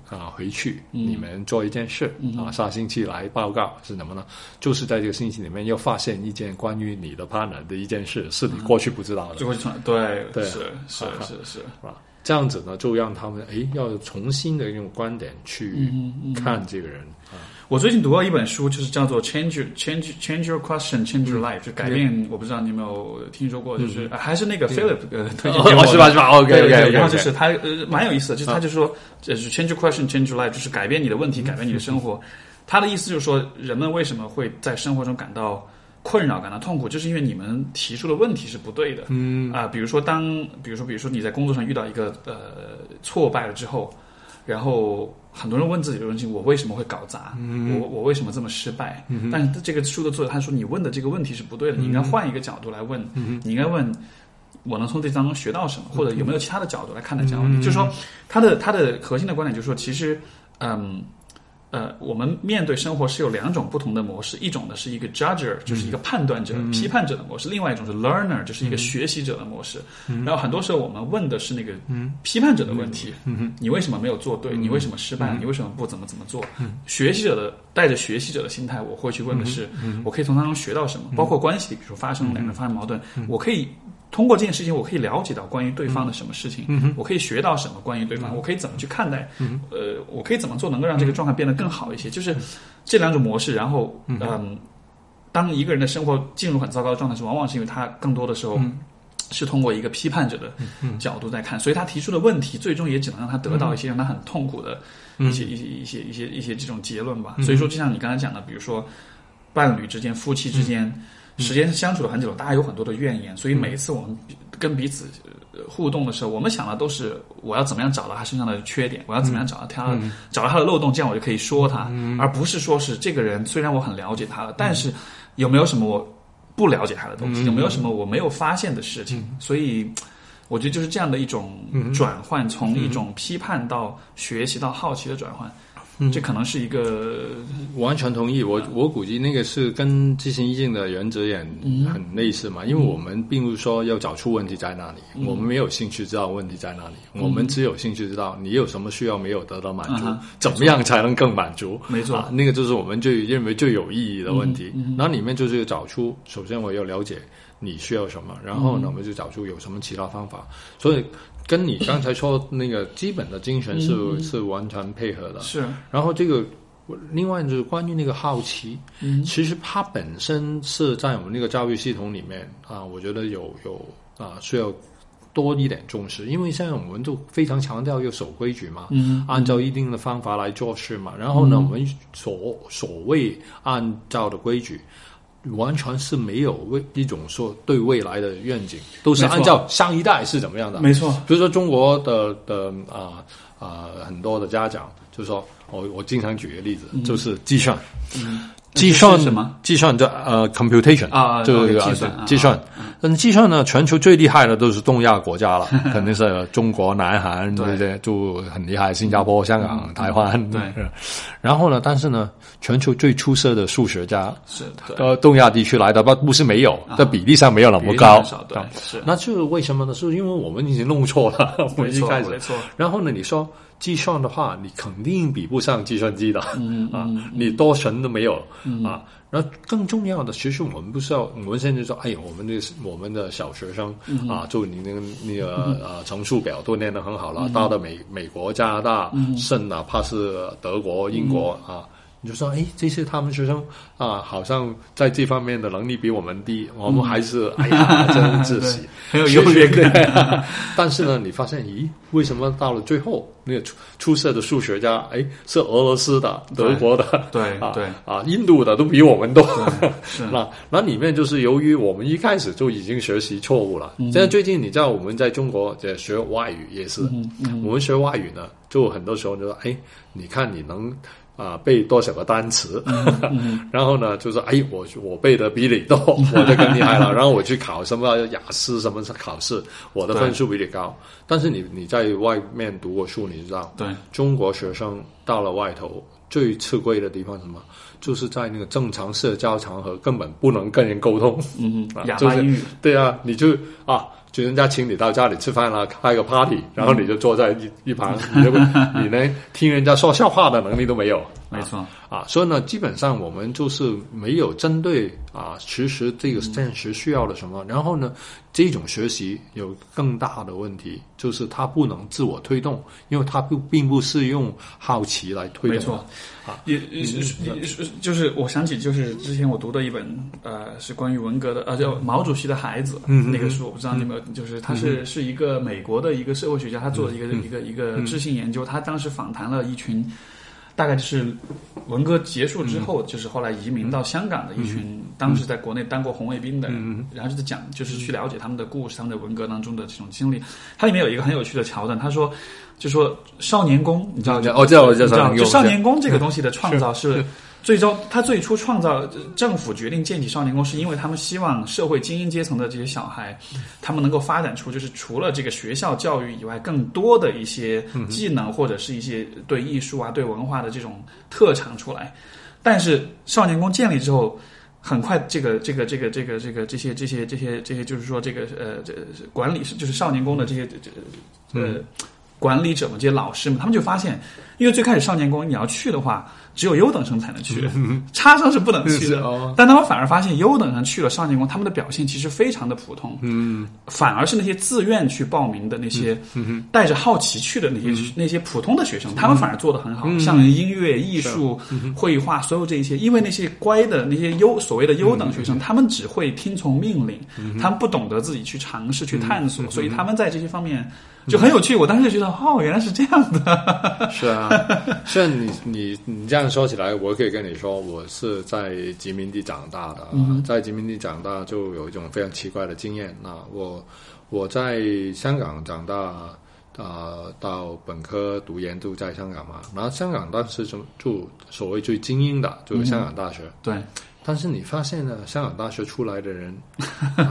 啊回去你们做一件事啊，下星期来报告是什么呢？就是在这个星期里面又发现一件关于你的 partner 的一件事，是你过去不知道的。就会传对对是。是是是，吧？这样子呢，就让他们哎，要重新的用观点去看这个人啊。我最近读到一本书，就是叫做《Change Change Change Your Question Change Your Life》，就改变。我不知道你有没有听说过，就是还是那个 Philip 呃 推荐给我是吧？是吧？OK OK。然后就是他呃蛮有意思的，就是他就说，就是 Change Your Question Change Your Life，就是改变你的问题，改变你的生活。他的意思就是说，人们为什么会在生活中感到？困扰感到痛苦，就是因为你们提出的问题是不对的。嗯啊，比如说当，比如说，比如说你在工作上遇到一个呃挫败了之后，然后很多人问自己的问题：我为什么会搞砸？我我为什么这么失败？但是这个书的作者他说，你问的这个问题是不对的，你应该换一个角度来问。你应该问，我能从这当中学到什么？或者有没有其他的角度来看待这样问题？就是说，他的他的核心的观点就是说，其实，嗯。呃，我们面对生活是有两种不同的模式，一种呢是一个 judger，就是一个判断者、批判者的模式；，另外一种是 learner，就是一个学习者的模式。然后很多时候我们问的是那个批判者的问题：，你为什么没有做对？你为什么失败？你为什么不怎么怎么做？学习者的带着学习者的心态，我会去问的是：，我可以从当中学到什么？包括关系里，比如说发生两个人发生矛盾，我可以。通过这件事情，我可以了解到关于对方的什么事情，我可以学到什么关于对方，我可以怎么去看待，呃，我可以怎么做能够让这个状态变得更好一些？就是这两种模式。然后，嗯，当一个人的生活进入很糟糕的状态时，往往是因为他更多的时候是通过一个批判者的角度在看，所以他提出的问题最终也只能让他得到一些让他很痛苦的一些一些一些一些一些这种结论吧。所以说，就像你刚才讲的，比如说伴侣之间、夫妻之间。时间是相处了很久，大家有很多的怨言，所以每一次我们跟彼此互动的时候，我们想的都是我要怎么样找到他身上的缺点，我要怎么样找到他，找到他的漏洞，这样我就可以说他，而不是说是这个人虽然我很了解他了，但是有没有什么我不了解他的东西，有没有什么我没有发现的事情？所以我觉得就是这样的一种转换，从一种批判到学习到好奇的转换。这可能是一个完全同意。我我估计那个是跟知行意境的原则也很类似嘛，因为我们并不是说要找出问题在哪里，我们没有兴趣知道问题在哪里，我们只有兴趣知道你有什么需要没有得到满足，怎么样才能更满足？没错，那个就是我们最认为最有意义的问题。那里面就是找出，首先我要了解你需要什么，然后呢，我们就找出有什么其他方法。所以。跟你刚才说那个基本的精神是是完全配合的，是。然后这个另外就是关于那个好奇，嗯，其实它本身是在我们那个教育系统里面啊，我觉得有有啊需要多一点重视，因为现在我们就非常强调要守规矩嘛，嗯，按照一定的方法来做事嘛，然后呢，我们所所谓按照的规矩。完全是没有为一种说对未来的愿景，都是按照上一代是怎么样的。没错，比如说中国的的啊啊很多的家长，就是说我我经常举个例子，就是计算。计算什么？计算的呃，computation 啊，这个计算，计算。嗯，计算呢，全球最厉害的都是东亚国家了，肯定是中国、南韩对不对？就很厉害，新加坡、香港、台湾。对。然后呢，但是呢，全球最出色的数学家是呃东亚地区来的，不不是没有，但比例上没有那么高。对，是。那就是为什么呢？是因为我们已经弄错了，我们一开始。然后呢，你说。计算的话，你肯定比不上计算机的，啊，你多神都没有啊。然后更重要的，其实我们不是要，我们现在说，哎呀，我们的我们的小学生啊，就你那个那个呃乘数表都练得很好了，到了美美国、加拿大，甚哪怕是德国、英国啊。你就说，哎，这些他们学生啊，好像在这方面的能力比我们低，我们还是哎呀，真窒息，很有优越感。但是呢，你发现，咦，为什么到了最后，那个出出色的数学家，哎，是俄罗斯的、德国的，对啊，对啊，印度的都比我们多。那那里面就是由于我们一开始就已经学习错误了。现在最近你知道，我们在中国在学外语也是，我们学外语呢，就很多时候就说，哎，你看你能。啊，背多少个单词，然后呢，就说哎，我我背的比你多，我就更厉害了。然后我去考什么雅思什么考试，我的分数比你高。但是你你在外面读过书，你知道，对中国学生到了外头最吃亏的地方什么？就是在那个正常社交场合根本不能跟人沟通，嗯，哑巴英语，对啊，你就啊。就人家请你到家里吃饭了，开个 party，然后你就坐在一一旁，你你连听人家说笑话的能力都没有。没错。啊，所以呢，基本上我们就是没有针对啊，其实这个现实需要的什么。然后呢，这种学习有更大的问题，就是它不能自我推动，因为它不并不是用好奇来推动。没错啊，也也是就是我想起就是之前我读的一本呃，是关于文革的呃，叫毛主席的孩子嗯那个书，我不知道你们就是他是是一个美国的一个社会学家，他做了一个一个一个知性研究，他当时访谈了一群。大概就是文革结束之后，就是后来移民到香港的一群，当时在国内当过红卫兵的人，然后就在讲，就是去了解他们的故事，他们的文革当中的这种经历。它里面有一个很有趣的桥段，他说，就说少年宫，你知道？哦，知道，我知道。就少年宫这个东西的创造是。最终，他最初创造政府决定建起少年宫，是因为他们希望社会精英阶层的这些小孩，他们能够发展出就是除了这个学校教育以外，更多的一些技能或者是一些对艺术啊、对文化的这种特长出来。但是少年宫建立之后，很快这个这个这个这个这个这些这些这些这些，就是说这个呃这管理是就是少年宫的这些这呃管理者们这些老师们，他们就发现，因为最开始少年宫你要去的话。只有优等生才能去，差生是不能去的。但他们反而发现，优等生去了上进宫，他们的表现其实非常的普通。嗯，反而是那些自愿去报名的那些，带着好奇去的那些那些普通的学生，他们反而做得很好。像音乐、艺术、绘画，所有这一些，因为那些乖的那些优所谓的优等学生，他们只会听从命令，他们不懂得自己去尝试、去探索，所以他们在这些方面。就很有趣，我当时就觉得，哦，原来是这样的。是啊，虽然你你你这样说起来，我可以跟你说，我是在殖民地长大的，在殖民地长大就有一种非常奇怪的经验。那我我在香港长大，啊，到本科读研都在香港嘛。然后香港当时就就所谓最精英的，就是香港大学。对。但是你发现呢，香港大学出来的人，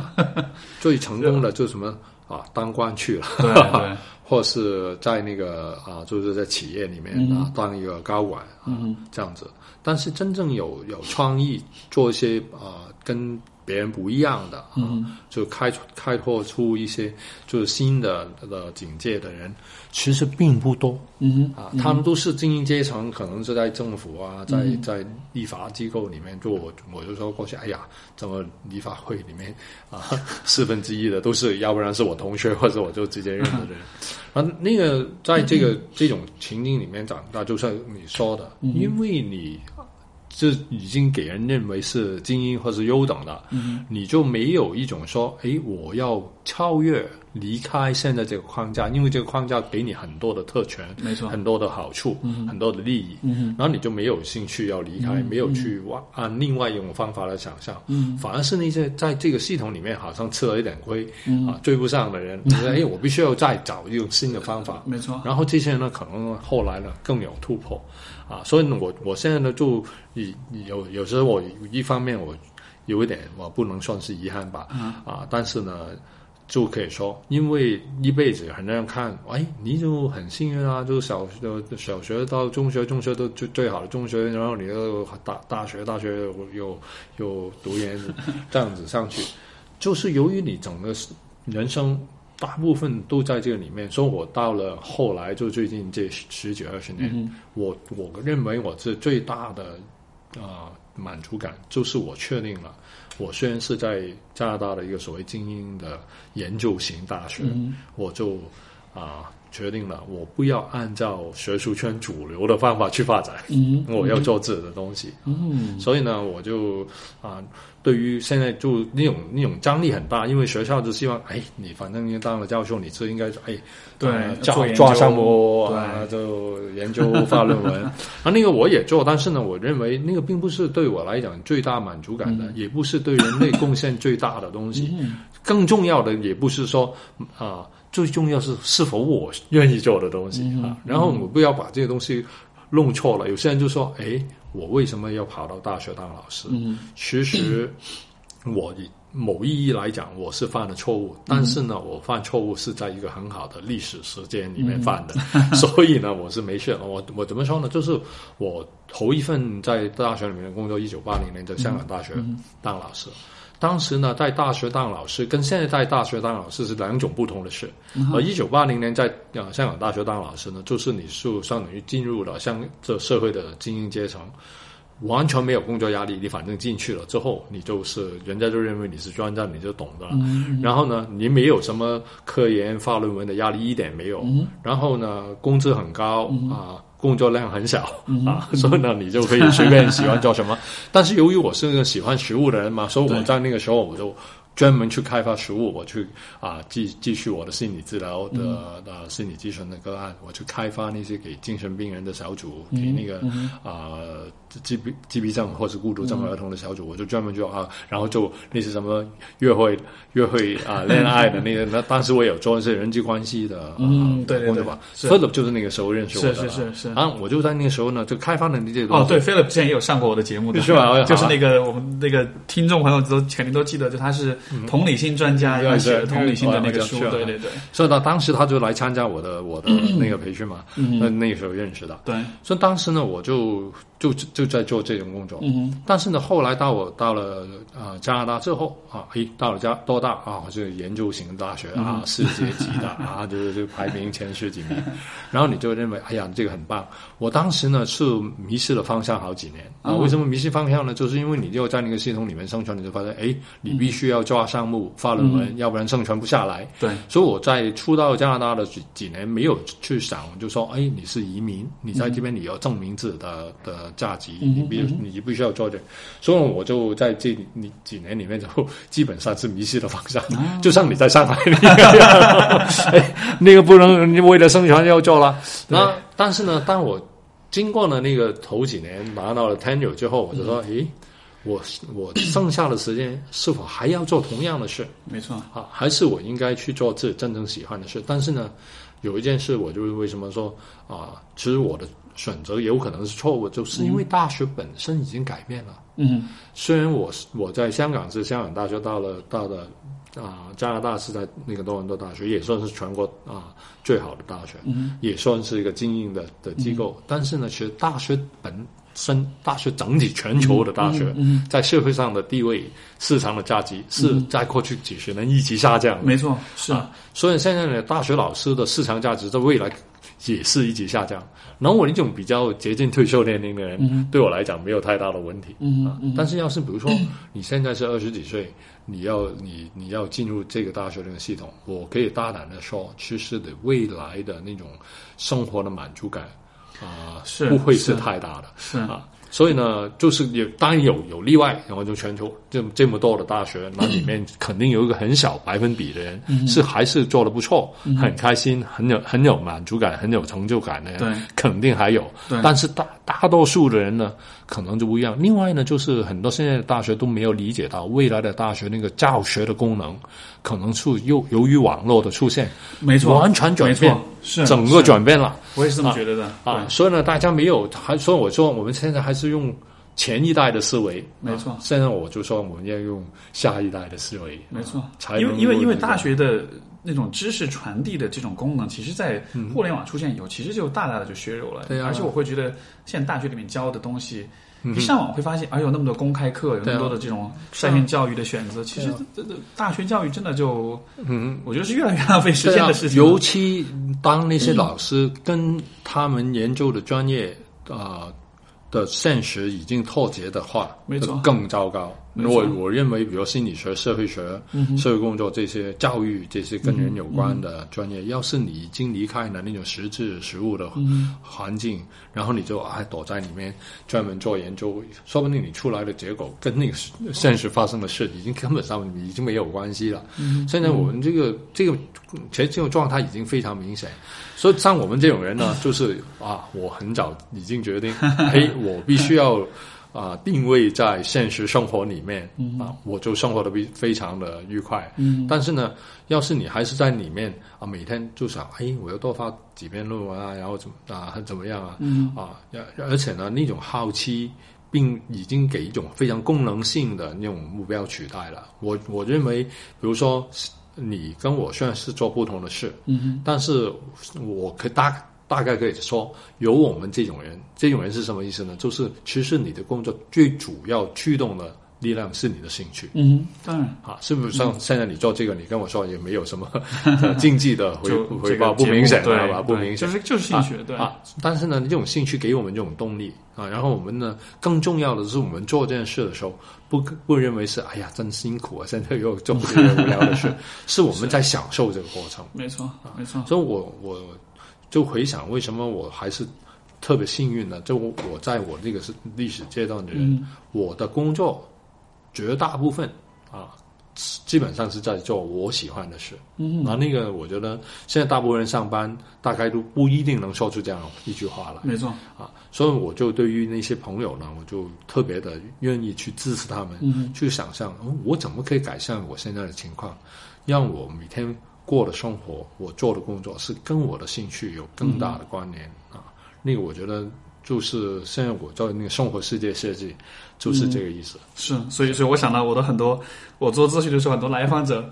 最成功的就是什么？啊，当官去了，对 对，或是在那个啊，就是在企业里面啊，当一个高管啊，这样子。但是真正有有创意，做一些啊，跟别人不一样的啊，就开开拓出一些就是新的的警戒的人。其实并不多，嗯啊，他们都是精英阶层，可能是在政府啊，在在立法机构里面做。我我就说过去，哎呀，怎么立法会里面 啊，四分之一的都是，要不然是我同学，或者我就直接认识的人。啊，那个在这个这种情境里面长大，就像你说的，因为你。这已经给人认为是精英或是优等的，你就没有一种说，哎，我要超越、离开现在这个框架，因为这个框架给你很多的特权，没错，很多的好处，很多的利益，然后你就没有兴趣要离开，没有去按另外一种方法来想象，反而是那些在这个系统里面好像吃了一点亏啊，追不上的人，哎，我必须要再找一种新的方法，没错，然后这些人呢，可能后来呢更有突破。啊，所以呢，我我现在呢，就有有有时候我一方面我有一点我不能算是遗憾吧，啊，但是呢，就可以说，因为一辈子很多人看，哎，你就很幸运啊，就小小学到中学，中学都最最好的中学，然后你又大大学，大学又又读研这样子上去，就是由于你整个人生大部分都在这个里面。所以我到了后来，就最近这十几二十年，我我认为我是最大的啊、满足感，就是我确定了，我虽然是在加拿大的一个所谓精英的研究型大学，我就啊、决定了，我不要按照学术圈主流的方法去发展，嗯 我要做自己的东西。嗯。所以呢，我就啊、对于现在就那种那种张力很大，因为学校就希望，哎，你反正你当了教授，你是应该哎，对抓抓项目对。啊，就研究发论文。啊，那个我也做，但是呢，我认为那个并不是对我来讲最大满足感的，嗯。也不是对人类贡献最大的东西。更重要的也不是说啊、最重要是是否我愿意做的东西嗯啊。然后我不要把这些东西弄错了。有些人就说：“哎，我为什么要跑到大学当老师？”嗯其实我以某意义来讲，我是犯了错误，但是呢，我犯错误是在一个很好的历史时间里面犯的，所以呢，我是没事。我我怎么说呢？就是我头一份在大学里面的工作，一九八零年在香港大学当老师。当时呢，在大学当老师跟现在在大学当老师是两种不同的事。而一九八零年在呃香港大学当老师呢，就是你是相当于进入了像这社会的精英阶层，完全没有工作压力，你反正进去了之后，你就是人家就认为你是专家，你就懂的了。然后呢，你没有什么科研发论文的压力，一点没有。然后呢，工资很高、啊。工作量很小、啊，所以呢，你就可以随便喜欢做什么。但是由于我是个喜欢食物的人嘛，所以我在那个时候我就专门去开发食物，我去啊继继续我的心理治疗的、呃心理咨询的个案，我去开发那些给精神病人的小组，给那个啊自闭自闭症或是孤独症儿童的小组，我就专门就啊，然后就那些什么约会约会啊恋爱的那个，那当时我有做一些人际关系的、啊、嗯对对对工作吧。是，Philip 就是那个时候认识我的是了，是是是。啊，我就在那个时候呢，就开发了那些。哦，对，Philip 之前也有上过我的节目的，是吧？就是那个我们那个听众朋友都肯定都记得，就他是同理心专家，对他写同理心的那个书对对对所以呢，当时他就来参加我的我的 那个培训嘛，那、那个时候认识的。对，所以当时呢，我就就就在做这种工作。嗯但是呢，后来到我到了啊、呃加拿大之后啊，诶，到了加多大啊，是研究型大学啊，世界级的 啊，就是这个排名前十几名。然后你就认为，哎呀，这个很棒。我当时呢是迷失了方向好几年啊。为什么迷失方向呢？就是因为你就在那个系统里面生存，你就发现，哎，你必须要抓项目、发论文，要不然生存不下来。对，所以我在初到加拿大的几几年没有去想，就说，哎，你是移民，你在这边你要证明自己的的价值，你必你必须要做这。所以我就在这你几年里面就基本上是迷失了方向，就像你在上海一样，哎，那个不能你为了生存要做了。那但是呢，当我经过了那个头几年拿到了 tenure 之后，我就说，诶，我我剩下的时间是否还要做同样的事？没错，啊，还是我应该去做自己真正喜欢的事。但是呢，有一件事，我就是为什么说啊，其实我的选择有可能是错误，就是因为大学本身已经改变了。嗯虽然我是我在香港是香港大学，到了到了啊、加拿大是在那个多伦多大学，也算是全国啊、最好的大学，嗯也算是一个精英的的机构。但是呢，其实大学本身，大学整体全球的大学，嗯在社会上的地位、市场的价值是在过去几十年一直下降的。没错，是啊，所以现在的，大学老师的市场价值在未来也是一直下降。然后我那种比较接近退休年龄的人，对我来讲没有太大的问题。嗯啊，但是要是比如说你现在是二十几岁，你要你你要进入这个大学这个系统，我可以大胆的说，其实的未来的那种生活的满足感啊，是不会是是太大的。是啊，所以呢，就是有当然有有例外，然后就全球这这么多的大学，那里面肯定有一个很小百分比的人、是还是做的不错，很开心，很有很有满足感，很有成就感的人，对。肯定还有。对。但是大大多数的人呢，可能就不一样。另外呢，就是很多现在的大学都没有理解到未来的大学那个教学的功能，可能是由由于网络的出现，没错，完全转变，是整个转变了。我也是这么觉得的啊，所以呢，大家没有，还所以我说我们现在还是用前一代的思维，没错啊现在我就说我们要用下一代的思维，没错因为因为因为大学的那种知识传递的这种功能，其实，在互联网出现以后，其实就大大的就削弱了。对啊而且我会觉得，现在大学里面教的东西，一上网会发现，哎有那么多公开课，有那么多的这种在线教育的选择。其实这这大学教育真的就，嗯，我觉得是越来越浪费时间的事情。尤其当那些老师跟他们研究的专业啊。的现实已经脱节的话，没错，更糟糕。我我认为，比如心理学、社会学、社会工作这些教育这些跟人有关的专业，要是你已经离开了那种实质实物的环境，然后你就还躲在里面专门做研究，说不定你出来的结果跟那个现实发生的事已经根本上已经没有关系了。现在我们这个这个其实这种状态已经非常明显。所以像我们这种人呢，就是啊，我很早已经决定，嘿，我必须要。啊，定位在现实生活里面啊，我就生活的非非常的愉快。嗯，但是呢，要是你还是在里面啊，每天就想，哎，我要多发几篇论文啊，然后怎么啊，怎么样啊？嗯，啊，而且呢，那种好奇，并已经给一种非常功能性的那种目标取代了。我我认为，比如说你跟我虽然是做不同的事，嗯，但是我可以大。大概可以说，有我们这种人，这种人是什么意思呢？就是其实你的工作最主要驱动的力量是你的兴趣。嗯，当然，啊，是不是像现在你做这个，你跟我说也没有什么 经济的回回报，不明显，知道吧？不明显，就是就是兴趣，对啊。但是呢，这种兴趣给我们这种动力啊，然后我们呢，更重要的是，我们做这件事的时候，不不认为是哎呀真辛苦啊，现在又做这些无聊的事，是我们在享受这个过程。没错，没错。所以我我。就回想为什么我还是特别幸运呢？就我在我这个是历史阶段的人，我的工作绝大部分啊，基本上是在做我喜欢的事。嗯，啊那个我觉得现在大部分人上班大概都不一定能说出这样一句话来。没错啊，所以我就对于那些朋友呢，我就特别的愿意去支持他们，去想象我怎么可以改善我现在的情况，让我每天。过的生活，我做的工作是跟我的兴趣有更大的关联啊。那个我觉得就是现在我做那个生活世界设计，就是这个意思。是，所以所以我想到我的很多，我做咨询的时候，很多来访者。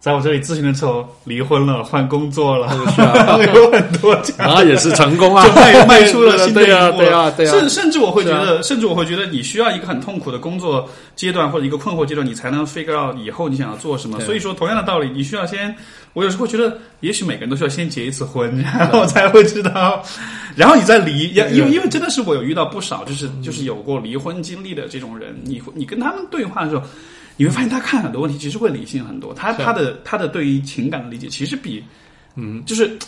在我这里咨询的时候，离婚了，换工作了，有很多，啊，也是成功啊，就迈迈出了新的一步。对啊，对啊，甚甚至我会觉得，甚至我会觉得，你需要一个很痛苦的工作阶段或者一个困惑阶段，你才能 figure out 以后你想要做什么。所以说，同样的道理，你需要先，我有时候会觉得，也许每个人都需要先结一次婚，然后才会知道，然后你再离。因为因为真的是我有遇到不少，就是就是有过离婚经历的这种人，你你跟他们对话的时候。你会发现他看很多问题其实会理性很多，他他的他的对于情感的理解其实比，嗯，就是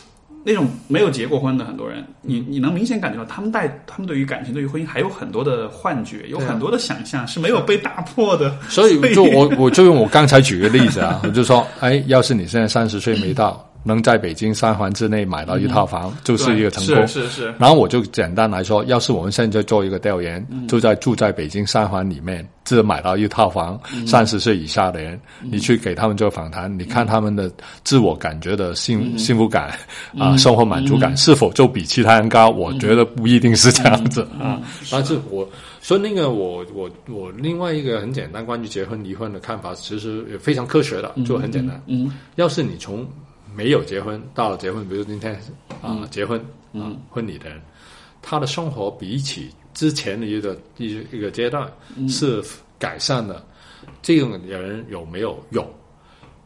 那种没有结过婚的很多人，你你能明显感觉到他们带他们对于感情对于婚姻还有很多的幻觉，有很多的想象是没有被打破的。所以就我我就用我刚才举个例子啊，我就说，哎，要是你现在三十岁没到。能在北京三环之内买到一套房，就是一个成功。是是是。然后我就简单来说，要是我们现在做一个调研，就在住在北京三环里面，只买到一套房，三十岁以下的人，你去给他们做访谈，你看他们的自我感觉的幸幸福感啊，生活满足感是否就比其他人高？我觉得不一定是这样子啊。但是我所以那个我我我另外一个很简单关于结婚离婚的看法，其实也非常科学的，就很简单。嗯，要是你从没有结婚，到了结婚，比如今天啊结婚啊婚礼的人，他的生活比起之前的一个一一个阶段是改善的，这种人有没有？有。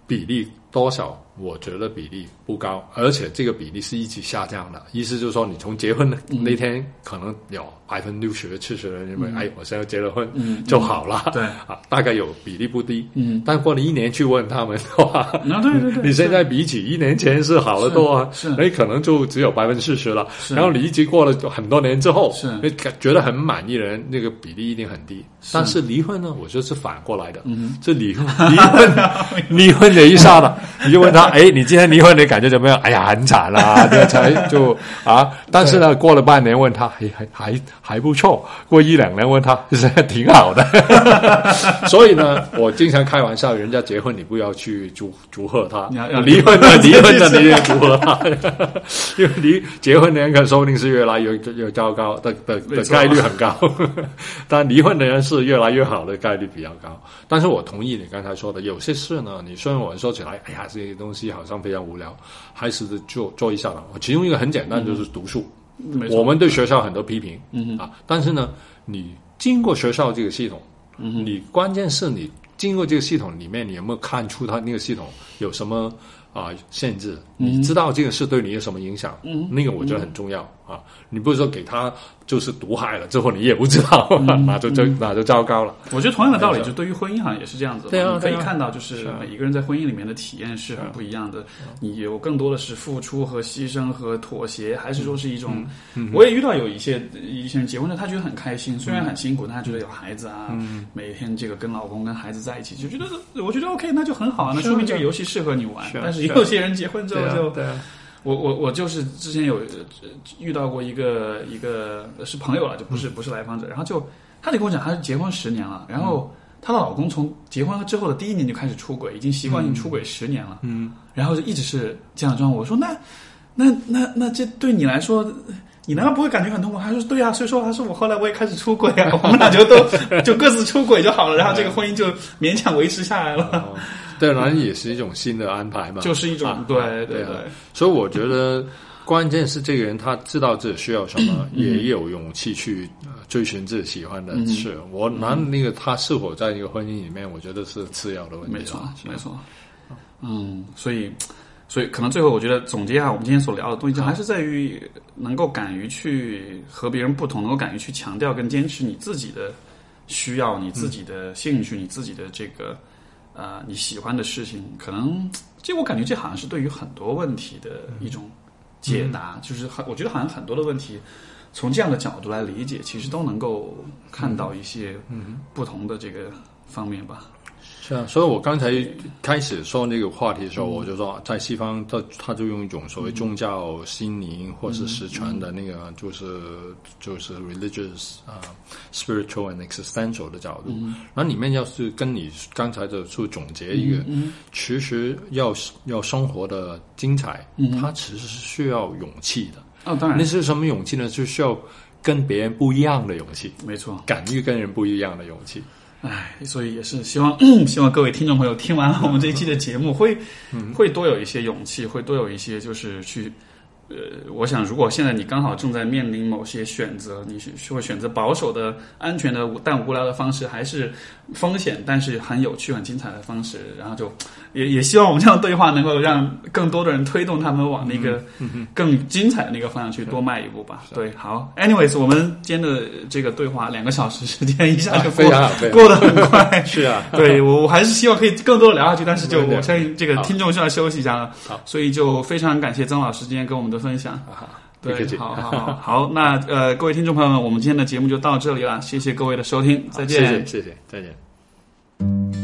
比例多少？我觉得比例不高，而且这个比例是一直下降的。意思就是说，你从结婚的那天，可能有百分之六十、七十的人认为，哎，我现在结了婚就好了。对啊，大概有比例不低。嗯，但过了一年去问他们 的话，啊，对对对，你现在比起一年前是好得多啊，是，哎，可能就只有百分之四十了。然后离职过了很多年之后，是，觉得很满意的人，那个比例一定很低。但是离婚呢，我觉得是反过来的。嗯，这离婚，离婚，离婚的一刹那，你就问他。哎，你今天离婚，你感觉怎么样？哎呀，很惨啦，这才就啊。但是呢，过了半年问他，还还还还不错。过一两年问他，其实挺好的。所以呢，我经常开玩笑，人家结婚你不要去祝祝贺他，要离婚的离婚的 你也祝贺他，因为离结婚的人可说不定是越来越越糟糕的的的概率很高，但离婚的人是越来越好的概率比较高。但是我同意你刚才说的，有些事呢，你虽然我说起来，哎呀，这些东西。好像非常无聊，还是做做一下了。其中一个很简单，就是读书。我们对学校很多批评，嗯啊，但是呢，你经过学校这个系统，你关键是你经过这个系统里面，你有没有看出它那个系统有什么啊限制？你知道这个事对你有什么影响？嗯，那个我觉得很重要啊。你不是说给他就是毒害了之后你也不知道，那就就那就糟糕了。我觉得同样的道理，就对于婚姻好像也是这样子。对啊，可以看到，就是每一个人在婚姻里面的体验是很不一样的。你有更多的是付出和牺牲和妥协，还是说是一种？我也遇到有一些一些人结婚了，他觉得很开心，虽然很辛苦，但他觉得有孩子啊，每天这个跟老公跟孩子在一起，就觉得我觉得 OK，那就很好啊，那说明这个游戏适合你玩。但是有些人结婚之后就。我我我就是之前有遇到过一个一个是朋友了，就不是不是来访者，然后就他就跟我讲，他是结婚十年了，然后她的老公从结婚之后的第一年就开始出轨，已经习惯性出轨十年了，嗯，然后就一直是这样状况。我说那那那那这对你来说，你难道不会感觉很痛苦？他说对啊，所以说他说我后来我也开始出轨啊，我们俩就都 就各自出轨就好了，然后这个婚姻就勉强维持下来了。当然也是一种新的安排嘛，就是一种对对对，所以我觉得关键是这个人他知道自己需要什么，也有勇气去追寻自己喜欢的事。我拿那个他是否在一个婚姻里面，我觉得是次要的问题。没错，没错。嗯，所以所以可能最后我觉得总结一下我们今天所聊的东西，就还是在于能够敢于去和别人不同，能够敢于去强调跟坚持你自己的需要、你自己的兴趣、你自己的这个。呃，你喜欢的事情，可能这我感觉这好像是对于很多问题的一种解答，就是很我觉得好像很多的问题，从这样的角度来理解，其实都能够看到一些不同的这个方面吧。是啊，所以我刚才开始说那个话题的时候，我就说，在西方，他他就用一种所谓宗教、心灵或是实权的那个，就是就是 religious 啊，spiritual and existential 的角度。然后里面要是跟你刚才的去总结一个，其实要要生活的精彩，它其实是需要勇气的。哦，当然，那是什么勇气呢？就需要跟别人不一样的勇气。没错，敢于跟人不一样的勇气。唉，所以也是希望，希望各位听众朋友听完了我们这一期的节目，会会多有一些勇气，会多有一些就是去。呃，我想，如果现在你刚好正在面临某些选择，你是会选择保守的、安全的但无聊的方式，还是风险但是很有趣、很精彩的方式？然后就也也希望我们这样的对话能够让更多的人推动他们往那个更精彩的那个方向去多迈一步吧。对，好，anyways，我们今天的这个对话两个小时时间一下就过过得很快。是啊，对我我还是希望可以更多的聊下去，但是就我相信这个听众需要休息一下了。好，所以就非常感谢曾老师今天跟我们的。分享，对，好好好，好。那呃，各位听众朋友们，我们今天的节目就到这里了，谢谢各位的收听，再见，谢谢，谢谢，再见。